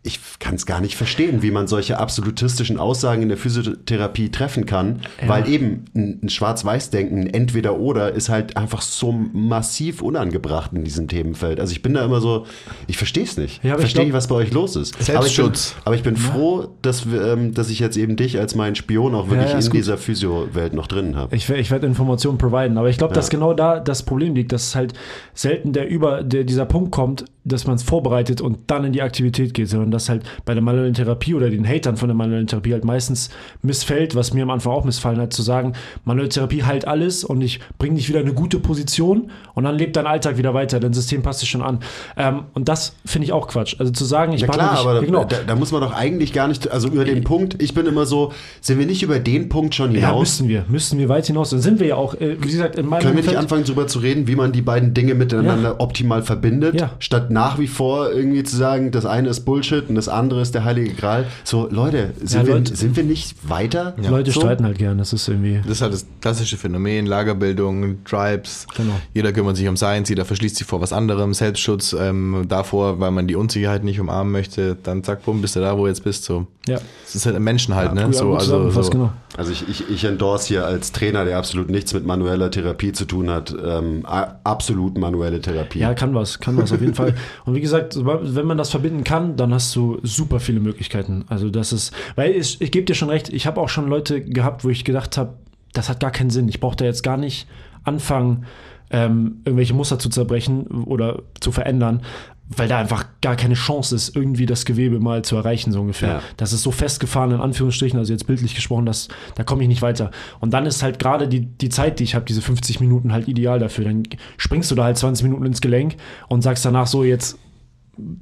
A: ich kann es gar nicht verstehen, wie man solche absolutistischen Aussagen in der Physiotherapie treffen kann, weil eben ein, Schwarz-Weiß-Denken, ein Entweder-Oder, ist halt einfach so massiv unangebracht in diesem Themenfeld. Also ich bin da immer so, ich verstehe es nicht.
C: Ja,
A: verstehe nicht, was bei euch los ist.
B: Selbstschutz.
A: Aber ich bin, aber ich bin froh, dass, ähm, dass ich jetzt eben dich als meinen Spion auch wirklich
C: ja,
A: in
C: gut.
A: dieser Physio-Welt noch drin habe.
C: Ich, ich werde Informationen providen, aber ich glaube, dass genau da das Problem liegt, dass halt selten der über der, dieser Punkt kommt, dass man es vorbereitet und dann in die Aktivität geht, sondern dass halt bei der manuellen Therapie oder den Hatern von der manuellen Therapie halt meistens missfällt, was mir am Anfang auch missfallen hat, zu sagen, manuelle Therapie heilt alles und ich bringe dich wieder in eine gute Position und dann lebt dein Alltag wieder weiter, dein System passt sich schon an. Ähm, und das finde ich auch Quatsch. Also zu sagen, ich
A: Ja klar,
C: dich,
A: aber
C: ja,
A: da,
C: genau.
A: da, da muss man doch eigentlich gar nicht, also über den Punkt, ich bin immer so, sind wir nicht über den Punkt schon
C: ja,
A: hinaus?
C: müssen wir, müssen wir weit hinaus. Dann sind wir ja auch, äh, wie gesagt, in meinem
A: Können wir nicht
C: Umfeld-
A: anfangen, darüber zu reden, wie man die beiden Dinge miteinander optimal verbindet,
C: Ja.
A: statt nach wie vor irgendwie zu sagen, das eine ist Bullshit und das andere ist der Heilige Gral. So, Leute, sind,
C: Ja,
A: wir,
C: Leute-
A: sind wir nicht weiter?
C: Leute
A: so?
C: streiten halt gern, das ist irgendwie.
B: Das ist halt das klassische Phänomen, Lagerbildung, Tribes.
C: Genau.
B: Jeder kümmert sich um seins, jeder verschließt sich vor was anderem, Selbstschutz ähm, davor, weil man die Unsicherheit nicht umarmen möchte. Dann zack, bumm, bist du da, wo du jetzt bist. So.
C: Ja,
B: Das ist halt ein Menschen halt, ne?
C: gut,
B: So, also, so.
C: genau.
A: Also ich, ich, ich endorse hier als Trainer, der absolut nichts mit manueller Therapie zu tun hat, ähm, absolut manuelle Therapie.
C: Ja, kann was, kann was auf jeden Fall. Und wie gesagt, wenn man das verbinden kann, dann hast du super viele Möglichkeiten. Also das ist, weil ich, ich gebe dir schon recht, ich habe auch schon Leute gehabt, wo ich gedacht habe, das hat gar keinen Sinn. Ich brauche da jetzt gar nicht anfangen, ähm, irgendwelche Muster zu zerbrechen oder zu verändern, weil da einfach gar keine Chance ist, irgendwie das Gewebe mal zu erreichen, so ungefähr.
A: Ja.
C: Das ist so festgefahren, in Anführungsstrichen, also jetzt bildlich gesprochen, dass da komme ich nicht weiter. Und dann ist halt gerade die, die Zeit, die ich habe, diese 50 Minuten halt ideal dafür. Dann springst du da halt 20 Minuten ins Gelenk und sagst danach so, jetzt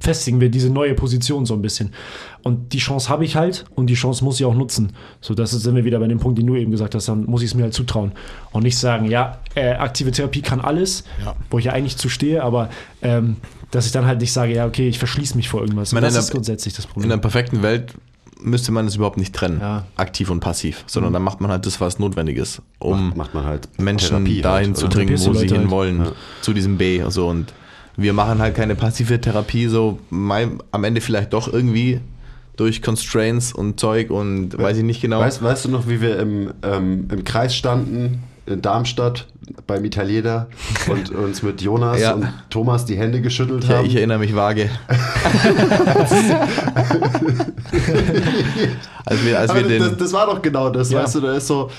C: festigen wir diese neue Position so ein bisschen. Und die Chance habe ich halt und die Chance muss ich auch nutzen. So, das sind wir wieder bei dem Punkt, den du eben gesagt hast, dann muss ich es mir halt zutrauen. Und nicht sagen, ja, äh, aktive Therapie kann alles, wo ich ja eigentlich zu stehe, aber ähm, dass ich dann halt nicht sage, ja, okay, ich verschließe mich vor irgendwas.
B: Meine,
C: das
B: in
C: ist grundsätzlich das
B: In
C: Problem.
B: einer perfekten Welt müsste man es überhaupt nicht trennen,
C: Ja.
B: aktiv und passiv, sondern dann macht man halt das, was notwendig ist, um
A: macht, macht man halt
B: Menschen
A: Therapie
B: dahin
A: halt,
B: zu bringen, wo sie
C: Leute halt.
B: hinwollen, zu diesem B. So. Und wir machen halt keine passive Therapie, so mein, am Ende vielleicht doch irgendwie durch Constraints und Zeug und weiß ich nicht genau.
A: Weißt, weißt du noch, wie wir im, ähm, im Kreis standen in Darmstadt beim Italiener und *laughs* uns mit Jonas
B: Ja.
A: und Thomas die Hände geschüttelt
B: ja,
A: haben?
B: ich erinnere mich vage. *laughs* als wir, als wir
A: Aber
B: den,
A: das, das war doch genau das,
C: Ja.
A: weißt du, da ist so,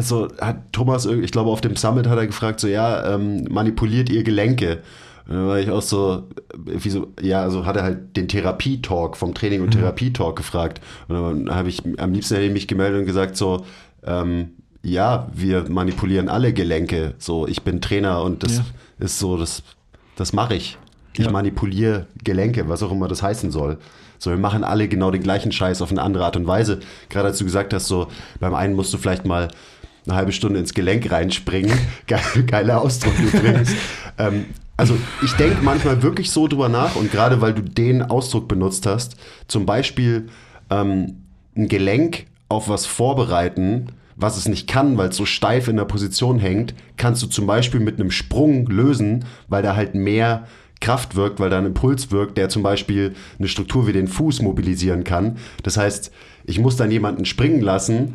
A: so, er hat Thomas, ich glaube auf dem Summit hat er gefragt, so ja, ähm, manipuliert ihr Gelenke? Und dann war ich auch so, äh, wie so, ja, also hat er halt den Therapietalk vom Training-
B: Mhm.
A: und Therapietalk gefragt. Und dann habe ich, am liebsten hätte ich mich gemeldet und gesagt so, ähm, ja, wir manipulieren alle Gelenke. So, ich bin Trainer und das
C: Ja.
A: ist so, das, das mache ich. Ich
C: Ja.
A: manipuliere Gelenke, was auch immer das heißen soll. So, wir machen alle genau den gleichen Scheiß auf eine andere Art und Weise. Gerade als du gesagt hast, so, beim einen musst du vielleicht mal eine halbe Stunde ins Gelenk reinspringen. *laughs* Ge geiler Ausdruck übrigens. *laughs* ähm, also ich denke manchmal wirklich so drüber nach und gerade weil du den Ausdruck benutzt hast, zum Beispiel ähm, ein Gelenk auf was vorbereiten, was es nicht kann, weil es so steif in der Position hängt, kannst du zum Beispiel mit einem Sprung lösen, weil da halt mehr Kraft wirkt, weil da ein Impuls wirkt, der zum Beispiel eine Struktur wie den Fuß mobilisieren kann. Das heißt, ich muss dann jemanden springen lassen,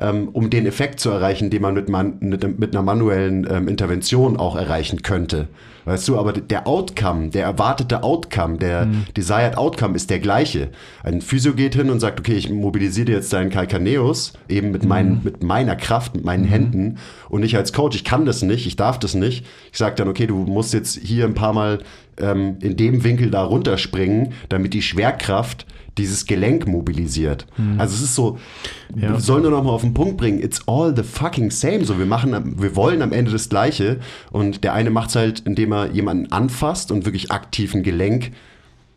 A: ähm, um den Effekt zu erreichen, den man mit, man, mit, mit einer manuellen ähm, Intervention auch erreichen könnte. Weißt du, aber der Outcome, der erwartete Outcome, der
C: Mhm.
A: desired Outcome ist der gleiche. Ein Physio geht hin und sagt, okay, ich mobilisiere jetzt deinen Calcaneus eben mit,
C: Mhm.
A: meinen, mit meiner Kraft, mit meinen Händen und ich als Coach, ich kann das nicht, ich darf das nicht. Ich sage dann, okay, du musst jetzt hier ein paar Mal ähm, in dem Winkel da runterspringen, damit die Schwerkraft dieses Gelenk mobilisiert. Also es ist so,
C: Ja.
A: wir sollen nur noch mal auf den Punkt bringen, it's all the fucking same. So, wir machen, wir wollen am Ende das Gleiche und der eine macht es halt, indem er jemanden anfasst und wirklich aktiv ein Gelenk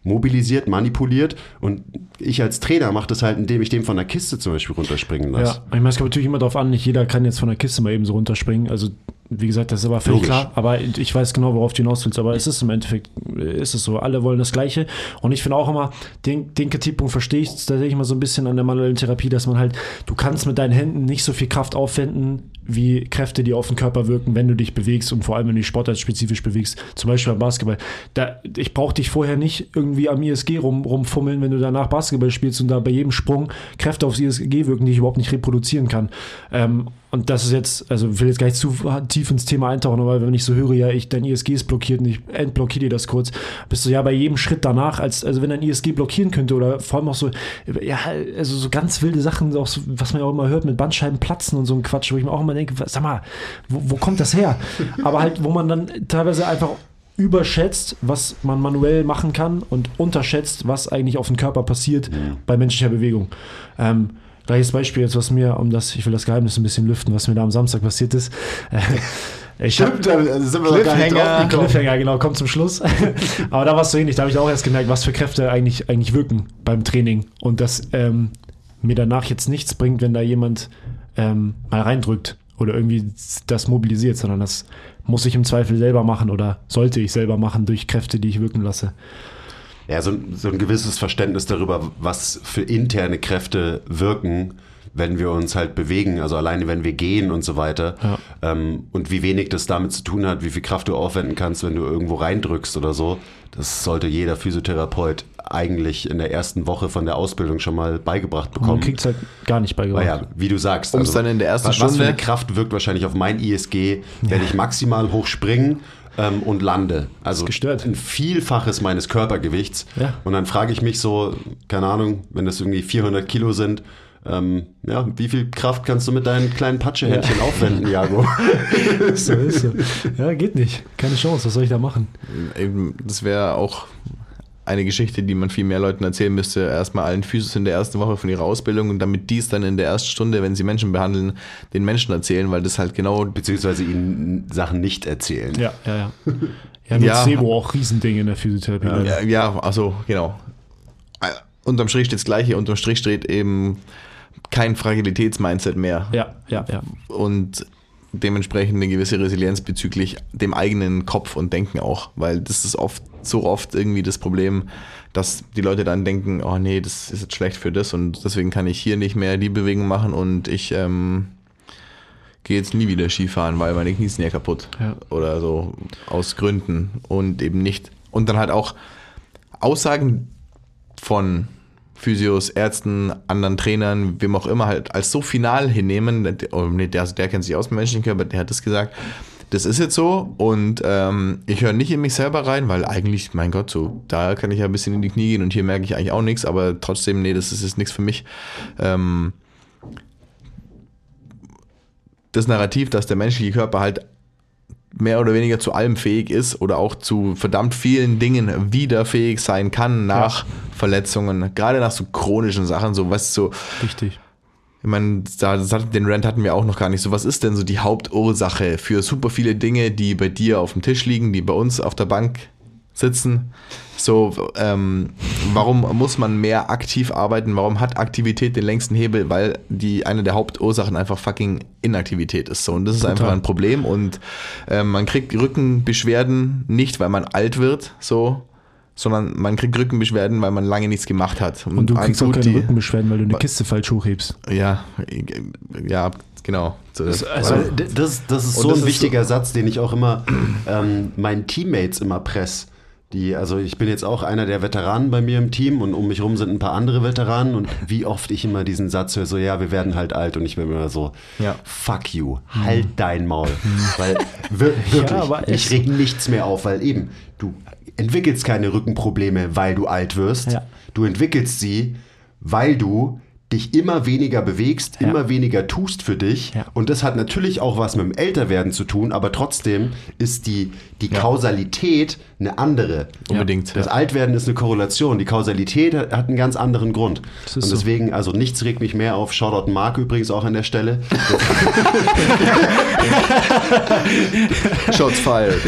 A: mobilisiert, manipuliert und ich als Trainer mache das halt, indem ich dem von der Kiste zum Beispiel runterspringen lasse.
C: Ja, ich meine, es kommt natürlich immer darauf an, nicht jeder kann jetzt von der Kiste mal eben so runterspringen. Also, wie gesagt, das ist aber völlig
A: Logisch.
C: klar. Aber ich weiß genau, worauf du hinaus willst. Aber es ist im Endeffekt, äh, ist es so. Alle wollen das Gleiche. Und ich finde auch immer, den, den Kritikpunkt verstehe ich tatsächlich mal so ein bisschen an der manuellen Therapie, dass man halt, du kannst mit deinen Händen nicht so viel Kraft aufwenden, wie Kräfte, die auf den Körper wirken, wenn du dich bewegst und vor allem, wenn du dich sportartspezifisch bewegst. Zum Beispiel beim Basketball. Da, ich brauche dich vorher nicht irgendwie am ISG rum, rumfummeln, wenn du danach Basketball spielst und da bei jedem Sprung Kräfte aufs ISG wirken, die ich überhaupt nicht reproduzieren kann. Ähm, und das ist jetzt, also ich will jetzt gar nicht zu tief ins Thema eintauchen, aber wenn ich so höre, ja, ich, dein ISG ist blockiert und ich entblockiere dir das kurz, bist du ja bei jedem Schritt danach, als, also wenn dein ISG blockieren könnte oder vor allem auch so, ja, also so ganz wilde Sachen, auch so, was man ja auch immer hört mit Bandscheiben platzen und so ein Quatsch, wo ich mir auch immer denke, sag mal, wo, wo kommt das her? *laughs* Aber halt, wo man dann teilweise einfach überschätzt, was man manuell machen kann und unterschätzt, was eigentlich auf dem Körper passiert bei menschlicher Bewegung. Ähm, gleiches Beispiel jetzt, was mir, um das, ich will das Geheimnis ein bisschen lüften, was mir da am Samstag passiert ist. Äh, ich hab, *laughs*
A: da sind wir gar nicht drauf.
C: Cliffhanger, genau, kommt zum Schluss. *laughs* Aber da war es so ähnlich. Da habe ich auch erst gemerkt, was für Kräfte eigentlich, eigentlich wirken beim Training. Und dass ähm, mir danach jetzt nichts bringt, wenn da jemand ähm, mal reindrückt oder irgendwie das mobilisiert, sondern das muss ich im Zweifel selber machen oder sollte ich selber machen durch Kräfte, die ich wirken lasse.
A: Ja, so, ein- so ein gewisses Verständnis darüber, was für interne Kräfte wirken, wenn wir uns halt bewegen, also alleine wenn wir gehen und so weiter.
C: Ja.
A: Ähm, und wie wenig das damit zu tun hat, wie viel Kraft du aufwenden kannst, wenn du irgendwo reindrückst oder so. Das sollte jeder Physiotherapeut eigentlich in der ersten Woche von der Ausbildung schon mal beigebracht
C: Man
A: bekommen.
C: kriegt es halt gar nicht beigebracht.
A: Naja, wie du sagst. also
B: dann in der ersten
A: was, Was für
B: Stunde-
A: eine Kraft wirkt wahrscheinlich auf mein ISG, wenn ich maximal hoch springen ähm, und lande. Also
C: gestört.
A: ein Vielfaches meines Körpergewichts.
C: Ja.
A: Und dann frage ich mich so, keine Ahnung, wenn das irgendwie 400 Kilo sind, ähm, ja, wie viel Kraft kannst du mit deinen kleinen Patschehändchen aufwenden, *laughs* Jago?
C: so ist so. Ja, geht nicht. Keine Chance. Was soll ich da machen?
B: Eben, das wäre auch eine Geschichte, die man viel mehr Leuten erzählen müsste. Erstmal allen Physios in der ersten Woche von ihrer Ausbildung und damit dies dann in der ersten Stunde, wenn sie Menschen behandeln, den Menschen erzählen, weil das halt genau
A: Beziehungsweise ihnen Sachen nicht erzählen.
C: Ja, ja, ja. Ja, mit
B: Ja.
C: Sebo auch Riesending in der Physiotherapie.
B: Ja, ja, also genau. Unterm Strich steht das Gleiche, unterm Strich steht eben kein Fragilitätsmindset mehr.
C: ja, ja. ja.
B: Und dementsprechend eine gewisse Resilienz bezüglich dem eigenen Kopf und Denken auch, weil das ist oft so oft irgendwie das Problem, dass die Leute dann denken, oh nee, das ist jetzt schlecht für das und deswegen kann ich hier nicht mehr die Bewegung machen und ich ähm, gehe jetzt nie wieder Skifahren, weil meine Knie sind ja kaputt
C: Ja.
B: oder so aus Gründen und eben nicht. Und dann halt auch Aussagen von Physios, Ärzten, anderen Trainern, wem auch immer halt als so final hinnehmen, der, also der kennt sich aus dem menschlichen Körper, der hat das gesagt, das ist jetzt so und ähm, ich höre nicht in mich selber rein, weil eigentlich, mein Gott, so, da kann ich ja ein bisschen in die Knie gehen und hier merke ich eigentlich auch nichts, aber trotzdem, nee, das ist jetzt nichts für mich. Ähm, das Narrativ, dass der menschliche Körper halt mehr oder weniger zu allem fähig ist oder auch zu verdammt vielen Dingen wieder fähig sein kann nach Verletzungen, gerade nach so chronischen Sachen, so was so,
C: Richtig.
B: Ich meine, da, das hat, den Rant hatten wir auch noch gar nicht so. Was ist denn so die Hauptursache für super viele Dinge, die bei dir auf dem Tisch liegen, die bei uns auf der Bank sitzen? So, ähm, warum muss man mehr aktiv arbeiten? Warum hat Aktivität den längsten Hebel? Weil die eine der Hauptursachen einfach fucking Inaktivität ist. So, und das ist einfach ein Problem. Und ähm, man kriegt Rückenbeschwerden nicht, weil man alt wird, so, sondern man kriegt Rückenbeschwerden, weil man lange nichts gemacht hat.
C: Und du
B: einem
C: kriegst auch keine
B: die-
C: Rückenbeschwerden, weil du eine Kiste falsch hochhebst.
B: ja, ja, genau. So, das,
C: also-
A: Weil das, das ist
B: Und
A: so
B: das
A: ein
B: ist
A: wichtiger Satz, den ich auch immer ähm, meinen Teammates immer press. Die, also ich bin jetzt auch einer der Veteranen bei mir im Team und um mich rum sind ein paar andere Veteranen und wie oft ich immer diesen Satz höre, so ja, wir werden halt alt und ich bin immer so,
B: Ja.
A: fuck you, halt dein Maul. Weil wir, wirklich,
C: aber
A: ich reg nichts mehr auf, weil eben, du entwickelst keine Rückenprobleme, weil du alt wirst.
C: Ja.
A: Du entwickelst sie, weil du dich immer weniger bewegst,
C: Ja.
A: immer weniger tust für dich.
C: Ja.
A: Und das hat natürlich auch was mit dem Älterwerden zu tun, aber trotzdem ist die, die Kausalität eine andere.
B: Unbedingt.
A: Das Altwerden ist eine Korrelation. Die Kausalität hat hat einen ganz anderen Grund. Und
C: ist so.
A: deswegen, also nichts regt mich mehr auf. Shoutout Mark übrigens auch an der Stelle.
B: Shots fired.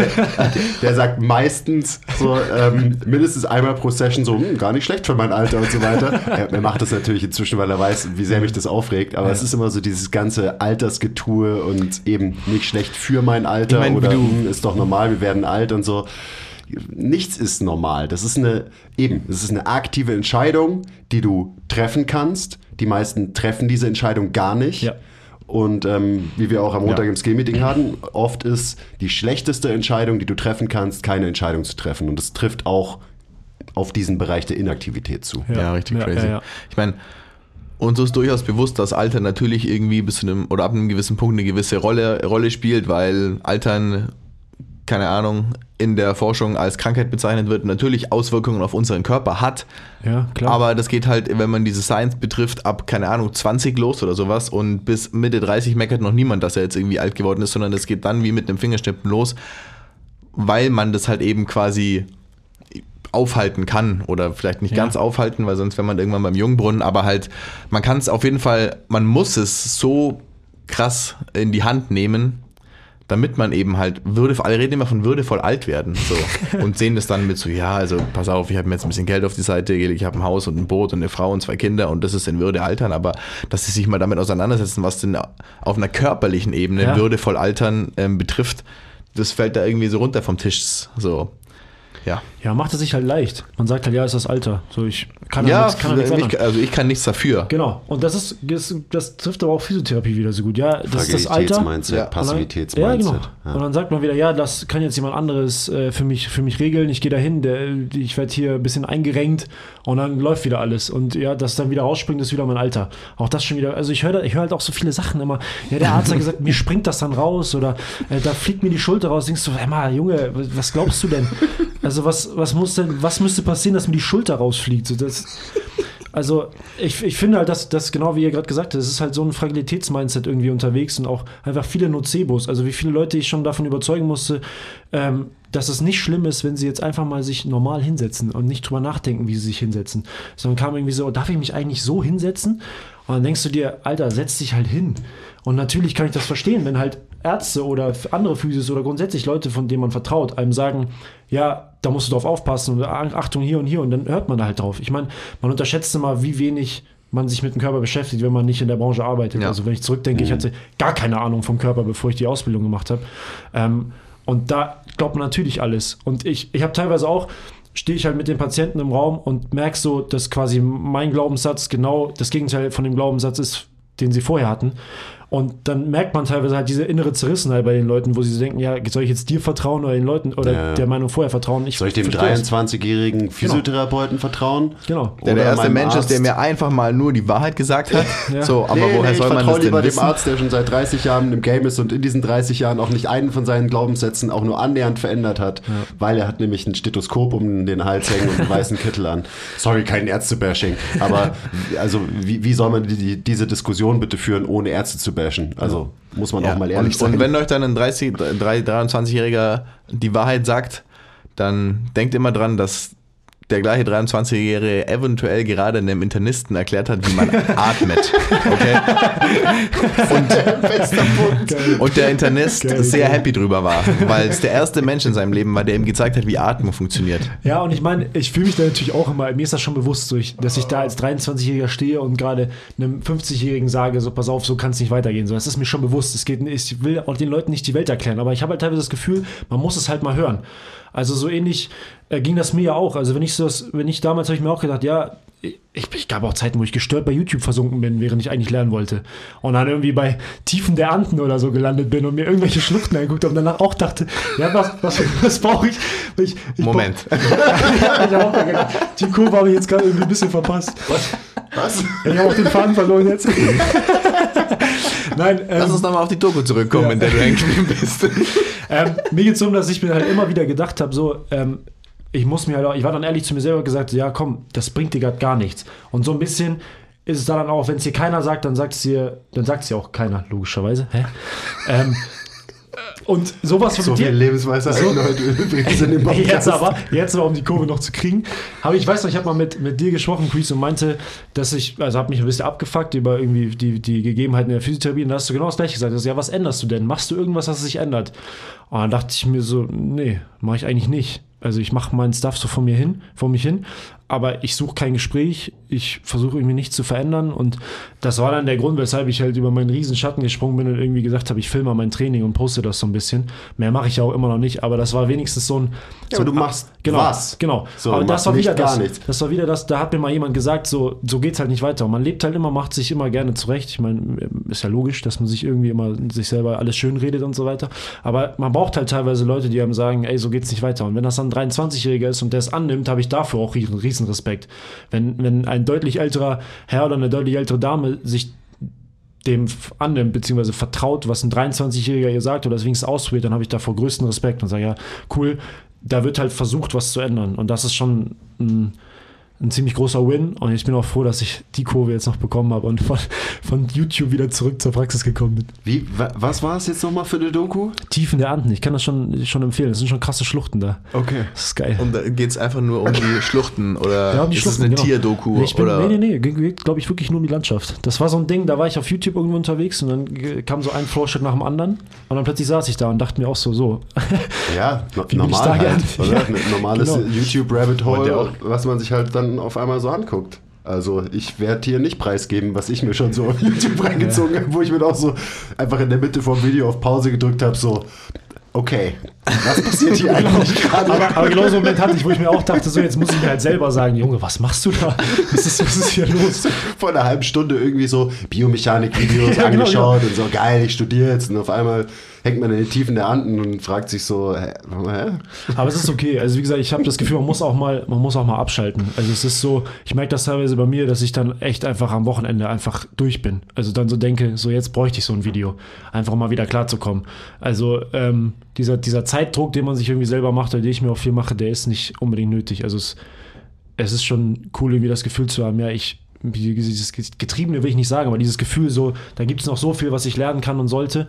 A: Der sagt meistens so ähm, mindestens einmal pro Session so, hm, gar nicht schlecht für mein Alter und so weiter. Er, er macht das natürlich inzwischen, weil er weiß, wie sehr mich das aufregt. Aber es ist immer so dieses ganze Altersgetue und eben nicht schlecht für mein Alter
B: Ich mein,
A: oder
B: du-
A: hm, ist doch normal, wir werden alt und so. Nichts ist normal. Das ist eine, eben, das ist eine aktive Entscheidung, die du treffen kannst. Die meisten treffen diese Entscheidung gar nicht.
C: Ja.
A: Und ähm, wie wir auch am Montag
B: Ja.
A: im Skill-Meeting hatten, oft ist die schlechteste Entscheidung, die du treffen kannst, keine Entscheidung zu treffen. Und das trifft auch auf diesen Bereich der Inaktivität zu.
B: Ja, richtig
C: Ja,
B: crazy.
C: ja, ja.
B: Ich meine, uns ist durchaus bewusst, dass Alter natürlich irgendwie bis zu einem oder ab einem gewissen Punkt eine gewisse Rolle, Rolle spielt, weil Altern, keine Ahnung, in der Forschung als Krankheit bezeichnet wird, natürlich Auswirkungen auf unseren Körper hat.
C: Ja, klar.
B: Aber das geht halt, wenn man diese Science betrifft, ab, keine Ahnung, 20 los oder sowas und bis Mitte 30 meckert noch niemand, dass er jetzt irgendwie alt geworden ist, sondern es geht dann wie mit einem Fingerschnippen los, weil man das halt eben quasi aufhalten kann oder vielleicht nicht
C: Ja.
B: ganz aufhalten, weil sonst wäre man irgendwann beim Jungbrunnen, aber halt, man kann es auf jeden Fall, man muss es so krass in die Hand nehmen, damit man eben halt würdevoll, alle reden immer von würdevoll alt werden so *laughs* und sehen das dann mit so, ja, also pass auf, ich habe mir jetzt ein bisschen Geld auf die Seite gelegt, ich habe ein Haus und ein Boot und eine Frau und zwei Kinder und das ist in Würde altern, aber dass sie sich mal damit auseinandersetzen, was denn auf einer körperlichen Ebene
C: Ja.
B: würdevoll altern ähm, betrifft, das fällt da irgendwie so runter vom Tisch, so. Ja.
C: ja, macht es sich halt leicht. Man sagt halt, ja, ist das Alter. So, ich kann
B: Ja,
C: nichts, kann ja nichts
B: ich, also ich kann nichts dafür.
C: Genau. Und das ist, das, das trifft aber auch Physiotherapie wieder so gut. Ja, das ist das Alter.
A: Fragilitätsmindset,
B: Ja.
A: Passivitätsmindset.
C: Ja, genau.
A: Ja.
C: Und dann sagt man wieder, ja, das kann jetzt jemand anderes äh, für, mich, für mich regeln. Ich gehe dahin, der, ich werde hier ein bisschen eingerenkt und dann läuft wieder alles. Und ja, das dann wieder rausspringt, ist wieder mein Alter. Auch das schon wieder. Also ich höre ich hör halt auch so viele Sachen immer. Ja, der Arzt hat gesagt, mir springt das dann raus oder äh, da fliegt mir die Schulter raus. Denkst du, ey mal, Junge, was glaubst du denn? Also was, was muss denn, was müsste passieren, dass mir die Schulter rausfliegt? So, das, also ich, ich finde halt, dass das genau wie ihr gerade gesagt habt, es ist halt so ein Fragilitätsmindset irgendwie unterwegs und auch einfach viele Nocebos. Also wie viele Leute ich schon davon überzeugen musste, ähm, dass es nicht schlimm ist, wenn sie jetzt einfach mal sich normal hinsetzen und nicht drüber nachdenken, wie sie sich hinsetzen. Sondern kam irgendwie so, darf ich mich eigentlich so hinsetzen? Und dann denkst du dir, Alter, setz dich halt hin. Und natürlich kann ich das verstehen, wenn halt Ärzte oder andere Physios oder grundsätzlich Leute, von denen man vertraut, einem sagen, ja, da musst du drauf aufpassen und Achtung hier und hier und dann hört man da halt drauf. Ich meine, man unterschätzt immer, wie wenig man sich mit dem Körper beschäftigt, wenn man nicht in der Branche arbeitet.
B: Ja.
C: Also wenn ich zurückdenke, ich hatte gar keine Ahnung vom Körper, bevor ich die Ausbildung gemacht habe. Ähm, und da glaubt man natürlich alles. Und ich, ich habe teilweise auch, stehe ich halt mit den Patienten im Raum und merke so, dass quasi mein Glaubenssatz genau das Gegenteil von dem Glaubenssatz ist, den sie vorher hatten. Und dann merkt man teilweise halt diese innere Zerrissenheit bei den Leuten, wo sie denken, ja, soll ich jetzt dir vertrauen oder den Leuten oder
A: Ja.
C: der Meinung vorher vertrauen? Ich
A: Soll ich dem
C: verstehe es.
A: 23-jährigen Physiotherapeuten vertrauen?
C: Genau.
B: Der, der erste Mensch ist, der mir einfach mal nur die Wahrheit gesagt hat. *laughs*
C: Ja.
B: So, aber
A: nee,
B: woher
A: nee,
B: soll
A: ich
B: man
A: vertraue
B: das denn
A: lieber dem
B: wissen?
A: Arzt, der schon seit 30 Jahren im Game ist und in diesen 30 Jahren auch nicht einen von seinen Glaubenssätzen auch nur annähernd verändert hat, weil er hat nämlich ein Stethoskop um den Hals hängen und einen weißen Kittel an. Sorry, kein Ärzte-Bashing, aber also wie, wie soll man die, die, diese Diskussion bitte führen, ohne Ärzte zu bashen? Also muss man
B: Ja,
A: auch mal ehrlich
B: und,
A: sein.
B: und wenn euch dann ein 30, 23-Jähriger die Wahrheit sagt, dann denkt immer dran, dass der gleiche 23-Jährige eventuell gerade einem Internisten erklärt hat, wie man atmet. Okay? Und, und der Internist
C: Geil,
B: sehr
C: geil.
B: happy drüber war, weil es der erste Mensch in seinem Leben war, der ihm gezeigt hat, wie Atmung funktioniert.
C: Ja, und ich meine, ich fühle mich da natürlich auch immer, mir ist das schon bewusst, dass ich da als 23-Jähriger stehe und gerade einem 50-Jährigen sage, so pass auf, so kann es nicht weitergehen. So, das ist mir schon bewusst. Es geht, ich will auch den Leuten nicht die Welt erklären, aber ich habe halt teilweise das Gefühl, man muss es halt mal hören. Also so ähnlich äh, ging das mir ja auch. Also wenn ich so, wenn ich damals habe ich mir auch gedacht, ja, ich, ich gab auch Zeiten, wo ich gestört bei YouTube versunken bin, während ich eigentlich lernen wollte. Und dann irgendwie bei Tiefen der Anden oder so gelandet bin und mir irgendwelche Schluchten angeguckt habe und danach auch dachte, ja, was, was, was brauche ich? ich, ich
B: Moment.
C: Brauch, *laughs* ja, ich auch gedacht, die Kurve habe ich jetzt gerade irgendwie ein bisschen verpasst.
A: Was? Was?
C: Ich habe auch den Faden verloren jetzt. *laughs* Nein, ähm,
B: Lass uns nochmal auf die Doku zurückkommen,
C: Ja.
B: in der du hängen bist. *laughs*
C: ähm, mir geht es darum, dass ich mir halt immer wieder gedacht habe, so, ähm, ich muss mir halt auch, ich war dann ehrlich zu mir selber gesagt, so, ja komm, das bringt dir gerade gar nichts. Und so ein bisschen ist es dann auch, wenn es dir keiner sagt, dann sagt es dir, dann sagt es dir auch keiner, logischerweise. Hä? ähm, und sowas
A: So
C: mit
A: viel
C: dir-
A: Lebensweisheiten heute übrigens in dem *laughs* Podcast.
C: Jetzt aber, jetzt aber, um die Kurve noch zu kriegen. Aber ich weiß noch, ich habe mal mit, mit dir gesprochen, Chris, und meinte, dass ich, also habe mich ein bisschen abgefuckt über irgendwie die, die Gegebenheiten der Physiotherapie. Und da hast du genau das gleiche gesagt. Also, ja, was änderst du denn? Machst du irgendwas, was sich ändert? Und dann dachte ich mir so, nee, mache ich eigentlich nicht. Also ich mache meinen Stuff so vor mir hin, vor mich hin, aber ich suche kein Gespräch, ich versuche irgendwie nichts zu verändern und das war dann der Grund, weshalb ich halt über meinen riesen Schatten gesprungen bin und irgendwie gesagt habe, ich filme mein Training und poste das so ein bisschen. Mehr mache ich ja auch immer noch nicht, aber das war wenigstens so ein...
A: Ja,
C: so
A: aber du machst
C: genau,
A: was.
C: Genau.
A: So,
C: aber das war wieder
A: gar
C: das.
A: nichts.
C: Das war wieder das, da hat mir mal jemand gesagt, so, so geht's halt nicht weiter. Und man lebt halt immer, macht sich immer gerne zurecht. Ich meine, ist ja logisch, dass man sich irgendwie immer sich selber alles schön redet und so weiter. Aber man braucht halt teilweise Leute, die einem sagen, ey, so geht's nicht weiter. Und wenn das dann 23-Jähriger ist und der es annimmt, habe ich dafür auch riesen, riesen Respekt. Wenn, wenn ein deutlich älterer Herr oder eine deutlich ältere Dame sich dem annimmt, beziehungsweise vertraut, was ein 23-Jähriger ihr sagt oder es wenigstens ausprobiert, dann habe ich davor größten Respekt und sage, ja, cool, da wird halt versucht, was zu ändern. Und das ist schon ein, ein ziemlich großer Win. Und ich bin auch froh, dass ich die Kurve jetzt noch bekommen habe und von, von YouTube wieder zurück zur Praxis gekommen bin.
A: Wie, wa- was war es jetzt nochmal für eine Doku?
C: Tiefen der Anden, ich kann das schon, schon empfehlen. Es sind schon krasse Schluchten da.
A: Okay.
C: Das ist geil.
B: Und da geht es einfach nur um die *laughs* Schluchten oder
C: Ja, um die
B: ist
C: Schluchten,
B: es eine
C: genau.
B: Tierdoku?
C: Nee, bin,
B: oder?
C: nee, nee, nee, geht, glaube ich, wirklich nur um die Landschaft. Das war so ein Ding, da war ich auf YouTube irgendwo unterwegs und dann kam so ein Vorschlag nach dem anderen und dann plötzlich saß ich da und dachte mir auch so, so.
A: Ja, *laughs* normal
C: da
A: halt? *laughs*
C: Ja,
A: Ein normales
C: genau.
A: YouTube-Rabbit
B: Wollt ihr
A: Hole,
B: auch?
A: was man sich halt dann auf einmal so anguckt. Also ich werde hier nicht preisgeben, was ich mir schon so auf YouTube reingezogen habe, wo ich mir auch so einfach in der Mitte vom Video auf Pause gedrückt habe, so, okay, was passiert hier eigentlich gerade?
C: Aber, aber genau so einen Moment hatte ich, wo ich mir auch dachte, so jetzt muss ich mir halt selber sagen, Junge, was machst du da? Was ist, was ist hier los?
A: vor einer halben Stunde irgendwie so Biomechanik-Videos *laughs*
C: Ja, genau,
A: angeschaut und so, geil, ich studiere jetzt. Und auf einmal hängt man in den Tiefen der Anden und fragt sich so, hä?
C: Aber es ist okay. Also wie gesagt, ich habe das Gefühl, man muss auch mal, man muss auch mal abschalten. Also es ist so, ich merke das teilweise bei mir, dass ich dann echt einfach am Wochenende einfach durch bin. Also dann so denke, so jetzt bräuchte ich so ein Video, einfach mal wieder klarzukommen. Also ähm, dieser, dieser Zeitdruck, den man sich irgendwie selber macht, oder den ich mir auch viel mache, der ist nicht unbedingt nötig. Also es, es ist schon cool, irgendwie das Gefühl zu haben, ja, ich dieses Getriebene will ich nicht sagen, aber dieses Gefühl so, da gibt es noch so viel, was ich lernen kann und sollte.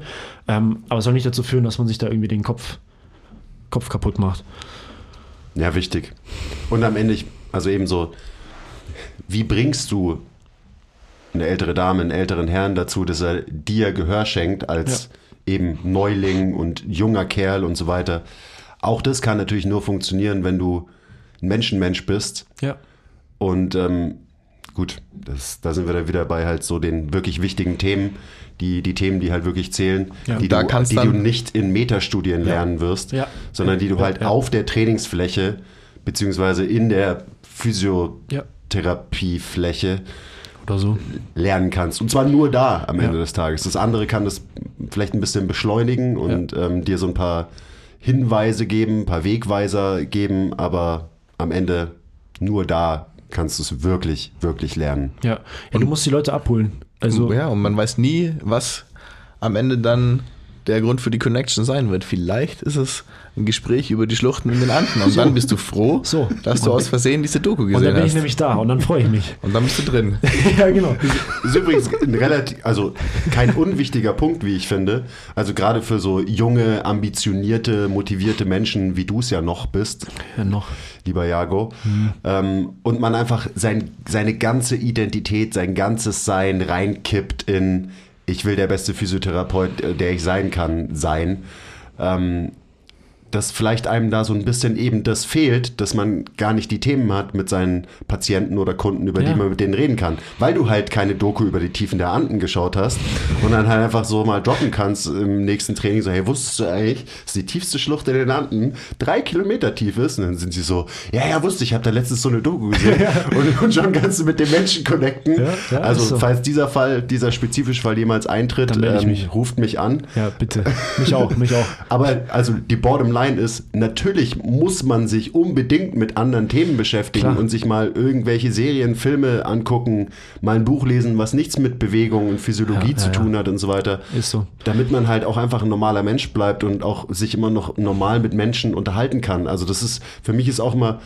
C: Ähm, aber es soll nicht dazu führen, dass man sich da irgendwie den Kopf, Kopf kaputt macht.
A: Ja, wichtig. Und am Ende, also eben so, wie bringst du eine ältere Dame, einen älteren Herrn dazu, dass er dir Gehör schenkt als eben Neuling und junger Kerl und so weiter. Auch das kann natürlich nur funktionieren, wenn du ein Menschenmensch bist.
C: Ja.
A: Und ähm, gut, das, da sind wir dann wieder bei halt so den wirklich wichtigen Themen, die, die Themen, die halt wirklich zählen,
C: Ja.
A: die,
B: Da
A: du,
B: kannst
A: die du nicht in Metastudien lernen wirst,
C: Ja.
A: sondern die du
C: Ja,
A: halt
C: ja.
A: auf der Trainingsfläche beziehungsweise in der
C: Ja.
A: Physiotherapiefläche
C: Oder so.
A: lernen kannst. Und zwar nur da am Ende
C: Ja.
A: des Tages. Das andere kann das vielleicht ein bisschen beschleunigen und ähm, dir so ein paar Hinweise geben, ein paar Wegweiser geben, aber am Ende nur da kannst du es wirklich, wirklich lernen.
C: Ja. ja du musst die Leute abholen. Also,
B: ja, und man weiß nie, was am Ende dann der Grund für die Connection sein wird. Vielleicht ist es ein Gespräch über die Schluchten in den Anden und dann bist du froh,
C: So.
B: dass du aus Versehen diese Doku
C: und
B: gesehen
C: dann bin ich
B: hast.
C: nämlich da und dann freue ich mich.
B: und dann bist du drin. *laughs*
C: ja, genau.
A: Ist übrigens ein relativ, also kein unwichtiger Punkt, wie ich finde. Also gerade für so junge, ambitionierte, motivierte Menschen, wie du es ja noch bist,
C: Ja, noch.
A: lieber Jago. Ähm, und man einfach sein, seine ganze Identität, sein ganzes Sein reinkippt in, ich will der beste Physiotherapeut, äh, der ich sein kann, sein. Ähm, dass vielleicht einem da so ein bisschen eben das fehlt, dass man gar nicht die Themen hat mit seinen Patienten oder Kunden, über
C: Ja.
A: die man mit denen reden kann. Weil du halt keine Doku über die Tiefen der Anden geschaut hast und dann halt einfach so mal droppen kannst im nächsten Training, so, hey, wusstest du eigentlich, dass die tiefste Schlucht in den Anden drei Kilometer tief ist? Und dann sind sie so, ja, ja, wusste ich, ich habe da letztens so eine Doku gesehen. *laughs* und, und schon kannst du mit den Menschen connecten.
C: Ja, ja,
A: also,
C: so.
A: falls dieser Fall, dieser spezifische Fall jemals eintritt, ähm,
C: mich.
A: ruft mich an.
C: Ja, bitte. Mich auch, mich auch. *laughs*
A: Aber also die Bottom Line ist, natürlich muss man sich unbedingt mit anderen Themen beschäftigen
C: Klar.
A: und sich mal irgendwelche Serien, Filme angucken, mal ein Buch lesen, was nichts mit Bewegung und Physiologie
C: Ja,
A: zu
C: ja,
A: tun
C: ja.
A: hat und so weiter.
C: Ist so.
A: Damit man halt auch einfach ein normaler Mensch bleibt und auch sich immer noch normal mit Menschen unterhalten kann. Also das ist, für mich ist auch immer,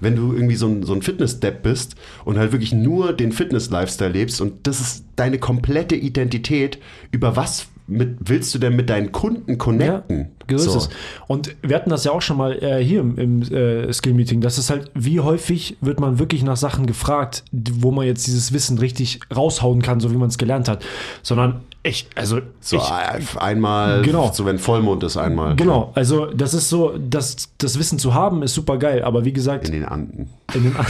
A: wenn du irgendwie so ein, so ein Fitness-Depp bist und halt wirklich nur den Fitness-Lifestyle lebst und das ist deine komplette Identität, über was mit, willst du denn mit deinen Kunden connecten?
C: Ja, so ist es. Und wir hatten das ja auch schon mal äh, hier im, im äh, Skill-Meeting. Das ist halt, wie häufig wird man wirklich nach Sachen gefragt, wo man jetzt dieses Wissen richtig raushauen kann, so wie man es gelernt hat. Sondern ich, also
A: So
C: ich,
A: einmal,
C: Genau.
A: so wenn Vollmond ist einmal.
C: Genau, also das ist so, das, das Wissen zu haben ist super geil, aber wie gesagt,
A: In den Anden.
C: in den *laughs*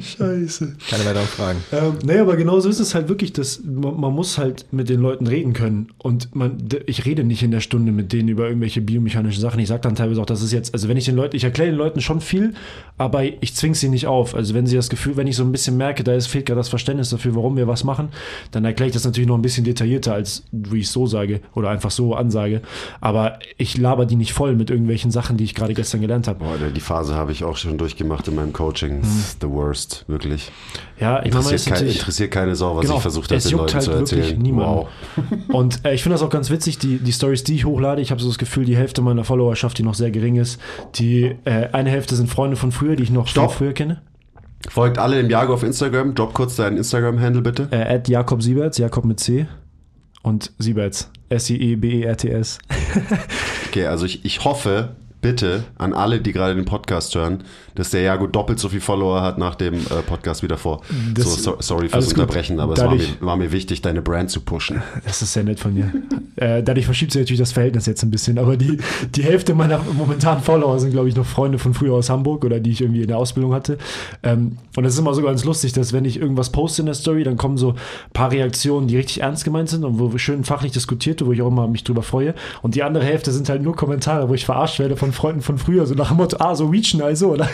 C: Scheiße.
B: Keine weiteren Fragen.
C: Ähm, nee, aber genauso ist es halt wirklich, dass man, man muss halt mit den Leuten reden können. Und man, ich rede nicht in der Stunde mit denen über irgendwelche biomechanischen Sachen. Ich sage dann teilweise auch, das ist jetzt, also wenn ich den Leuten, ich erkläre den Leuten schon viel, aber ich zwinge sie nicht auf. Also wenn sie das Gefühl, wenn ich so ein bisschen merke, da ist, fehlt das Verständnis dafür, warum wir was machen, dann erkläre ich das natürlich noch ein bisschen detaillierter, als wie ich es so sage oder einfach so ansage. Aber ich laber die nicht voll mit irgendwelchen Sachen, die ich gerade gestern gelernt habe.
A: Boah, die Phase habe ich auch schon durchgemacht in meinem Coaching. Das ist The worst, wirklich.
C: Ja, ich meine,
A: Interessiert,
C: ist
A: kein, interessiert keine Sau, was
C: Genau,
A: ich versucht habe, den Leuten
C: halt
A: zu erzählen.
C: niemanden.
A: Wow. *laughs*
C: Und äh, ich finde das auch ganz witzig, die, die Stories, die ich hochlade. Ich habe so das Gefühl, die Hälfte meiner Followerschaft, die noch sehr gering ist, die äh, eine Hälfte sind Freunde von früher, die ich noch
A: Stopp.
C: von früher kenne.
A: Folgt alle dem Jago auf Instagram. Drop kurz deinen Instagram-Handle bitte.
C: Äh, at Jakob Sieberts, Jakob mit C und Sieberts. E S-I-E-B-E-R-T-S.
A: Okay, also ich, ich hoffe, bitte an alle, die gerade den Podcast hören, dass der Jago doppelt so viel Follower hat nach dem äh, Podcast wie davor. So, so, sorry fürs
C: alles gut.
A: Unterbrechen, aber es war
C: Dadurch-
A: mir, war mir wichtig, deine Brand zu pushen.
C: Das ist sehr nett von dir. äh, dadurch verschiebt sich natürlich das Verhältnis jetzt ein bisschen, aber die, die Hälfte meiner momentanen Follower sind, glaube ich, noch Freunde von früher aus Hamburg oder die ich irgendwie in der Ausbildung hatte. Ähm, und es ist immer so ganz lustig, dass wenn ich irgendwas poste in der Story, dann kommen so ein paar Reaktionen, die richtig ernst gemeint sind und wo schön fachlich diskutiert wo ich auch immer mich drüber freue. Und die andere Hälfte sind halt nur Kommentare, wo ich verarscht werde von Freunden von früher, so nach dem Motto, ah, so reachen also, oder,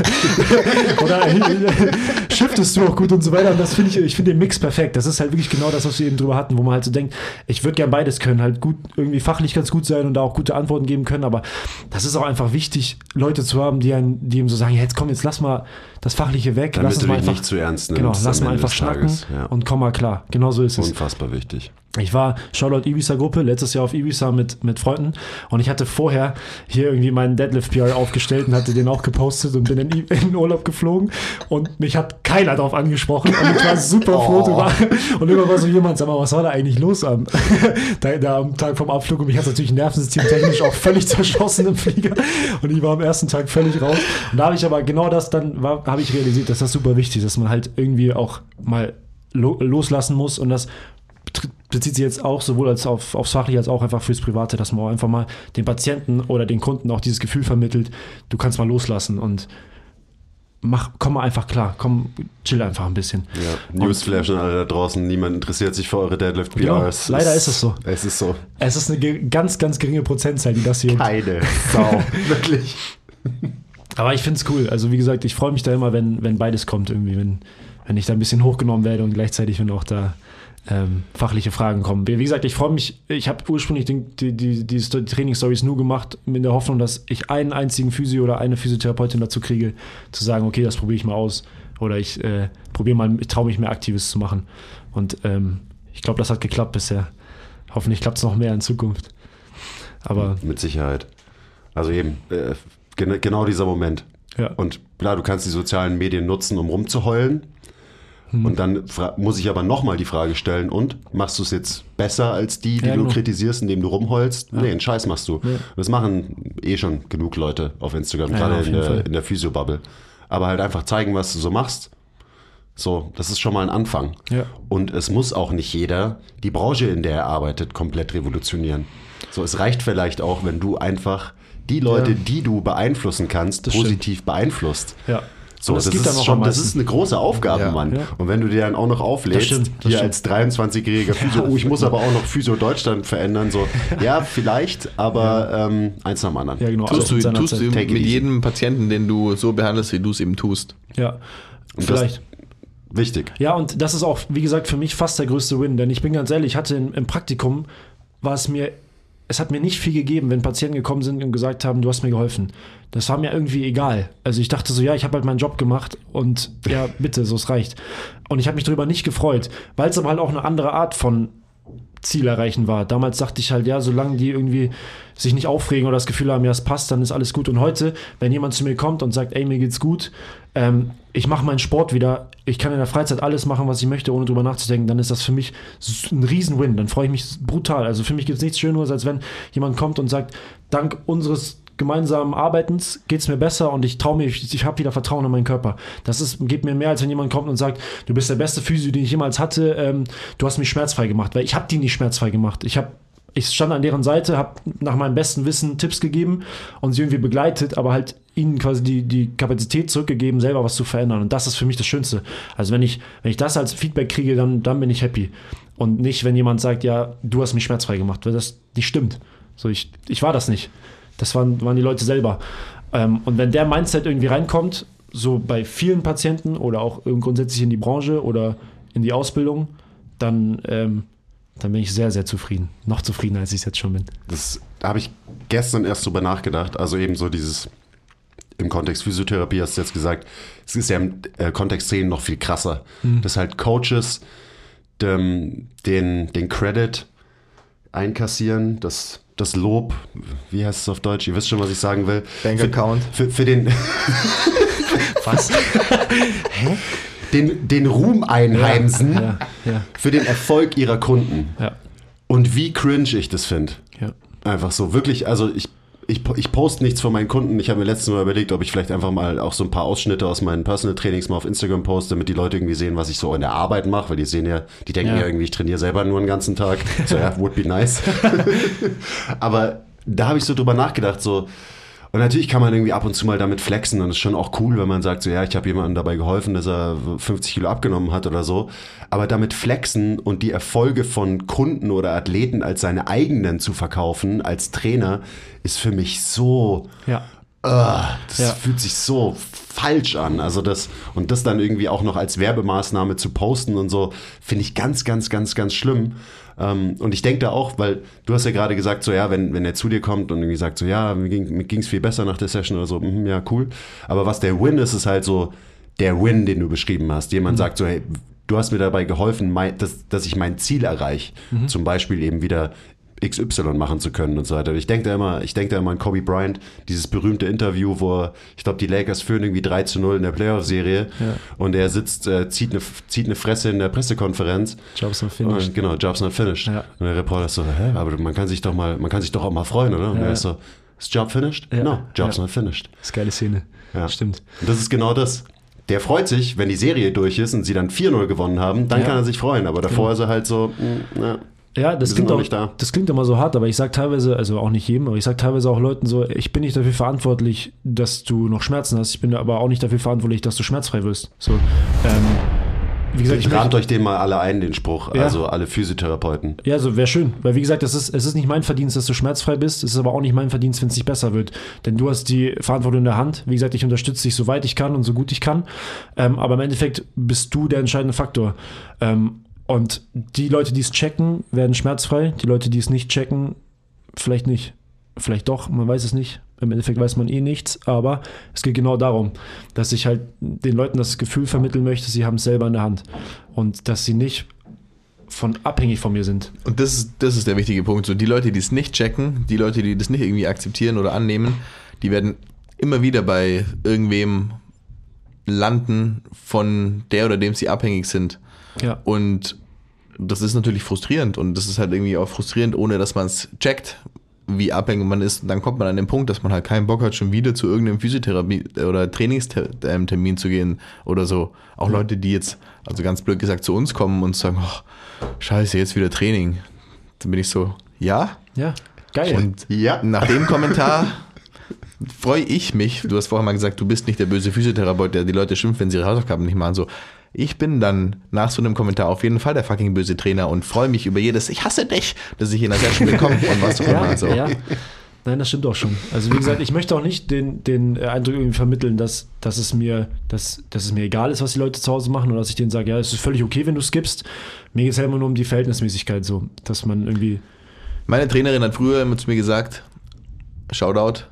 C: *laughs* oder *laughs* shiftest du auch gut und so weiter. Und das finde ich, ich finde den Mix perfekt. Das ist halt wirklich genau das, was wir eben drüber hatten, wo man halt so denkt, ich würde gern beides können, halt gut, irgendwie fachlich ganz gut sein und da auch gute Antworten geben können, aber das ist auch einfach wichtig, Leute zu haben, die, einen, die ihm so sagen, ja, jetzt komm, jetzt lass mal das Fachliche weg,
A: Damit
C: lass uns mal einfach,
A: nicht zu ernst
C: genau,
A: nimmst
C: lass
A: am
C: mal
A: Ende
C: einfach schnacken
A: ja.
C: und komm mal klar. Genau so ist es.
A: Unfassbar wichtig.
C: Ich war Shoutout Ibiza-Gruppe, letztes Jahr auf Ibiza mit, mit Freunden und ich hatte vorher hier irgendwie meinen Deadlift-PR aufgestellt und hatte den auch gepostet und bin in, in den Urlaub geflogen und mich hat keiner darauf angesprochen und ich war super froh drüber. Und immer war so jemand, sag mal, was war da eigentlich los am, *laughs* da, da am Tag vom Abflug und mich hat natürlich Nervensystem technisch auch völlig *laughs* zerschossen im Flieger und ich war am ersten Tag völlig raus. Und da habe ich aber genau das dann, war- habe ich realisiert, dass das super wichtig ist, dass man halt irgendwie auch mal lo loslassen muss und das bezieht sich jetzt auch sowohl als auf, aufs Fachliche als auch einfach fürs Private, dass man auch einfach mal den Patienten oder den Kunden auch dieses Gefühl vermittelt, du kannst mal loslassen und mach, komm mal einfach klar, komm, chill einfach ein bisschen.
A: Ja, Newsflash an alle da draußen. Niemand interessiert sich für eure Deadlift PRs.
C: Genau, leider ist es so.
A: Es ist so.
C: Es ist eine ganz, ganz geringe Prozentzahl, die das hier.
A: Keine *laughs* Sau. Wirklich.
C: Aber ich finde es cool. Also wie gesagt, ich freue mich da immer, wenn, wenn beides kommt irgendwie, wenn, wenn ich da ein bisschen hochgenommen werde und gleichzeitig, wenn auch da ähm, fachliche Fragen kommen. Wie gesagt, ich freue mich, ich habe ursprünglich den, die, die, die Sto- Training-Stories nur gemacht, in der Hoffnung, dass ich einen einzigen Physio oder eine Physiotherapeutin dazu kriege, zu sagen, okay, das probiere ich mal aus. Oder ich äh, probiere mal, ich traue mich mehr Aktives zu machen. Und ähm, ich glaube, das hat geklappt bisher. Hoffentlich klappt es noch mehr in Zukunft. Aber
A: Mit Sicherheit. Also eben, äh, gen genau dieser Moment.
C: ja.
A: Und klar, du kannst die sozialen Medien nutzen, um rumzuheulen.
C: Hm.
A: Und dann muss ich aber nochmal die Frage stellen, und machst du es jetzt besser als die, die
C: Ja,
A: du
C: genau.
A: kritisierst, indem du rumheulst? Nee, einen Scheiß machst du. Das machen eh schon genug Leute auf Instagram,
C: Ja,
A: gerade
C: auf
A: in, der, in der Physio-Bubble. Aber halt einfach zeigen, was du so machst. So, das ist schon mal ein Anfang.
C: Ja.
A: Und es muss auch nicht jeder die Branche, in der er arbeitet, komplett revolutionieren. So, es reicht vielleicht auch, wenn du einfach die Leute,
C: Ja.
A: die du beeinflussen kannst,
C: Das
A: positiv beeinflusst.
C: Ja.
A: So, das,
C: das gibt
A: ist schon, das ist eine große Aufgabe,
B: Ja.
A: Mann.
C: Ja.
A: Und wenn du dir dann auch noch auflädst,
C: Das stimmt, das
A: hier
C: stimmt.
A: als 23-jähriger Physio, oh, ich muss aber auch noch Physio Deutschland verändern, so, *laughs* ja, vielleicht, aber ähm, eins nach dem anderen.
C: Ja, genau.
B: Tust
C: in
B: du, tust du mit
A: easy.
B: jedem Patienten, den du so behandelst, wie du es eben tust.
C: Ja.
A: Und
C: Vielleicht.
A: Das, wichtig.
C: Ja, und das ist auch, wie gesagt, für mich fast der größte Win. Denn ich bin ganz ehrlich, ich hatte im, im Praktikum, war es mir, es hat mir nicht viel gegeben, wenn Patienten gekommen sind und gesagt haben, du hast mir geholfen. Das war mir irgendwie egal. Also ich dachte so, ja, ich habe halt meinen Job gemacht und ja, bitte, so es reicht. Und ich habe mich darüber nicht gefreut, weil es aber halt auch eine andere Art von Ziel erreichen war. Damals dachte ich halt, ja, solange die irgendwie sich nicht aufregen oder das Gefühl haben, ja, es passt, dann ist alles gut. Und heute, wenn jemand zu mir kommt und sagt, ey, mir geht's gut, ähm, ich mache meinen Sport wieder, ich kann in der Freizeit alles machen, was ich möchte, ohne drüber nachzudenken, dann ist das für mich ein Riesen-Win. Dann freue ich mich brutal. Also für mich gibt es nichts Schöneres, als wenn jemand kommt und sagt, dank unseres gemeinsamen Arbeitens geht es mir besser und ich traue mir, ich, ich habe wieder Vertrauen in meinen Körper. Das ist, gibt mir mehr, als wenn jemand kommt und sagt, du bist der beste Physio, den ich jemals hatte, ähm, du hast mich schmerzfrei gemacht, weil ich habe die nicht schmerzfrei gemacht. Ich habe ich stand an deren Seite, habe nach meinem besten Wissen Tipps gegeben und sie irgendwie begleitet, aber halt ihnen quasi die, die Kapazität zurückgegeben, selber was zu verändern. Und das ist für mich das Schönste. Also wenn ich, wenn ich das als Feedback kriege, dann, dann bin ich happy. Und nicht, wenn jemand sagt, ja, du hast mich schmerzfrei gemacht, weil das nicht stimmt. So, ich, ich war das nicht. Das waren, waren die Leute selber. Ähm, und wenn der Mindset irgendwie reinkommt, so bei vielen Patienten oder auch grundsätzlich in die Branche oder in die Ausbildung, dann, ähm, dann bin ich sehr, sehr zufrieden. Noch zufriedener, als ich es jetzt schon bin.
A: Das da habe ich gestern erst drüber nachgedacht. Also eben so dieses im Kontext Physiotherapie hast du jetzt gesagt, es ist ja im äh, Kontext Training noch viel krasser. Dass halt Coaches dem, den, den Credit einkassieren, das, das Lob, wie heißt es auf Deutsch? Ihr wisst schon, was ich sagen will.
B: Bankaccount.
A: Für, für den, *laughs*
C: Was? *laughs*
A: den, den Ruhm einheimsen
C: Ja, ja,
A: für den Erfolg ihrer Kunden.
C: ja.
A: Und wie cringe ich das finde.
C: ja.
A: Einfach so, wirklich, also ich, ich, ich poste nichts von meinen Kunden. Ich habe mir letztens mal überlegt, ob ich vielleicht einfach mal auch so ein paar Ausschnitte aus meinen Personal Trainings mal auf Instagram poste, damit die Leute irgendwie sehen, was ich so in der Arbeit mache, weil die sehen ja, die denken ja,
C: Ja.
A: irgendwie, ich trainiere selber nur den ganzen Tag. So, ja, would be nice. *laughs* Aber da habe ich so drüber nachgedacht, so, und natürlich kann man irgendwie ab und zu mal damit flexen und es ist schon auch cool, wenn man sagt, so ja, ich habe jemandem dabei geholfen, dass er 50 Kilo abgenommen hat oder so. Aber damit flexen und die Erfolge von Kunden oder Athleten als seine eigenen zu verkaufen, als Trainer, ist für mich so,
C: ja.
A: ah, das
C: Ja.
A: fühlt sich so falsch an. Also das, und das dann irgendwie auch noch als Werbemaßnahme zu posten und so, finde ich ganz, ganz, ganz, ganz schlimm. Ähm, und ich denke da auch, weil du hast ja gerade gesagt, so ja, wenn, wenn er zu dir kommt und irgendwie sagt, so ja, mir ging es viel besser nach der Session oder so, mhm, ja, cool. Aber was der Win ist, ist halt so der Win, den du beschrieben hast. Jemand sagt so, hey, du hast mir dabei geholfen, mein, dass, dass ich mein Ziel erreiche. Zum Beispiel eben wieder XY machen zu können und so weiter. Ich denke da immer, ich denke da immer an Kobe Bryant, dieses berühmte Interview, wo er, ich glaube, die Lakers führen irgendwie 3 zu 0 in der Playoff-Serie und er sitzt, äh, zieht, eine, zieht eine Fresse in der Pressekonferenz.
C: Jobs not finished.
A: Und, genau, Job's not finished.
C: Ja.
A: Und der Reporter ist so, hä, aber man kann sich doch mal, man kann sich doch auch mal freuen, oder? Und
C: Ja.
A: er ist so, ist Job finished?
C: Ja.
A: No, Job's
C: Ja.
A: not finished.
C: Das ist eine geile Szene.
A: Ja.
C: Stimmt.
A: Und das ist genau das. Der freut sich, wenn die Serie durch ist und sie dann 4-0 gewonnen haben, dann
C: Ja.
A: kann er sich freuen. Aber davor
C: Genau.
A: ist er halt so, mm, na,
C: Ja, das klingt, auch,
A: nicht da.
C: das klingt immer so hart, aber ich sage teilweise, also auch nicht jedem, aber ich sage teilweise auch Leuten so, ich bin nicht dafür verantwortlich, dass du noch Schmerzen hast. Ich bin aber auch nicht dafür verantwortlich, dass du schmerzfrei wirst. So, ähm, wie gesagt, ich
A: Rahmt euch den mal alle ein, den Spruch.
C: Ja.
A: Also alle Physiotherapeuten.
C: ja, so wäre schön, weil wie gesagt, es ist, es ist nicht mein Verdienst, dass du schmerzfrei bist, es ist aber auch nicht mein Verdienst, wenn es nicht besser wird, denn du hast die Verantwortung in der Hand. Wie gesagt, ich unterstütze dich so weit ich kann und so gut ich kann, ähm, aber im Endeffekt bist du der entscheidende Faktor. Ähm, und die Leute, die es checken, werden schmerzfrei. Die Leute, die es nicht checken, vielleicht nicht. Vielleicht doch, man weiß es nicht. Im Endeffekt weiß man eh nichts, aber es geht genau darum, dass ich halt den Leuten das Gefühl vermitteln möchte, sie haben es selber in der Hand und dass sie nicht von abhängig von mir sind.
B: Und das ist, das ist der wichtige Punkt. So, die Leute, die es nicht checken, die Leute, die das nicht irgendwie akzeptieren oder annehmen, die werden immer wieder bei irgendwem landen, von der oder dem sie abhängig sind.
C: Ja,
B: Und das ist natürlich frustrierend und das ist halt irgendwie auch frustrierend, ohne dass man es checkt. wie abhängig man ist. Und dann kommt man an den Punkt, dass man halt keinen Bock hat, schon wieder zu irgendeinem Physiotherapie- oder Trainingstermin zu gehen oder so. Auch Leute, die jetzt, also ganz blöd gesagt, zu uns kommen und sagen, oh, scheiße, jetzt wieder Training. Dann bin ich so, ja.
C: Ja, geil.
B: Und
A: Ja.
B: nach dem Kommentar freue ich mich. Du hast vorher mal gesagt, du bist nicht der böse Physiotherapeut, der die Leute schimpft, wenn sie ihre Hausaufgaben nicht machen. So, ich bin dann nach so einem Kommentar auf jeden Fall der fucking böse Trainer und freue mich über jedes Ich hasse dich, das ich in der Session bekomme und was auch immer.
C: ja,
B: So.
C: ja. Nein, das stimmt auch schon. Also wie gesagt, ich möchte auch nicht den, den Eindruck irgendwie vermitteln, dass, dass, es mir, dass, dass es mir egal ist, was die Leute zu Hause machen oder dass ich denen sage, ja, es ist völlig okay, wenn du skippst. Mir geht es ja immer nur um die Verhältnismäßigkeit so, dass man irgendwie,
B: Meine Trainerin hat früher immer zu mir gesagt, Shoutout,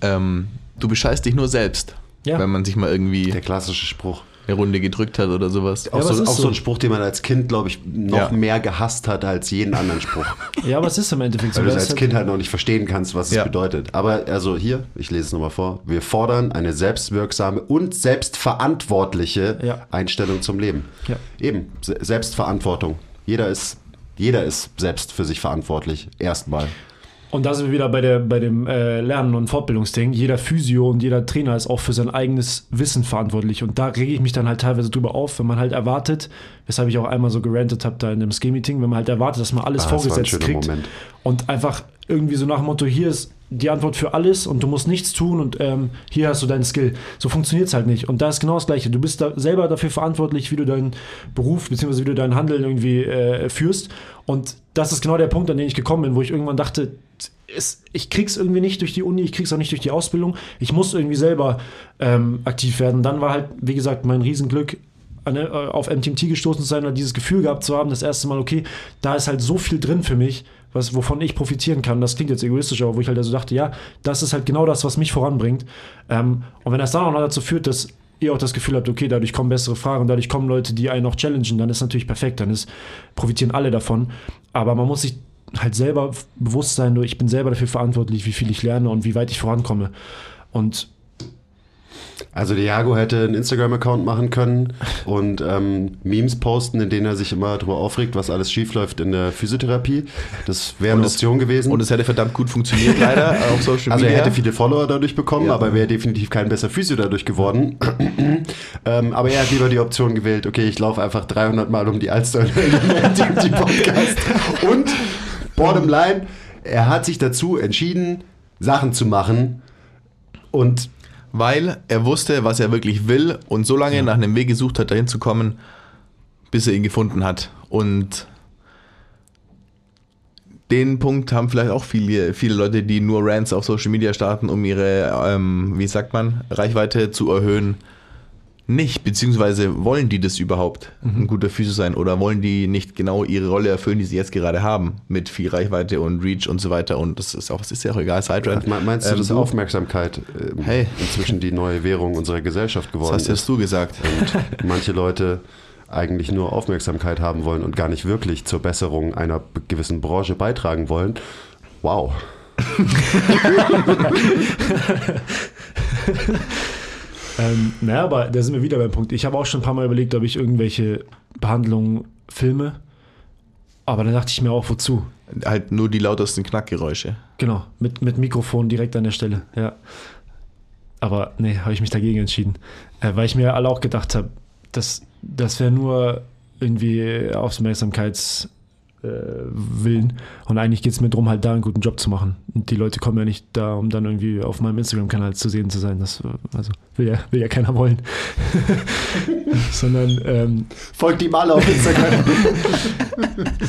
B: ähm, du bescheißt dich nur selbst,
C: Ja.
B: wenn man sich mal irgendwie
A: Der klassische Spruch.
B: Eine Runde gedrückt hat oder sowas.
A: Auch,
C: aber es
A: so, auch so ein Spruch, den man als Kind, glaube ich, noch
B: Ja.
A: mehr gehasst hat als jeden anderen Spruch. *laughs*
C: ja, aber es ist im Endeffekt so.
A: Weil du es als
C: ist
A: Kind halt noch nicht verstehen kannst, was
B: Ja.
A: es bedeutet. Aber also hier, ich lese es nochmal vor. Wir fordern eine selbstwirksame und selbstverantwortliche
C: Ja.
A: Einstellung zum Leben.
C: Ja.
A: Eben, Se Selbstverantwortung. Jeder ist, jeder ist selbst für sich verantwortlich. Erstmal.
C: Und da sind wir wieder bei, der, bei dem äh, Lernen- und Fortbildungsding. Jeder Physio und jeder Trainer ist auch für sein eigenes Wissen verantwortlich. Und da rege ich mich dann halt teilweise drüber auf, wenn man halt erwartet, weshalb ich auch einmal so gerantet habe da in dem Ski-Meeting, wenn man halt erwartet, dass man alles
A: Ah,
C: vorgesetzt kriegt.
A: Moment.
C: Und einfach irgendwie so nach dem Motto, hier ist die Antwort für alles und du musst nichts tun und ähm, hier hast du deinen Skill. So funktioniert es halt nicht. Und da ist genau das Gleiche. Du bist da selber dafür verantwortlich, wie du deinen Beruf bzw. wie du dein Handeln irgendwie äh, führst. Und das ist genau der Punkt, an den ich gekommen bin, wo ich irgendwann dachte, es, ich krieg's irgendwie nicht durch die Uni, ich krieg's auch nicht durch die Ausbildung. Ich muss irgendwie selber ähm, aktiv werden. Dann war halt, wie gesagt, mein Riesenglück, an, äh, auf MTMT gestoßen zu sein oder dieses Gefühl gehabt zu haben, das erste Mal, okay, da ist halt so viel drin für mich, was, wovon ich profitieren kann. Das klingt jetzt egoistisch, aber wo ich halt also dachte, ja, das ist halt genau das, was mich voranbringt. Ähm, und wenn das dann auch noch dazu führt, dass ihr auch das Gefühl habt, okay, dadurch kommen bessere Fragen, dadurch kommen Leute, die einen auch challengen, dann ist natürlich perfekt, dann ist, profitieren alle davon. Aber man muss sich halt selber bewusst sein, nur ich bin selber dafür verantwortlich, wie viel ich lerne und wie weit ich vorankomme. Und
A: Also Diago hätte einen Instagram-Account machen können *laughs* und ähm, Memes posten, in denen er sich immer darüber aufregt, was alles schiefläuft in der Physiotherapie. Das wäre eine Option gewesen.
B: Und es hätte verdammt gut funktioniert, leider, *laughs* auf Social
A: also er
B: Media.
A: hätte viele Follower dadurch bekommen,
B: Ja.
A: aber wäre definitiv kein besser Physio dadurch geworden. *clears throat* ähm, aber er hat lieber die Option gewählt, okay, ich laufe einfach 300 Mal um die Alster und *laughs* die Podcast. Und bottom line, er hat sich dazu entschieden, Sachen zu machen. Und
B: weil er wusste, was er wirklich will und so lange nach einem Weg gesucht hat, dahin zu kommen, bis er ihn gefunden hat. Und den Punkt haben vielleicht auch viele, viele Leute, die nur Rants auf Social Media starten, um ihre, ähm, wie sagt man, Reichweite zu erhöhen, nicht, beziehungsweise wollen die das überhaupt, ein guter Physio sein oder wollen die nicht genau ihre Rolle erfüllen, die sie jetzt gerade haben, mit viel Reichweite und Reach und so weiter und das ist auch, es ist ja auch egal, Sidetrend.
A: Me- Meinst du,
B: Ähm,
A: dass Aufmerksamkeit ähm,
B: Hey.
A: inzwischen die neue Währung unserer Gesellschaft
B: Das
A: geworden
B: hast
A: ist?
B: jetzt du gesagt.
A: Und *laughs* manche Leute eigentlich nur Aufmerksamkeit haben wollen und gar nicht wirklich zur Besserung einer gewissen Branche beitragen wollen. Wow. *laughs* *laughs*
C: Ähm, naja, aber da sind wir wieder beim Punkt. Ich habe auch schon ein paar Mal überlegt, ob ich irgendwelche Behandlungen filme. Aber dann dachte ich mir auch, wozu?
B: Halt nur die lautesten Knackgeräusche.
C: Genau, mit, mit Mikrofon direkt an der Stelle, ja. Aber nee, habe ich mich dagegen entschieden. Äh, weil ich mir alle auch gedacht habe, das, das wäre nur irgendwie Aufmerksamkeits Willen. Und eigentlich geht es mir darum, halt da einen guten Job zu machen. Und die Leute kommen ja nicht da, um dann irgendwie auf meinem Instagram-Kanal zu sehen zu sein. Das äh, also will ja, will ja keiner wollen. *laughs* Sondern ähm,
A: Folgt ihm alle auf Instagram. *laughs*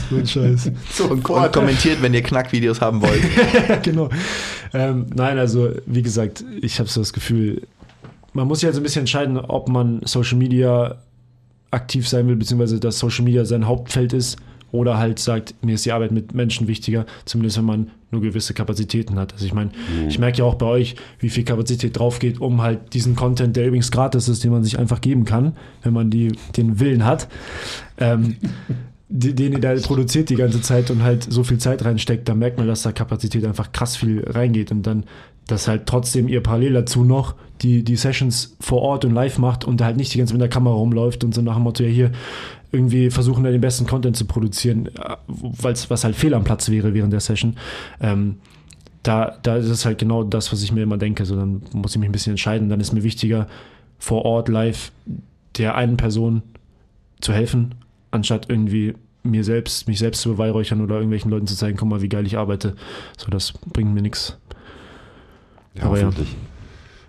C: so ein Scheiß.
A: so
B: Und kommentiert, wenn ihr Knackvideos haben wollt. *laughs*
C: genau. Ähm, nein, also wie gesagt, ich habe so das Gefühl, man muss sich halt so ein bisschen entscheiden, ob man Social Media aktiv sein will, beziehungsweise dass Social Media sein Hauptfeld ist oder halt sagt, mir ist die Arbeit mit Menschen wichtiger, zumindest wenn man nur gewisse Kapazitäten hat. Also ich meine, ich merke ja auch bei euch, wie viel Kapazität drauf geht, um halt diesen Content, der übrigens gratis ist, den man sich einfach geben kann, wenn man die, den Willen hat, ähm, *laughs* den ihr da produziert die ganze Zeit und halt so viel Zeit reinsteckt, da merkt man, dass da Kapazität einfach krass viel reingeht und dann, dass halt trotzdem ihr parallel dazu noch die, die Sessions vor Ort und live macht und halt nicht die ganze Zeit mit der Kamera rumläuft und so nach dem Motto, ja hier irgendwie versuchen da den besten Content zu produzieren, äh, weil's, was halt fehl am Platz wäre während der Session. Ähm, da, da ist es halt genau das, was ich mir immer denke. So, dann muss ich mich ein bisschen entscheiden. Dann ist mir wichtiger, vor Ort live der einen Person zu helfen, anstatt irgendwie mir selbst, mich selbst zu beweihräuchern oder irgendwelchen Leuten zu zeigen, guck mal, wie geil ich arbeite. So, das bringt mir nichts.
A: Ja,
C: Aber ja.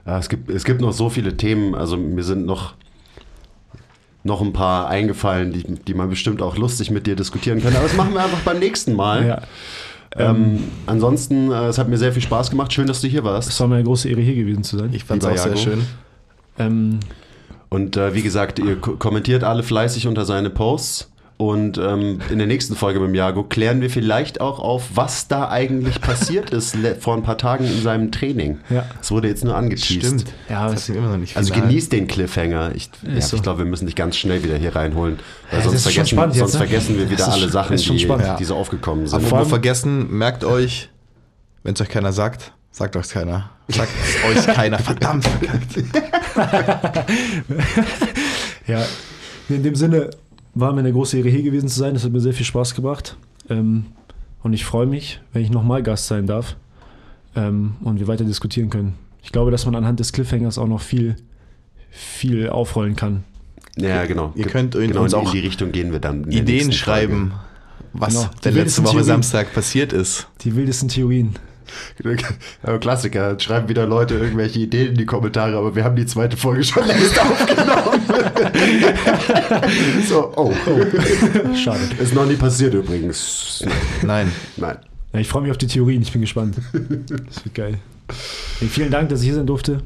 A: Ja, es, gibt, es gibt noch so viele Themen. Also mir sind noch, noch ein paar eingefallen, die, die man bestimmt auch lustig mit dir diskutieren kann. Aber das machen wir einfach beim nächsten Mal.
C: Ja.
A: Ähm, ansonsten, äh, es hat mir sehr viel Spaß gemacht. Schön, dass du hier
C: Es
A: warst.
C: war mir eine große Ehre, hier gewesen zu sein.
B: Ich fand es auch sehr schön.
C: Ähm,
A: Und äh, wie gesagt, ihr ko- kommentiert alle fleißig unter seine Posts. Und ähm, in der nächsten Folge mit dem Jago klären wir vielleicht auch auf, was da eigentlich passiert ist vor ein paar Tagen in seinem Training.
C: Ja.
A: Es wurde jetzt nur angeteased.
B: Stimmt.
C: Ja,
B: das
C: es-
B: ist immer noch nicht
A: Also genießt den Cliffhanger. Ich, ja,
C: so.
A: ich glaube, wir müssen dich ganz schnell wieder hier reinholen. Weil
C: Ja,
A: sonst vergessen,
C: spannend
A: sonst
C: jetzt, ne?
A: vergessen wir wieder
C: ist
A: alle Sachen, die,
C: spannend.
A: die so aufgekommen sind.
C: Allem-
B: vergessen, merkt euch, wenn es euch keiner sagt, sagt euch keiner. Sagt es *laughs* euch keiner. Verdammt verkackt. *laughs*
C: Ja, in dem Sinne war mir eine große Ehre, hier gewesen zu sein. Es hat mir sehr viel Spaß gebracht. Ähm, und ich freue mich, wenn ich nochmal Gast sein darf ähm, und wir weiter diskutieren können. Ich glaube, dass man anhand des Cliffhangers auch noch viel, viel aufrollen kann.
A: ja, genau.
B: Ihr könnt in-
A: genau
B: uns
A: in
B: auch
A: die Richtung gehen wir dann. in
B: Ideen schreiben, was
C: Genau.
B: der letzte Woche
C: Theorien.
B: Samstag passiert ist.
C: Die wildesten Theorien.
A: Klassiker. Schreiben wieder Leute irgendwelche Ideen in die Kommentare, aber wir haben die zweite Folge schon längst *laughs* aufgenommen. so, oh.
C: Schade.
A: Ist noch nie passiert übrigens.
B: Nein.
A: Nein.
C: Ja, ich freue mich auf die Theorien, ich bin gespannt. Das wird geil. Nee, vielen Dank, dass ich hier sein durfte.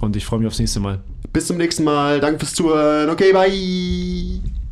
C: Und ich freue mich aufs nächste Mal.
A: Bis zum nächsten Mal. Danke fürs Zuhören. Okay, bye.